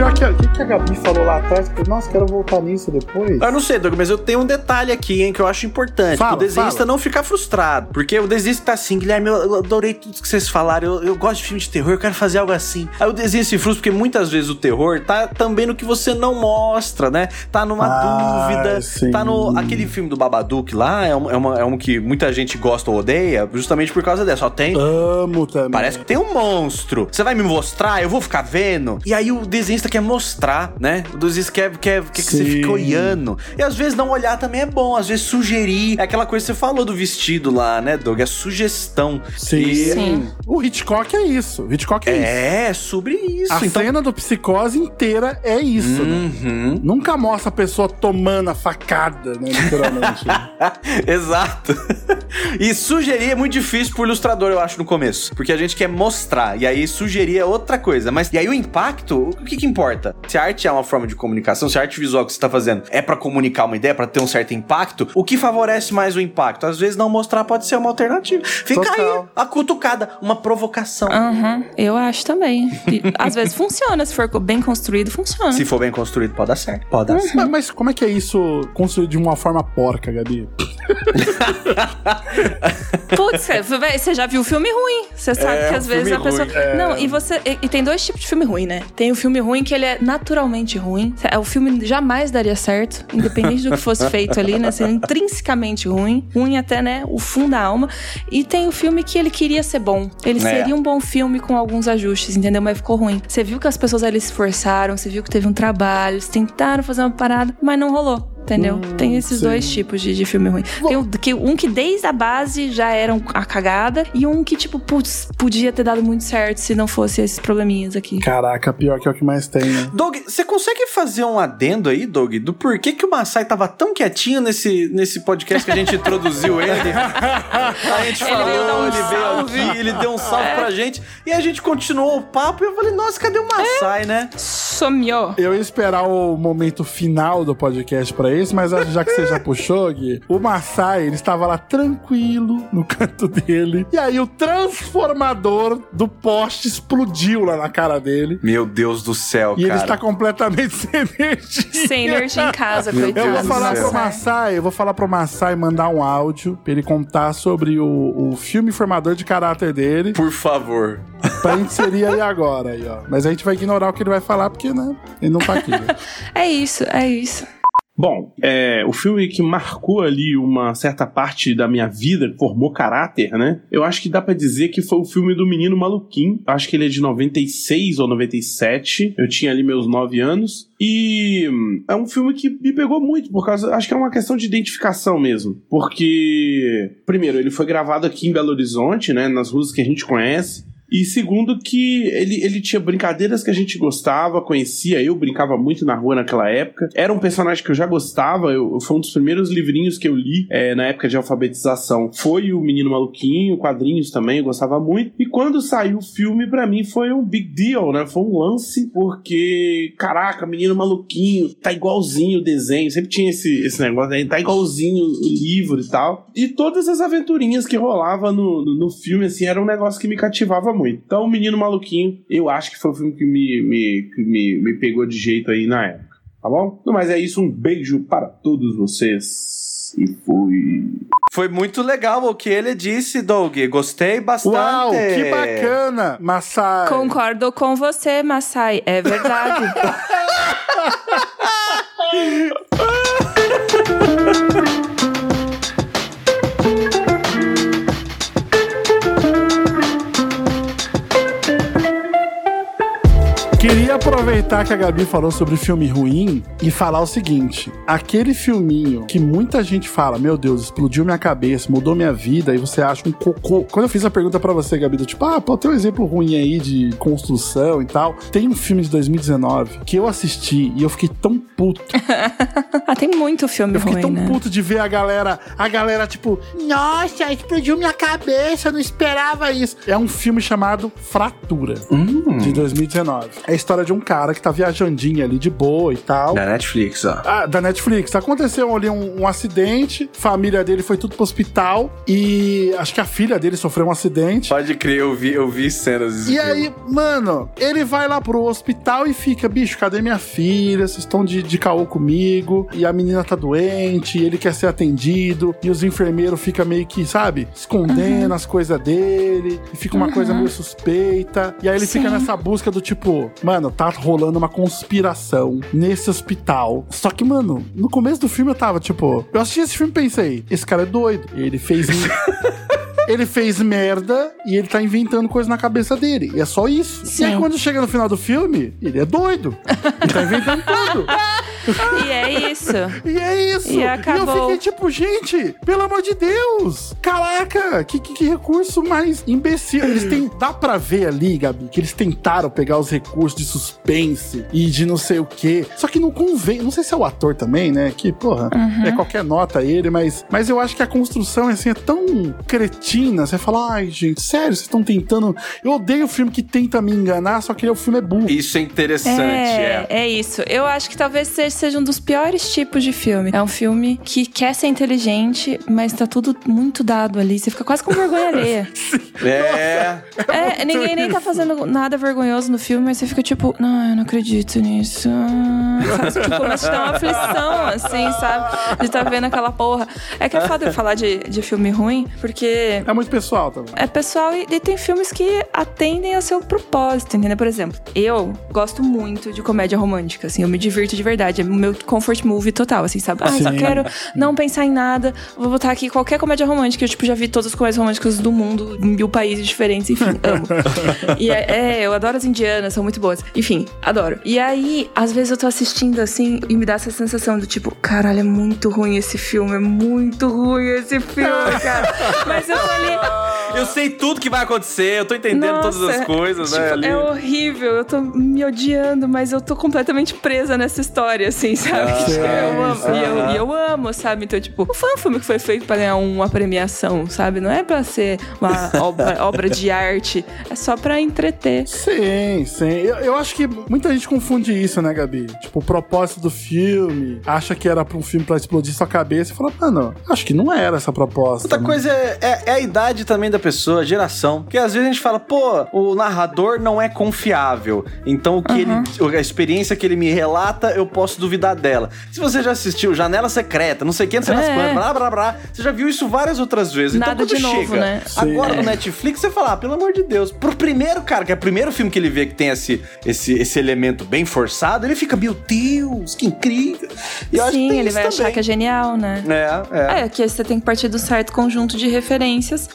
Speaker 1: Pior que a, que, que a Gabi falou lá atrás, porque, nossa, quero voltar nisso depois.
Speaker 2: Eu não sei, Doug, mas eu tenho um detalhe aqui, hein, que eu acho importante.
Speaker 1: Fala,
Speaker 2: o desenhista
Speaker 1: fala.
Speaker 2: não ficar frustrado. Porque o desenhista tá assim, Guilherme, eu, eu adorei tudo que vocês falaram. Eu, eu gosto de filme de terror, eu quero fazer algo assim. Aí o desenhista se frustra, porque muitas vezes o terror tá também no que você não mostra, né? Tá numa
Speaker 1: Ah,
Speaker 2: dúvida.
Speaker 1: sim.
Speaker 2: Tá no. Aquele filme do Babadook lá, é um, é, uma- é um que muita gente gosta ou odeia, justamente por causa dessa. Só tem.
Speaker 1: Amo também.
Speaker 2: Parece que tem um monstro. Você vai me mostrar? Eu vou ficar vendo? E aí o desenhista quer mostrar, né? O desenhista quer, quer, quer que você fique olhando. E às vezes não olhar também é bom. Às vezes sugerir. É aquela coisa que você falou do vestido lá, né, Doug? É sugestão.
Speaker 1: Sim.
Speaker 2: E-
Speaker 4: Sim.
Speaker 1: O Hitchcock é isso. O Hitchcock é, isso.
Speaker 2: É, sobre isso.
Speaker 1: A
Speaker 2: então...
Speaker 1: cena do psicose inteira é isso, né?
Speaker 2: Uhum.
Speaker 1: Nunca mostra a pessoa tomando a facada, né? Literalmente.
Speaker 2: Exato. E sugerir é muito difícil pro ilustrador, eu acho, no começo. Porque a gente quer mostrar. E aí sugerir é outra coisa. Mas e aí o impacto, o que que importa? Se a arte é uma forma de comunicação, se a arte visual que você tá fazendo é pra comunicar uma ideia, pra ter um certo impacto, o que favorece mais o impacto? Às vezes não mostrar pode ser uma alternativa. Fica aí
Speaker 1: Total.
Speaker 2: a cutucada, uma provocação.
Speaker 4: Aham, eu acho também. E, às vezes funciona, se for bem construído, funciona.
Speaker 2: Se for bem construído, pode dar certo. Pode dar certo.
Speaker 1: mas, mas como é que é isso construído de uma forma porca, Gabi?
Speaker 4: Putz, véi, você já viu filme ruim. Você sabe
Speaker 2: É,
Speaker 4: que às
Speaker 2: um
Speaker 4: vezes a pessoa.
Speaker 2: ruim, é.
Speaker 4: Não, e você. E, e tem dois tipos de filme ruim, né? Tem o filme ruim que ele é naturalmente ruim. É, O filme jamais daria certo, independente do que fosse feito ali, né? Sendo intrinsecamente ruim. Ruim até, né? O fundo da alma. E tem o filme que ele queria ser bom. Ele
Speaker 2: É.
Speaker 4: seria um bom filme com alguns ajustes, entendeu? Mas ficou ruim. Você viu que as pessoas ali se esforçaram, você viu que teve um trabalho, eles tentaram fazer uma parada, mas não rolou. Entendeu? Tem esses
Speaker 1: sim.
Speaker 4: dois tipos de, de filme ruim. Tem um que, um que desde a base já era a cagada, e um que, tipo, putz, podia ter dado muito certo se não fosse esses probleminhas aqui.
Speaker 1: Caraca, pior que é o que mais tem, né?
Speaker 2: Doug, você consegue fazer um adendo aí, Doug, do porquê que o Massai tava tão quietinho nesse, nesse podcast que a gente introduziu ele? A gente
Speaker 4: Ele
Speaker 2: falou,
Speaker 4: um
Speaker 2: ele veio aqui, ele deu um salve
Speaker 4: É.
Speaker 2: pra gente, e a gente continuou o papo, e eu falei, nossa, cadê o Massai, né?
Speaker 4: Sumiu.
Speaker 1: Eu ia esperar o momento final do podcast pra isso, mas já que você já puxou, Gui, o Massai, ele estava lá tranquilo no canto dele. E aí o transformador do poste explodiu lá na cara dele.
Speaker 2: Meu Deus do céu,
Speaker 1: E ele
Speaker 2: cara.
Speaker 1: está completamente sem energia.
Speaker 4: Sem energia em casa,
Speaker 2: Meu
Speaker 4: coitado.
Speaker 1: Eu vou falar pro
Speaker 2: céu.
Speaker 1: Massai, eu vou falar pro Massai mandar um áudio pra ele contar sobre o, o filme formador de caráter dele,
Speaker 2: Por favor.
Speaker 1: pra gente inserir aí agora, aí, ó. Mas a gente vai ignorar o que ele vai falar, porque, né, ele não tá aqui. né?
Speaker 4: É isso, é isso.
Speaker 3: Bom, é, o filme que marcou ali uma certa parte da minha vida, formou caráter, né? Eu acho que dá pra dizer que foi o filme do Menino Maluquinho. Eu acho que ele é de 96 ou 97. Eu tinha ali meus 9 anos. E hum, é um filme que me pegou muito, por causa. Acho que é uma questão de identificação mesmo. Porque, primeiro, ele foi gravado aqui em Belo Horizonte, né? Nas ruas que a gente conhece. E segundo, que ele, ele tinha brincadeiras que a gente gostava, conhecia, eu brincava muito na rua naquela época. Era um personagem que eu já gostava, eu, foi um dos primeiros livrinhos que eu li é, na época de alfabetização. Foi o Menino Maluquinho, quadrinhos também, eu gostava muito. E quando saiu o filme, pra mim foi um big deal, né? Foi um lance, porque, caraca, Menino Maluquinho, tá igualzinho o desenho, sempre tinha esse, esse negócio, né? tá igualzinho o livro e tal. E todas as aventurinhas que rolava no, no, no filme, assim, era um negócio que me cativava muito. Então, o Menino Maluquinho, eu acho que foi o filme que me, me, que me, me pegou de jeito aí na época. Tá bom? No mais é isso, um beijo para todos vocês. E fui.
Speaker 2: Foi muito legal o que ele disse, Doug. Gostei bastante.
Speaker 1: Uau, que bacana, Massai.
Speaker 4: Concordo com você, Massai. É verdade.
Speaker 1: aproveitar que a Gabi falou sobre filme ruim e falar o seguinte: aquele filminho que muita gente fala, meu Deus, explodiu minha cabeça, mudou minha vida, e você acha um cocô. Quando eu fiz a pergunta pra você, Gabi, do tipo, ah, pô, tem um exemplo ruim aí de construção e tal. Tem um filme de 2019 que eu assisti e eu fiquei tão puto.
Speaker 4: ah, tem muito filme
Speaker 1: Eu fiquei
Speaker 4: ruim,
Speaker 1: tão
Speaker 4: né?
Speaker 1: puto de ver a galera, a galera, tipo, nossa, explodiu minha cabeça, eu não esperava isso. É um filme chamado Fratura, de 2019. É a história de um cara que tá viajandinho ali de boa e tal.
Speaker 2: Da Netflix, ó.
Speaker 1: Ah, da Netflix. Aconteceu ali um, um acidente, família dele foi tudo pro hospital e acho que a filha dele sofreu um acidente.
Speaker 2: Pode crer, eu vi, eu vi cenas
Speaker 1: E
Speaker 2: filme.
Speaker 1: aí, mano, ele vai lá pro hospital e fica, bicho, cadê minha filha? Vocês estão de, de caô comigo. E a menina tá doente, e ele quer ser atendido. E os enfermeiros ficam meio que, sabe, escondendo as coisas dele. E fica uma coisa meio suspeita. E aí ele fica
Speaker 4: Sim.
Speaker 1: nessa busca do tipo, mano, tá rolando uma conspiração nesse hospital. Só que, mano, no começo do filme eu tava, tipo, eu assisti esse filme e pensei, esse cara é doido. Ele fez. ele fez merda e ele tá inventando coisa na cabeça dele. E é só isso.
Speaker 4: Sim.
Speaker 1: E aí, quando chega no final do filme, ele é doido. Ele tá inventando tudo.
Speaker 4: E é isso.
Speaker 1: E é isso.
Speaker 4: E
Speaker 1: eu
Speaker 4: acabou.
Speaker 1: fiquei tipo, gente, pelo amor de Deus. Caraca, que, que, que recurso mais imbecil. Eles têm. Dá pra ver ali, Gabi, que eles tentaram pegar os recursos de suspense e de não sei o quê. Só que não convém. Não sei se é o ator também, né? Que, porra,
Speaker 4: Uhum.
Speaker 1: é qualquer nota ele, mas, mas eu acho que a construção assim, é tão cretina. Você fala, ai, gente, sério, vocês estão tentando. Eu odeio o filme que tenta me enganar, só que o filme é burro.
Speaker 2: Isso é interessante,
Speaker 4: É,
Speaker 2: é.
Speaker 4: é isso. Eu acho que talvez seja, um dos piores tipos de filme. É um filme que quer ser inteligente, mas tá tudo muito dado ali. Você fica quase com vergonha alheia.
Speaker 2: É.
Speaker 4: É, ninguém nem tá fazendo nada vergonhoso no filme, mas você fica tipo, não, eu não acredito nisso. Sabe? Tipo, começa a te dar uma aflição, assim, sabe? De tá vendo aquela porra. É que é foda falar de, de filme ruim, porque
Speaker 1: É muito pessoal também.
Speaker 4: é pessoal e, e tem filmes que atendem ao seu propósito, entendeu? Por exemplo, eu gosto muito de comédia romântica, assim, eu me divirto de verdade. É meu comfort movie total, assim, sabe? Ah, só quero não pensar em nada. Vou botar aqui qualquer comédia romântica. Eu, tipo, já vi todas as comédias românticas do mundo, em mil países diferentes, enfim, amo. e é, é, eu adoro as indianas, são muito boas. Enfim, adoro. E aí, às vezes eu tô assistindo assim e me dá essa sensação do tipo, caralho, é muito ruim esse filme, é muito ruim esse filme, cara. Mas eu tô ali.
Speaker 2: Eu sei tudo que vai acontecer, eu tô entendendo todas as coisas, né?
Speaker 4: tipo,
Speaker 2: ali.
Speaker 4: É horrível, eu tô me odiando, mas eu tô completamente presa nessa história, assim, sabe? Tipo, eu amo, e, eu, e eu amo, sabe? Então, tipo, não foi um filme que foi feito pra ganhar uma premiação, sabe? Não é pra ser uma obra, obra de arte, é só pra entreter.
Speaker 1: Sim, sim. Eu, eu acho que muita gente confunde isso, né, Gabi? Tipo, o propósito do filme, acha que era pra um filme pra explodir sua cabeça e fala, mano, acho que não era essa proposta.
Speaker 2: Outra
Speaker 1: né?
Speaker 2: coisa é, é- é a idade também da pessoa, geração. Porque às vezes a gente fala, pô, o narrador não é confiável. Então o que ele. A experiência que ele me relata, eu posso duvidar dela. Se você já assistiu Janela Secreta, não sei quem, não sei das
Speaker 4: É.
Speaker 2: quantas, blá blá blá, você já viu isso várias outras vezes.
Speaker 4: Nada
Speaker 2: então quando
Speaker 4: de novo,
Speaker 2: chega
Speaker 4: né?
Speaker 2: agora
Speaker 1: Sim.
Speaker 2: no Netflix, você fala, ah, pelo amor de Deus. Pro primeiro cara, que é o primeiro filme que ele vê que tem esse, esse, esse elemento bem forçado, ele fica, meu Deus, que incrível. E eu acho que
Speaker 4: Sim,
Speaker 2: tem
Speaker 4: ele
Speaker 2: isso
Speaker 4: vai achar
Speaker 2: também.
Speaker 4: que é genial, né?
Speaker 2: É, é.
Speaker 4: É, que você tem que partir do certo conjunto de referências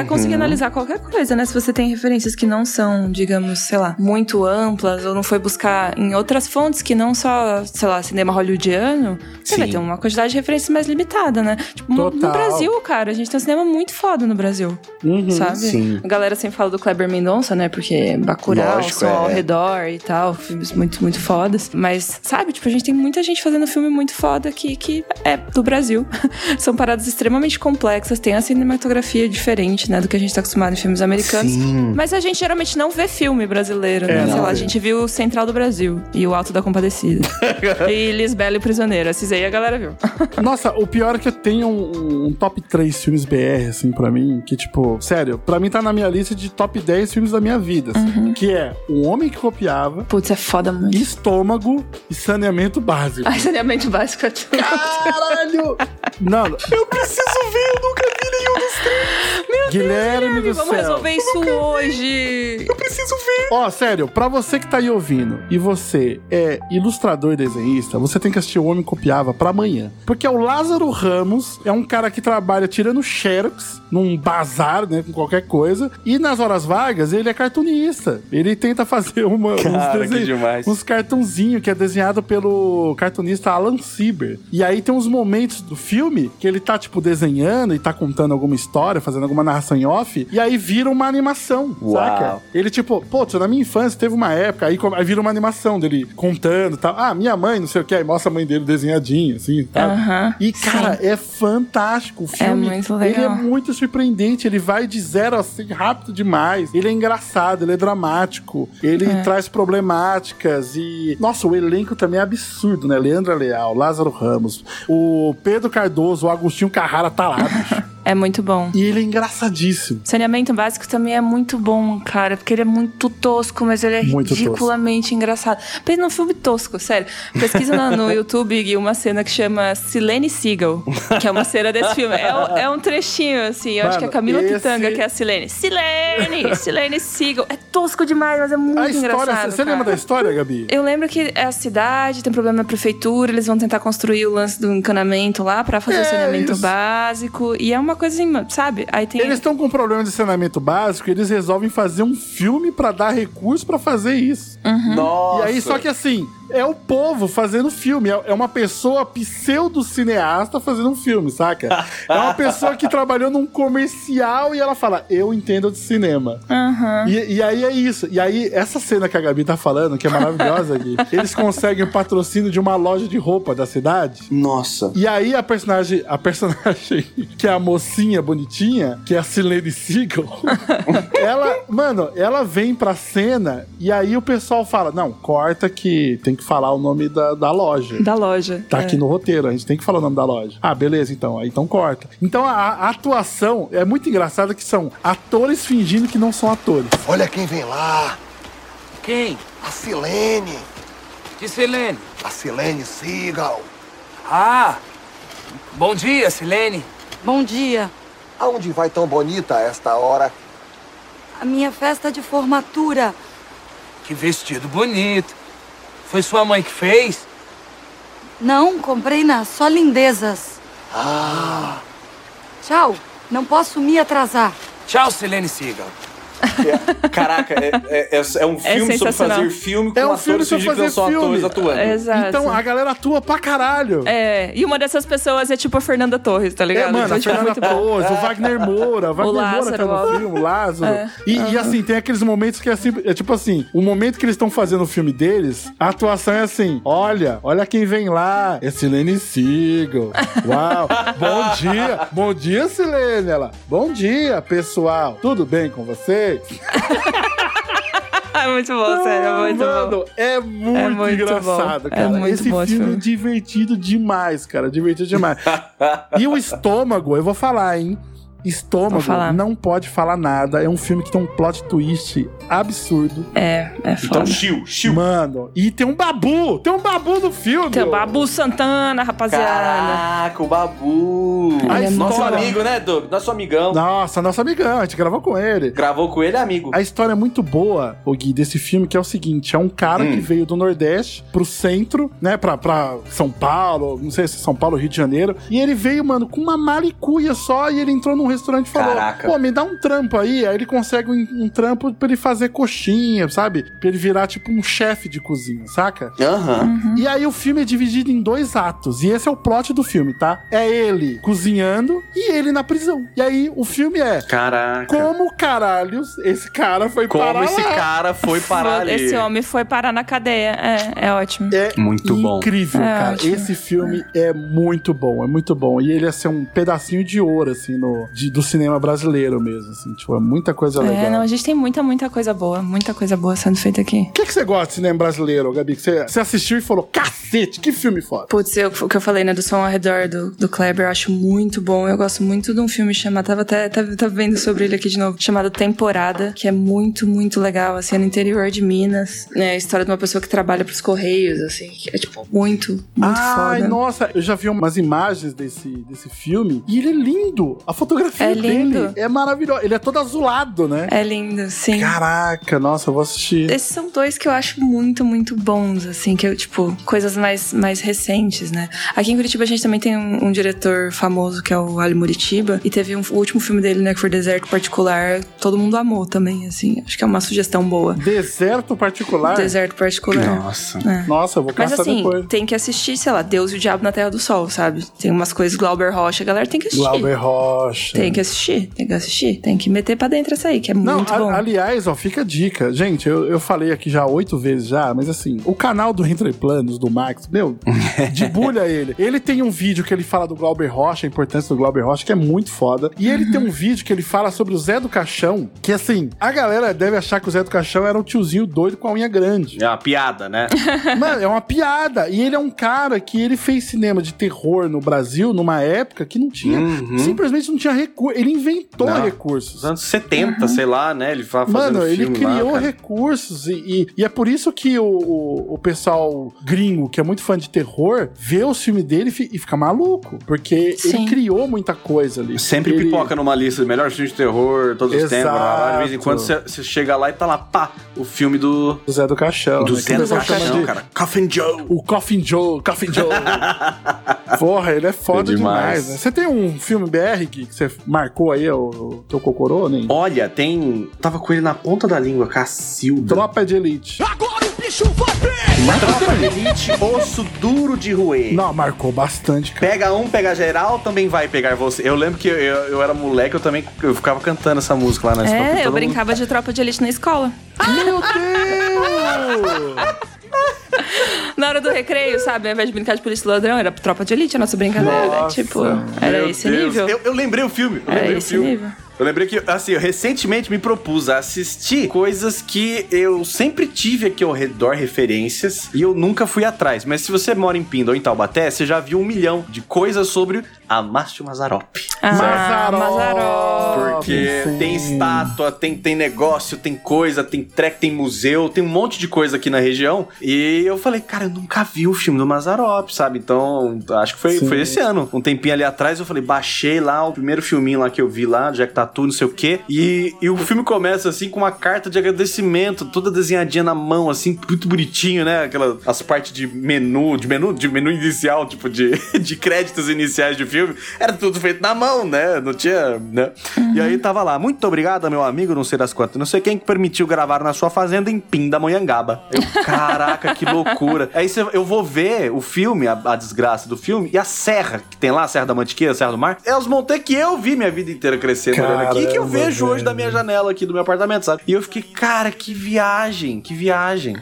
Speaker 4: pra conseguir analisar qualquer coisa, né? Se você tem referências que não são, digamos, sei lá, muito amplas, ou não foi buscar em outras fontes que não só, sei lá, cinema hollywoodiano, você vai
Speaker 2: Sim.
Speaker 4: ter uma quantidade de referências mais limitada, né? Tipo, no, no. Brasil, cara, a gente tem um cinema muito foda no Brasil,
Speaker 1: Uhum.
Speaker 4: sabe?
Speaker 2: sim.
Speaker 4: A galera sempre fala do Kleber Mendonça, né? Porque Bacurau,
Speaker 2: Lógico,
Speaker 4: Som ao
Speaker 2: é.
Speaker 4: Redor e tal, filmes muito, muito fodas. Mas, sabe, tipo, a gente tem muita gente fazendo filme muito foda que, que é do Brasil. São paradas extremamente complexas, tem a cinematografia diferente, né, do que a gente tá acostumado em filmes americanos. Mas a gente geralmente não vê filme brasileiro, né?
Speaker 1: É,
Speaker 4: Sei
Speaker 1: não
Speaker 4: lá, a
Speaker 1: vê.
Speaker 4: gente viu o Central do Brasil e o Alto da Compadecida. e Lisbela e o Prisioneiro. Esses aí a galera viu.
Speaker 1: Nossa, o pior é que eu tenho um, um top 3 filmes BR, assim, pra mim, que, tipo, sério, pra mim tá na minha lista de top 10 filmes da minha vida, assim, que é O Homem que Copiava,
Speaker 4: Putz, é foda muito.
Speaker 1: Estômago e Saneamento Básico.
Speaker 4: Ai, saneamento básico é tudo.
Speaker 1: Caralho! Não, eu preciso ver, eu nunca vi nenhum dos três. Guilherme do
Speaker 4: Vamos
Speaker 1: céu.
Speaker 4: resolver isso hoje.
Speaker 1: preciso ver. Ó, sério, pra você que tá aí ouvindo e você é ilustrador e desenhista, você tem que assistir O Homem Copiava pra amanhã. Porque é o Lázaro Ramos, é um cara que trabalha tirando xerox num bazar, né, com qualquer coisa, e nas horas vagas ele é cartunista. Ele tenta fazer uma,
Speaker 2: Cara,
Speaker 1: uns
Speaker 2: demais.
Speaker 1: uns cartãozinhos que é desenhado pelo cartunista Alan Sieber. E aí tem uns momentos do filme que ele tá, tipo, desenhando e tá contando alguma história, fazendo alguma narração em off, e aí vira uma animação,
Speaker 2: Uau.
Speaker 1: saca? Ele, tipo, pô, na minha infância teve uma época, aí, aí vira uma animação dele contando e tal. Ah, minha mãe, não sei o que, aí mostra a mãe dele desenhadinho, assim, tá?
Speaker 4: Aham,
Speaker 1: E, cara, é fantástico o filme.
Speaker 4: muito
Speaker 1: Ele é
Speaker 4: legal.
Speaker 1: muito surpreendente, ele vai de zero a cem rápido demais. Ele é engraçado, ele é dramático, ele traz problemáticas e... Nossa, o elenco também é absurdo, né? Leandra Leal, Lázaro Ramos, o Pedro Cardoso, o Agostinho Carrara tá lá, bicho.
Speaker 4: É muito bom.
Speaker 1: E ele é engraçadíssimo.
Speaker 4: Saneamento básico também é muito bom, cara, porque ele é muito tosco, mas ele é
Speaker 1: Muito
Speaker 4: ridiculamente engraçado. Pensa num filme tosco, sério. Pesquisa no, no YouTube uma cena que chama Silene Seagal, que é uma cena desse filme. É, um- é um trechinho, assim. Eu acho que é a
Speaker 1: Mano,
Speaker 4: Camila
Speaker 1: esse-
Speaker 4: Pitanga que é a Silene. Silene! Silene Seagal. É tosco demais, mas é muito
Speaker 1: A história,
Speaker 4: engraçado.
Speaker 1: você lembra da história, Gabi?
Speaker 4: Eu lembro que é a cidade, tem problema na prefeitura, eles vão tentar construir o lance do encanamento lá pra fazer
Speaker 1: É,
Speaker 4: o saneamento
Speaker 1: isso.
Speaker 4: básico. E é uma coisa assim, sabe? Aí tem.
Speaker 1: Eles estão com problema de saneamento básico e eles resolvem fazer um filme pra dar recurso pra fazer isso.
Speaker 2: Nossa.
Speaker 1: E aí, só que assim, é o povo fazendo filme. É é uma pessoa pseudo-cineasta fazendo um filme, saca? É uma pessoa que trabalhou num comercial e ela fala, eu entendo de cinema.
Speaker 4: Aham.
Speaker 1: E, e aí é isso. E aí, essa cena que a Gabi tá falando, que é maravilhosa, Gui, eles conseguem o patrocínio de uma loja de roupa da cidade.
Speaker 2: Nossa.
Speaker 1: E aí a personagem, a personagem que é a mocinha bonitinha, que é a Silene Seagal, ela, mano, ela vem pra cena e aí o pessoal fala: "Não, corta que tem que falar o nome da, da loja".
Speaker 4: Da loja.
Speaker 1: Tá
Speaker 4: É.
Speaker 1: aqui no roteiro, a gente tem que falar o nome da loja. Ah, beleza, então. Aí então corta. Então a, a atuação é muito engraçada que são atores fingindo que não são atores.
Speaker 7: Olha quem vem lá.
Speaker 8: Quem?
Speaker 7: A Silene.
Speaker 8: Que Silene?
Speaker 7: A Silene Seagal.
Speaker 8: Ah! Bom dia, Silene.
Speaker 9: Bom dia.
Speaker 7: Aonde vai tão bonita a esta hora?
Speaker 9: A minha festa de formatura.
Speaker 8: Que vestido bonito. Foi sua mãe que fez?
Speaker 9: Não, comprei na Só Lindezas. Ah. Tchau, não posso me atrasar.
Speaker 8: Tchau, Silene Seagal.
Speaker 2: Caraca, é, é- é- é um filme sobre fazer filme com
Speaker 1: É um
Speaker 2: atores
Speaker 1: filme sobre fazer
Speaker 2: são atores
Speaker 1: filme.
Speaker 2: atuando.
Speaker 4: Exato.
Speaker 1: Então a galera atua pra caralho.
Speaker 4: É, e uma dessas pessoas é tipo a Fernanda Torres, tá ligado?
Speaker 1: É, mano,
Speaker 4: Então,
Speaker 1: a
Speaker 4: tipo,
Speaker 1: Fernanda. Torres, o Wagner Moura, o Wagner Moura
Speaker 4: Lázaro,
Speaker 1: tá no filme, o Lázaro.
Speaker 4: É.
Speaker 1: E, e, assim, tem aqueles momentos que é, assim, é tipo assim, o momento que eles estão fazendo o filme deles, a atuação é assim, olha, olha quem vem lá, é Silene Seagal. Uau, bom dia, bom dia, Silene. Ela, bom dia, pessoal, tudo bem com
Speaker 4: É muito bom, sério, é muito
Speaker 1: Mano,
Speaker 4: bom.
Speaker 1: é muito,
Speaker 4: É muito
Speaker 1: engraçado,
Speaker 4: bom. É
Speaker 1: cara.
Speaker 4: muito
Speaker 1: esse
Speaker 4: esse
Speaker 1: filme é
Speaker 4: filme.
Speaker 1: divertido demais, cara. Divertido demais. e o estômago, eu vou falar, hein? Estômago não pode falar nada. É um filme que tem um plot twist absurdo.
Speaker 4: É, é
Speaker 2: Então,
Speaker 4: foda.
Speaker 2: chill, chill.
Speaker 1: Mano, e tem um babu! Tem um babu no filme!
Speaker 4: Tem o Babu Santana, rapaziada.
Speaker 2: Caraca, o Babu.
Speaker 1: A
Speaker 4: é
Speaker 2: Nosso
Speaker 1: história-
Speaker 2: amigo, né, Doug? Nosso amigão.
Speaker 1: Nossa, nosso amigão, a gente gravou com ele.
Speaker 2: Gravou com ele, amigo.
Speaker 1: A história é muito boa, o Gui, desse filme, que é o seguinte: é um cara
Speaker 2: Hum.
Speaker 1: que veio do Nordeste pro centro, né, pra, pra São Paulo, não sei se São Paulo, Rio de Janeiro. E ele veio, mano, com uma malicuia só, e ele entrou num restaurante falou:
Speaker 2: Caraca.
Speaker 1: Pô, me dá um trampo aí. Aí ele consegue um, um trampo pra ele fazer coxinha, sabe? Pra ele virar tipo um chefe de cozinha, saca?
Speaker 2: Aham.
Speaker 1: E aí o filme é dividido em dois atos. E esse é o plot do filme, tá? É ele cozinhando e ele na prisão. E aí o filme é.
Speaker 2: Caraca.
Speaker 1: Como caralhos esse cara foi
Speaker 2: Como
Speaker 1: parar
Speaker 2: esse
Speaker 1: lá?
Speaker 2: cara foi parar ali.
Speaker 4: Esse homem foi parar na cadeia. É, é ótimo.
Speaker 1: É
Speaker 2: Muito bom.
Speaker 1: incrível,
Speaker 4: É
Speaker 1: cara.
Speaker 4: ótimo.
Speaker 1: Esse filme é muito bom, é muito bom. E ele ia ser um pedacinho de ouro, assim, no, de- do cinema brasileiro mesmo, assim. Tipo, é muita coisa legal.
Speaker 4: É, não, a gente tem muita, muita coisa boa. Muita coisa boa sendo feita aqui.
Speaker 1: O que, que você gosta de cinema brasileiro, Gabi? Que você, você assistiu e falou, cacete, que filme foda.
Speaker 4: Putz, eu, o que eu falei, né, do som ao redor do, do Kleber, eu acho muito bom. Eu gosto muito de um filme chamado, tava até tava, tava vendo sobre ele aqui de novo, chamado Temporada, que é muito, muito legal, assim, é no interior de Minas. né, a história de uma pessoa que trabalha pros Correios, assim, que é, tipo, muito, muito
Speaker 1: Ai,
Speaker 4: foda.
Speaker 1: nossa, eu já vi umas imagens desse, desse filme e ele é lindo. A fotografia
Speaker 4: É lindo.
Speaker 1: dele é maravilhosa. Ele é todo azulado, né?
Speaker 4: É lindo, sim.
Speaker 1: Caraca, nossa, eu vou assistir.
Speaker 4: Esses são dois que eu acho muito, muito bons, assim, que eu, tipo, coisas mais, mais recentes, né? Aqui em Curitiba a gente também tem um, um diretor famoso que é o Ali Muritiba, e teve um, o último filme dele, né, que foi Deserto Particular, todo mundo amou também, assim, acho que é uma sugestão boa.
Speaker 1: Deserto particular?
Speaker 4: Deserto Particular.
Speaker 2: Nossa.
Speaker 4: É.
Speaker 1: Nossa, eu vou
Speaker 4: Mas
Speaker 1: caçar
Speaker 4: assim,
Speaker 1: depois.
Speaker 4: tem que assistir, sei lá, Deus e o Diabo na Terra do Sol, sabe? Tem umas coisas Glauber Rocha, a galera tem que assistir.
Speaker 1: Glauber Rocha.
Speaker 4: Tem que assistir, tem que assistir, tem que meter pra dentro essa aí, que é
Speaker 1: Não,
Speaker 4: muito
Speaker 1: a-
Speaker 4: bom.
Speaker 1: aliás, ó, fica a dica. Gente, eu, eu falei aqui já oito vezes já, mas assim, o canal do Entre Planos, do Max, meu, debulha ele. Ele tem um vídeo que ele fala do Glauber Rocha, a importância do Glauber Rocha, que é muito foda. E ele tem um vídeo que ele fala sobre o Zé do Caixão, que assim, a galera deve achar que o Zé do Caixão era um tiozinho doido com a unha grande.
Speaker 2: É uma piada, né?
Speaker 1: Mano, é uma piada. E ele é um cara que ele fez cinema de terror no Brasil numa época que não tinha.
Speaker 2: Uhum.
Speaker 1: Simplesmente não tinha recurso. Ele inventou
Speaker 2: Não.
Speaker 1: recursos.
Speaker 2: Nos anos 70, sei lá, né? Ele fa- fazendo
Speaker 1: Mano, ele criou
Speaker 2: lá,
Speaker 1: recursos e, e- e é por isso que o, o, o pessoal gringo, que é muito fã de terror, vê o filme dele e, fi- fica maluco. Porque
Speaker 4: Sim.
Speaker 1: ele criou muita coisa ali.
Speaker 2: Sempre
Speaker 1: ele...
Speaker 2: pipoca numa lista de melhores filmes de terror, todos os tempos. blá. De vez em
Speaker 1: Exato.
Speaker 2: quando você chega lá e tá lá, pá, o filme do.
Speaker 1: Do Zé do Caixão.
Speaker 2: Do
Speaker 1: né?
Speaker 2: Zé do Caixão,
Speaker 1: de
Speaker 2: cara. Coffin Joe.
Speaker 1: O Coffin Joe, Coffin Joe. Porra, ele é foda
Speaker 2: É
Speaker 1: demais.
Speaker 2: demais.
Speaker 1: né? Você tem um filme BR que que você marcou aí, o, o teu cocorô, nem?
Speaker 2: Olha, tem. Tava com ele na ponta da língua, Cacilda.
Speaker 1: Tropa de Elite.
Speaker 6: Agora o bicho vai ver!
Speaker 2: Tropa de Elite, osso duro de roer.
Speaker 1: Não, marcou bastante, cara.
Speaker 2: Pega um, pega geral, também vai pegar você. Eu lembro que eu, eu, eu era moleque, eu também eu ficava cantando essa música lá na escola.
Speaker 4: É, eu
Speaker 2: todo mundo-
Speaker 4: brincava de tropa de elite na escola.
Speaker 1: Meu Deus!
Speaker 4: Na hora do recreio, sabe? Ao invés de brincar de polícia e ladrão, era tropa de elite a nossa brincadeira.
Speaker 1: Nossa,
Speaker 4: tipo, era esse
Speaker 2: Deus.
Speaker 4: nível.
Speaker 2: Eu, eu lembrei o filme. Eu
Speaker 4: Era
Speaker 2: lembrei o
Speaker 4: esse
Speaker 2: filme.
Speaker 4: nível.
Speaker 2: Eu lembrei que, assim, eu recentemente me propus a assistir coisas que eu sempre tive aqui ao redor, referências, e eu nunca fui atrás. Mas se você mora em Pinda ou em Taubaté, você já viu um milhão de coisas sobre a Márcio Mazarop.
Speaker 4: Ah,
Speaker 1: Mazarop.
Speaker 4: Mazarop.
Speaker 2: Porque
Speaker 1: sim.
Speaker 2: tem estátua, tem, tem negócio, tem coisa, tem trek, tem museu, tem um monte de coisa aqui na região. E eu falei, cara, eu nunca vi o filme do Mazarop, sabe? Então, acho que foi,
Speaker 1: Sim.
Speaker 2: foi esse ano. Um tempinho ali atrás, eu falei, baixei lá o primeiro filminho lá que eu vi lá, Jack Tatu, não sei o quê. E, e o filme começa assim com uma carta de agradecimento, toda desenhadinha na mão, assim, muito bonitinho, né? Aquela, as partes de menu, de menu, de menu inicial, tipo, de, de créditos iniciais de filme. Era tudo feito na mão, né? Não tinha, né? E aí tava lá, muito obrigado, meu amigo, não sei das quantas, não sei quem que permitiu gravar na sua fazenda em Pindamonhangaba. Eu, caraca, que loucura. Aí cê- eu vou ver o filme, a, a desgraça do filme, e a serra que tem lá, a Serra da Mantiqueira, a Serra do Mar, é os montanhas que eu vi minha vida inteira crescendo olhando aqui, que eu
Speaker 1: Caramba,
Speaker 2: vejo hoje da minha janela aqui do meu apartamento, sabe? E eu fiquei, cara, que viagem, que viagem.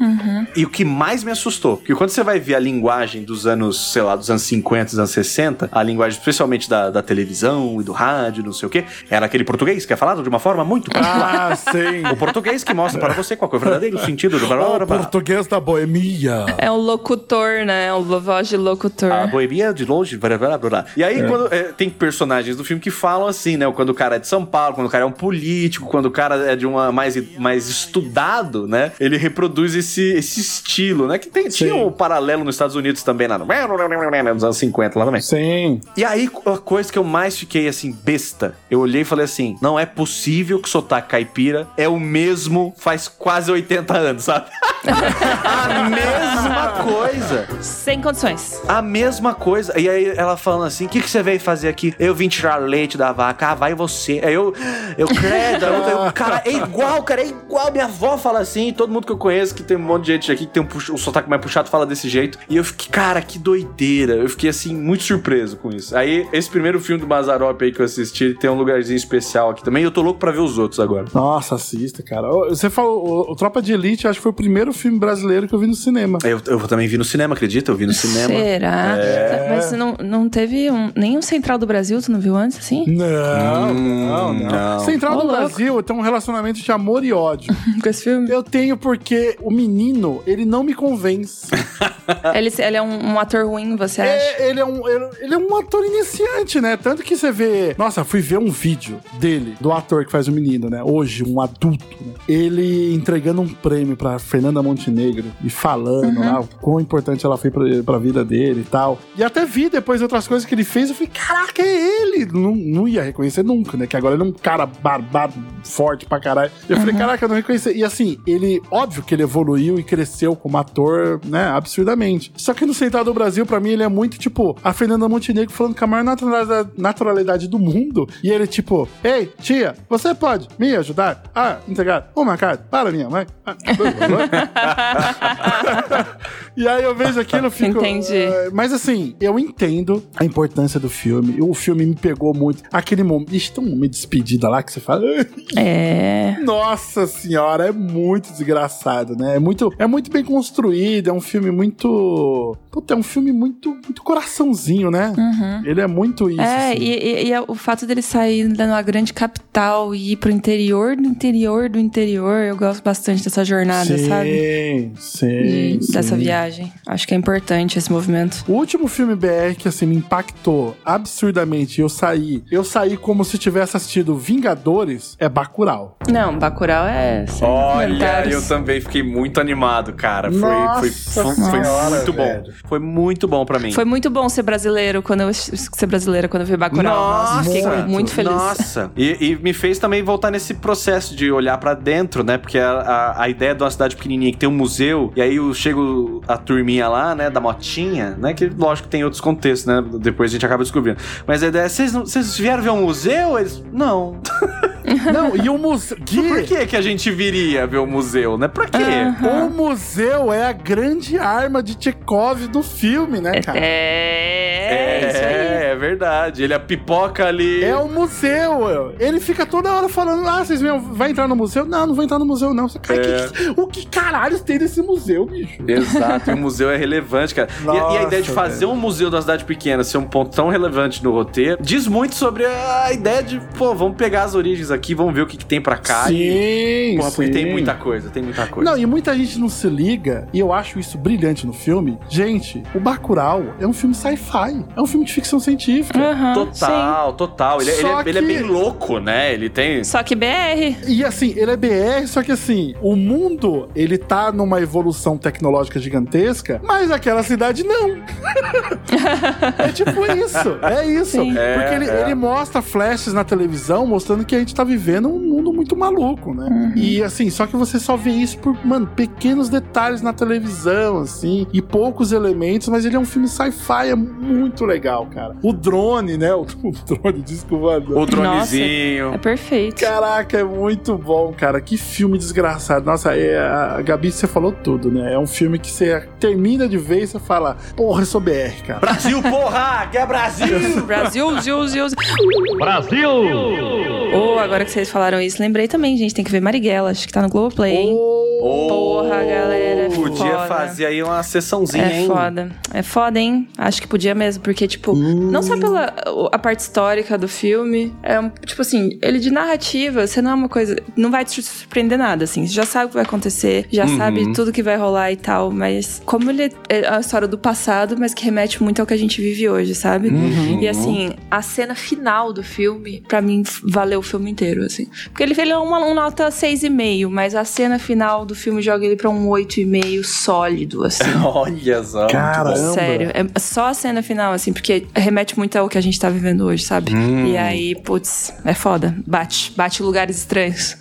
Speaker 2: E o que mais me assustou, que quando você vai ver a linguagem dos anos, sei lá, dos anos 50, dos anos 60, a linguagem especialmente da, da televisão e do rádio, não sei o quê, era aquele português que é falado de uma forma muito particular.
Speaker 1: Ah, sim.
Speaker 2: O português que mostra para você qual é o verdadeiro sentido do blá, blá,
Speaker 1: O
Speaker 2: blá,
Speaker 1: português da boemia.
Speaker 4: É um locutor, né? É uma voz de locutor.
Speaker 2: A boemia de longe, blá, blá, blá, blá. E aí, quando, é, tem personagens do filme que falam assim, né? Quando o cara é de São Paulo, quando o cara é um político, quando o cara é de uma mais, mais estudado, né? Ele reproduz esse, esse estilo, né? Que tem, tinha um paralelo nos Estados Unidos também, lá no, nos anos 50, lá também.
Speaker 1: Sim.
Speaker 2: E aí, a coisa que eu mais fiquei assim, besta, eu olhei e falei assim: não é possível que o sotaque caipira é o mesmo faz quase 80 anos, sabe? a mesma coisa.
Speaker 4: Sem condições.
Speaker 2: A mesma coisa. E aí ela falando assim: o que, que você veio fazer aqui? Eu vim tirar leite da vaca. Ah, vai você. Aí eu, eu credo. Eu, eu, cara, é igual, cara, é igual. Minha avó fala assim. Todo mundo que eu conheço, que tem um monte de gente aqui que tem um, puxa- um sotaque mais puxado, fala desse jeito. E eu fiquei, cara, que doideira. Eu fiquei assim, muito surpreso com isso. Aí, esse primeiro filme do Mazarop aí que eu assisti tem um lugarzinho especial aqui também. E eu tô louco pra ver os outros agora.
Speaker 1: Nossa, assista, cara. Você falou, o, o Tropa de Elite, acho que foi o primeiro filme brasileiro que eu vi no cinema.
Speaker 2: Eu, eu também vi no cinema, acredita? Eu vi no cinema.
Speaker 4: Será?
Speaker 2: É.
Speaker 4: Mas não, não teve um, nenhum Central do Brasil, tu não viu antes, assim?
Speaker 1: Não,
Speaker 2: Hum,
Speaker 1: não, não,
Speaker 2: não.
Speaker 1: Central
Speaker 4: Ô,
Speaker 1: do
Speaker 4: louco.
Speaker 1: Brasil tem um relacionamento de amor e ódio.
Speaker 4: Com esse filme?
Speaker 1: Eu tenho porque o menino, ele não me convence.
Speaker 4: Ele, ele é um, um ator ruim, você acha?
Speaker 1: É, ele, é um, ele, ele é um ator iniciante, né? Tanto que você vê. Nossa, fui ver um vídeo dele, do ator que faz o menino, né? Hoje, um adulto, né? Ele entregando um prêmio pra Fernanda Montenegro e falando lá o quão importante ela foi pra, pra vida dele e tal. E até vi depois outras coisas que ele fez. Eu falei, caraca, é ele! Não, não ia reconhecer nunca, né? Que agora ele é um cara barbado, forte pra caralho. Eu falei, caraca, eu não reconheci. E assim, ele, óbvio que ele evoluiu e cresceu como ator, né? Absurdamente. Só que no Central do Brasil, pra mim, ele é muito tipo a Fernanda Montenegro falando com a maior naturalidade, naturalidade do mundo. E ele, tipo, ei, tia, você pode me ajudar a entregar uma carta para minha mãe? Ah, por favor." e aí eu vejo aquilo e fico.
Speaker 4: Entendi.
Speaker 1: "Ah", Mas assim, eu entendo a importância do filme. O filme me pegou muito. Aquele momento. Ixi, tem uma despedida lá que você fala.
Speaker 4: É.
Speaker 1: Nossa senhora, é muito desgraçado, né? É muito, é muito bem construído, é um filme muito. Puta, é um filme muito, muito coraçãozinho, né? Ele é muito isso.
Speaker 4: É,
Speaker 1: assim.
Speaker 4: e, e- e é o fato dele sair da numa grande capital e ir pro interior do interior do interior, eu gosto bastante dessa jornada,
Speaker 1: sim,
Speaker 4: sabe?
Speaker 1: Sim,
Speaker 4: De- dessa
Speaker 1: sim.
Speaker 4: viagem. Acho que é importante esse movimento.
Speaker 1: O último filme BR que assim me impactou absurdamente, eu saí, eu saí como se tivesse assistido Vingadores, é Bacurau.
Speaker 4: Não, Bacurau é. sem
Speaker 2: Olha, eu também fiquei muito animado, cara. Foi,
Speaker 1: Nossa
Speaker 2: foi, foi, foi
Speaker 1: Senhora,
Speaker 2: muito bom. Foi muito bom pra mim.
Speaker 4: Foi muito bom ser brasileiro quando eu ser brasileira quando eu vi Bacurau. Nossa, fiquei muito feliz.
Speaker 2: Nossa. E, e me fez também voltar nesse processo de olhar pra dentro, né? Porque a, a, a ideia de uma cidade pequenininha que tem um museu, e aí eu chego a turminha lá, né? Da motinha, né? Que lógico que tem outros contextos, né? Depois a gente acaba descobrindo. Mas a ideia é: vocês vieram ver um museu? Eles. Não.
Speaker 1: Não, e o museu.
Speaker 2: Por que, que a gente viria ver o museu, né? Pra quê?
Speaker 1: O museu é a grande arma de Tchekov do filme, né, cara?
Speaker 4: É, isso aí.
Speaker 2: É, é verdade. Ele a pipoca ali.
Speaker 1: É o museu. Ele fica toda hora falando: Ah, vocês vão, vai entrar no museu? Não, não vou entrar no museu, não. Cara,
Speaker 2: É.
Speaker 1: que- o que caralho tem nesse museu, bicho?
Speaker 2: Exato, e o museu é relevante, cara. E- e, a
Speaker 1: Nossa,
Speaker 2: ideia de fazer
Speaker 1: velho.
Speaker 2: um museu da cidade pequena ser um ponto tão relevante no roteiro diz muito sobre a ideia de, pô, vamos pegar as origens aqui, vamos ver o que, que tem pra cá. E,
Speaker 1: Sim,
Speaker 2: porra, porque
Speaker 1: sim.
Speaker 2: tem muita coisa, tem muita coisa.
Speaker 1: Não, e muita gente não se liga, e eu acho isso brilhante no filme. Gente, o Bacurau é um filme sci-fi. É um filme de ficção científica.
Speaker 4: Aham,
Speaker 2: Total, total. Ele, ele
Speaker 1: Só
Speaker 2: é, ele é
Speaker 1: que-
Speaker 2: bem louco, né? Ele tem.
Speaker 4: sim. Só que BR.
Speaker 1: E assim, ele é BR, só que assim, o mundo, ele tá numa evolução tecnológica gigantesca, mas aquela cidade não. é tipo isso, é isso.
Speaker 4: Sim.
Speaker 1: Porque ele,
Speaker 2: É, é.
Speaker 1: ele mostra flashes na televisão mostrando que a gente tá vivendo um mundo muito maluco, né?
Speaker 4: Uhum.
Speaker 1: E assim, só que você só vê isso por, mano, pequenos detalhes na televisão, assim, e poucos elementos, mas ele é um filme sci-fi, é muito legal, cara. O drone, né? O, o drone, desculpa.
Speaker 2: O dronezinho.
Speaker 4: É perfeito.
Speaker 1: Caraca, é muito bom, cara. Que filme desgraçado. Nossa, é, a Gabi, você falou tudo, né? É um filme que você termina de ver e você fala, porra, eu sou BR, cara.
Speaker 2: Brasil, porra! Que é Brasil!
Speaker 4: Brasil, Zil, Zil. Brasil! Oh, agora que vocês falaram isso, lembrei também, gente. Tem que ver Marighella, acho que tá no Globoplay, hein? Porra, galera,
Speaker 2: Podia
Speaker 4: foda.
Speaker 2: fazer aí uma sessãozinha,
Speaker 4: É
Speaker 2: hein?
Speaker 4: foda. É foda, hein? Acho que podia mesmo, porque, tipo, não só pela a parte histórica do filme, é um, tipo assim, ele de narrativa, você não é uma coisa. Não vai te surpreender nada, assim. Você já sabe o que vai acontecer, já
Speaker 2: Uhum.
Speaker 4: sabe tudo que vai rolar e tal, mas como ele é a história do passado, mas que remete muito ao que a gente vive hoje, sabe?
Speaker 2: Uhum.
Speaker 4: E assim, a cena final do filme, pra mim, valeu o filme inteiro, assim. Porque ele fez uma, uma nota 6,5, mas a cena final do filme joga ele pra um 8,5 sólido, assim.
Speaker 2: Olha só.
Speaker 1: Caramba.
Speaker 4: Sério, é só a cena final, assim, porque remete muito ao que a gente tá vivendo hoje, sabe? E aí, putz, é foda. Bate, bate em lugares estranhos.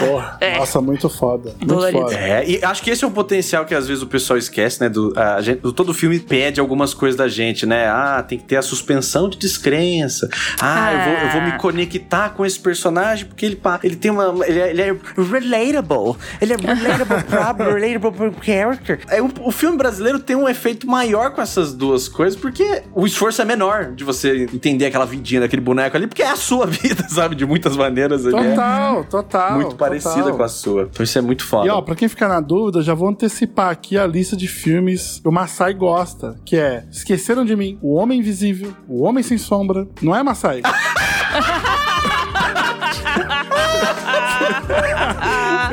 Speaker 1: Porra,
Speaker 4: É.
Speaker 1: Nossa, muito foda. Muito
Speaker 4: Dolorido.
Speaker 1: foda.
Speaker 2: É, e acho que esse é o potencial que às vezes o pessoal esquece, né? Do, a gente, do todo filme pede algumas coisas da gente, né? Ah, tem que ter a suspensão de descrença. Ah, Eu, vou, eu vou me conectar com esse personagem porque ele, ele tem uma. Ele é, ele é relatable. Ele é relatable problem, relatable character. É, o, o filme brasileiro tem um efeito maior com essas duas coisas porque o esforço é menor de você entender aquela vidinha daquele boneco ali, porque é a sua vida, sabe? De muitas maneiras ali. é
Speaker 1: Total, total.
Speaker 2: muito parecida
Speaker 1: total.
Speaker 2: com a sua. Então isso é muito foda.
Speaker 1: E ó, pra quem ficar na dúvida, já vou antecipar aqui a lista de filmes que o Massai gosta, que é Esqueceram de Mim, O Homem Invisível, O Homem Sem Sombra. Não é,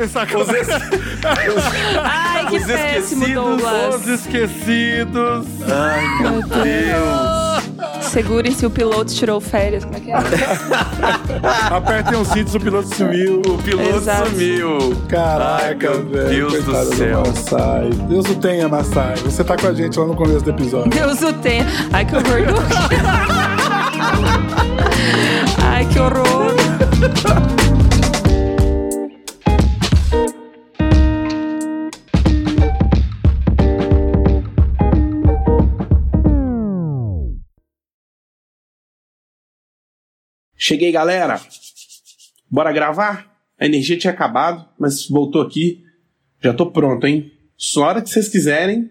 Speaker 1: Massai? Você sacou?
Speaker 4: Ai, que
Speaker 2: Os
Speaker 4: péssimo,
Speaker 2: esquecidos,
Speaker 4: Douglas.
Speaker 1: Os Esquecidos.
Speaker 4: Meu Deus. Segure-se, o piloto tirou férias. Como é que é?
Speaker 1: Apertem os cintos, o piloto sumiu.
Speaker 2: O piloto
Speaker 4: Exato.
Speaker 2: sumiu.
Speaker 1: Caraca,
Speaker 2: Ai, meu
Speaker 1: velho.
Speaker 2: Deus do céu.
Speaker 1: Massai. Deus o tenha, Massai. Você tá com a gente lá no começo do episódio.
Speaker 4: Deus o tenha. Ai, que horror. Ai, que horror.
Speaker 3: Cheguei, galera. Bora gravar? A energia tinha acabado, mas voltou aqui. Já tô pronto, hein? Só hora que vocês quiserem.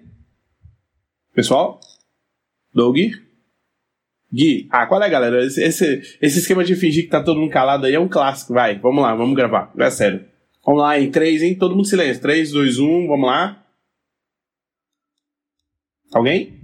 Speaker 3: Pessoal? Doug? Gui? Ah, qual é, galera? Esse, esse, esse esquema de fingir que tá todo mundo calado aí é um clássico. Vai, vamos lá, vamos gravar. É sério. Vamos lá, em 3, hein? Todo mundo silêncio. 3, 2, 1, vamos lá. Alguém?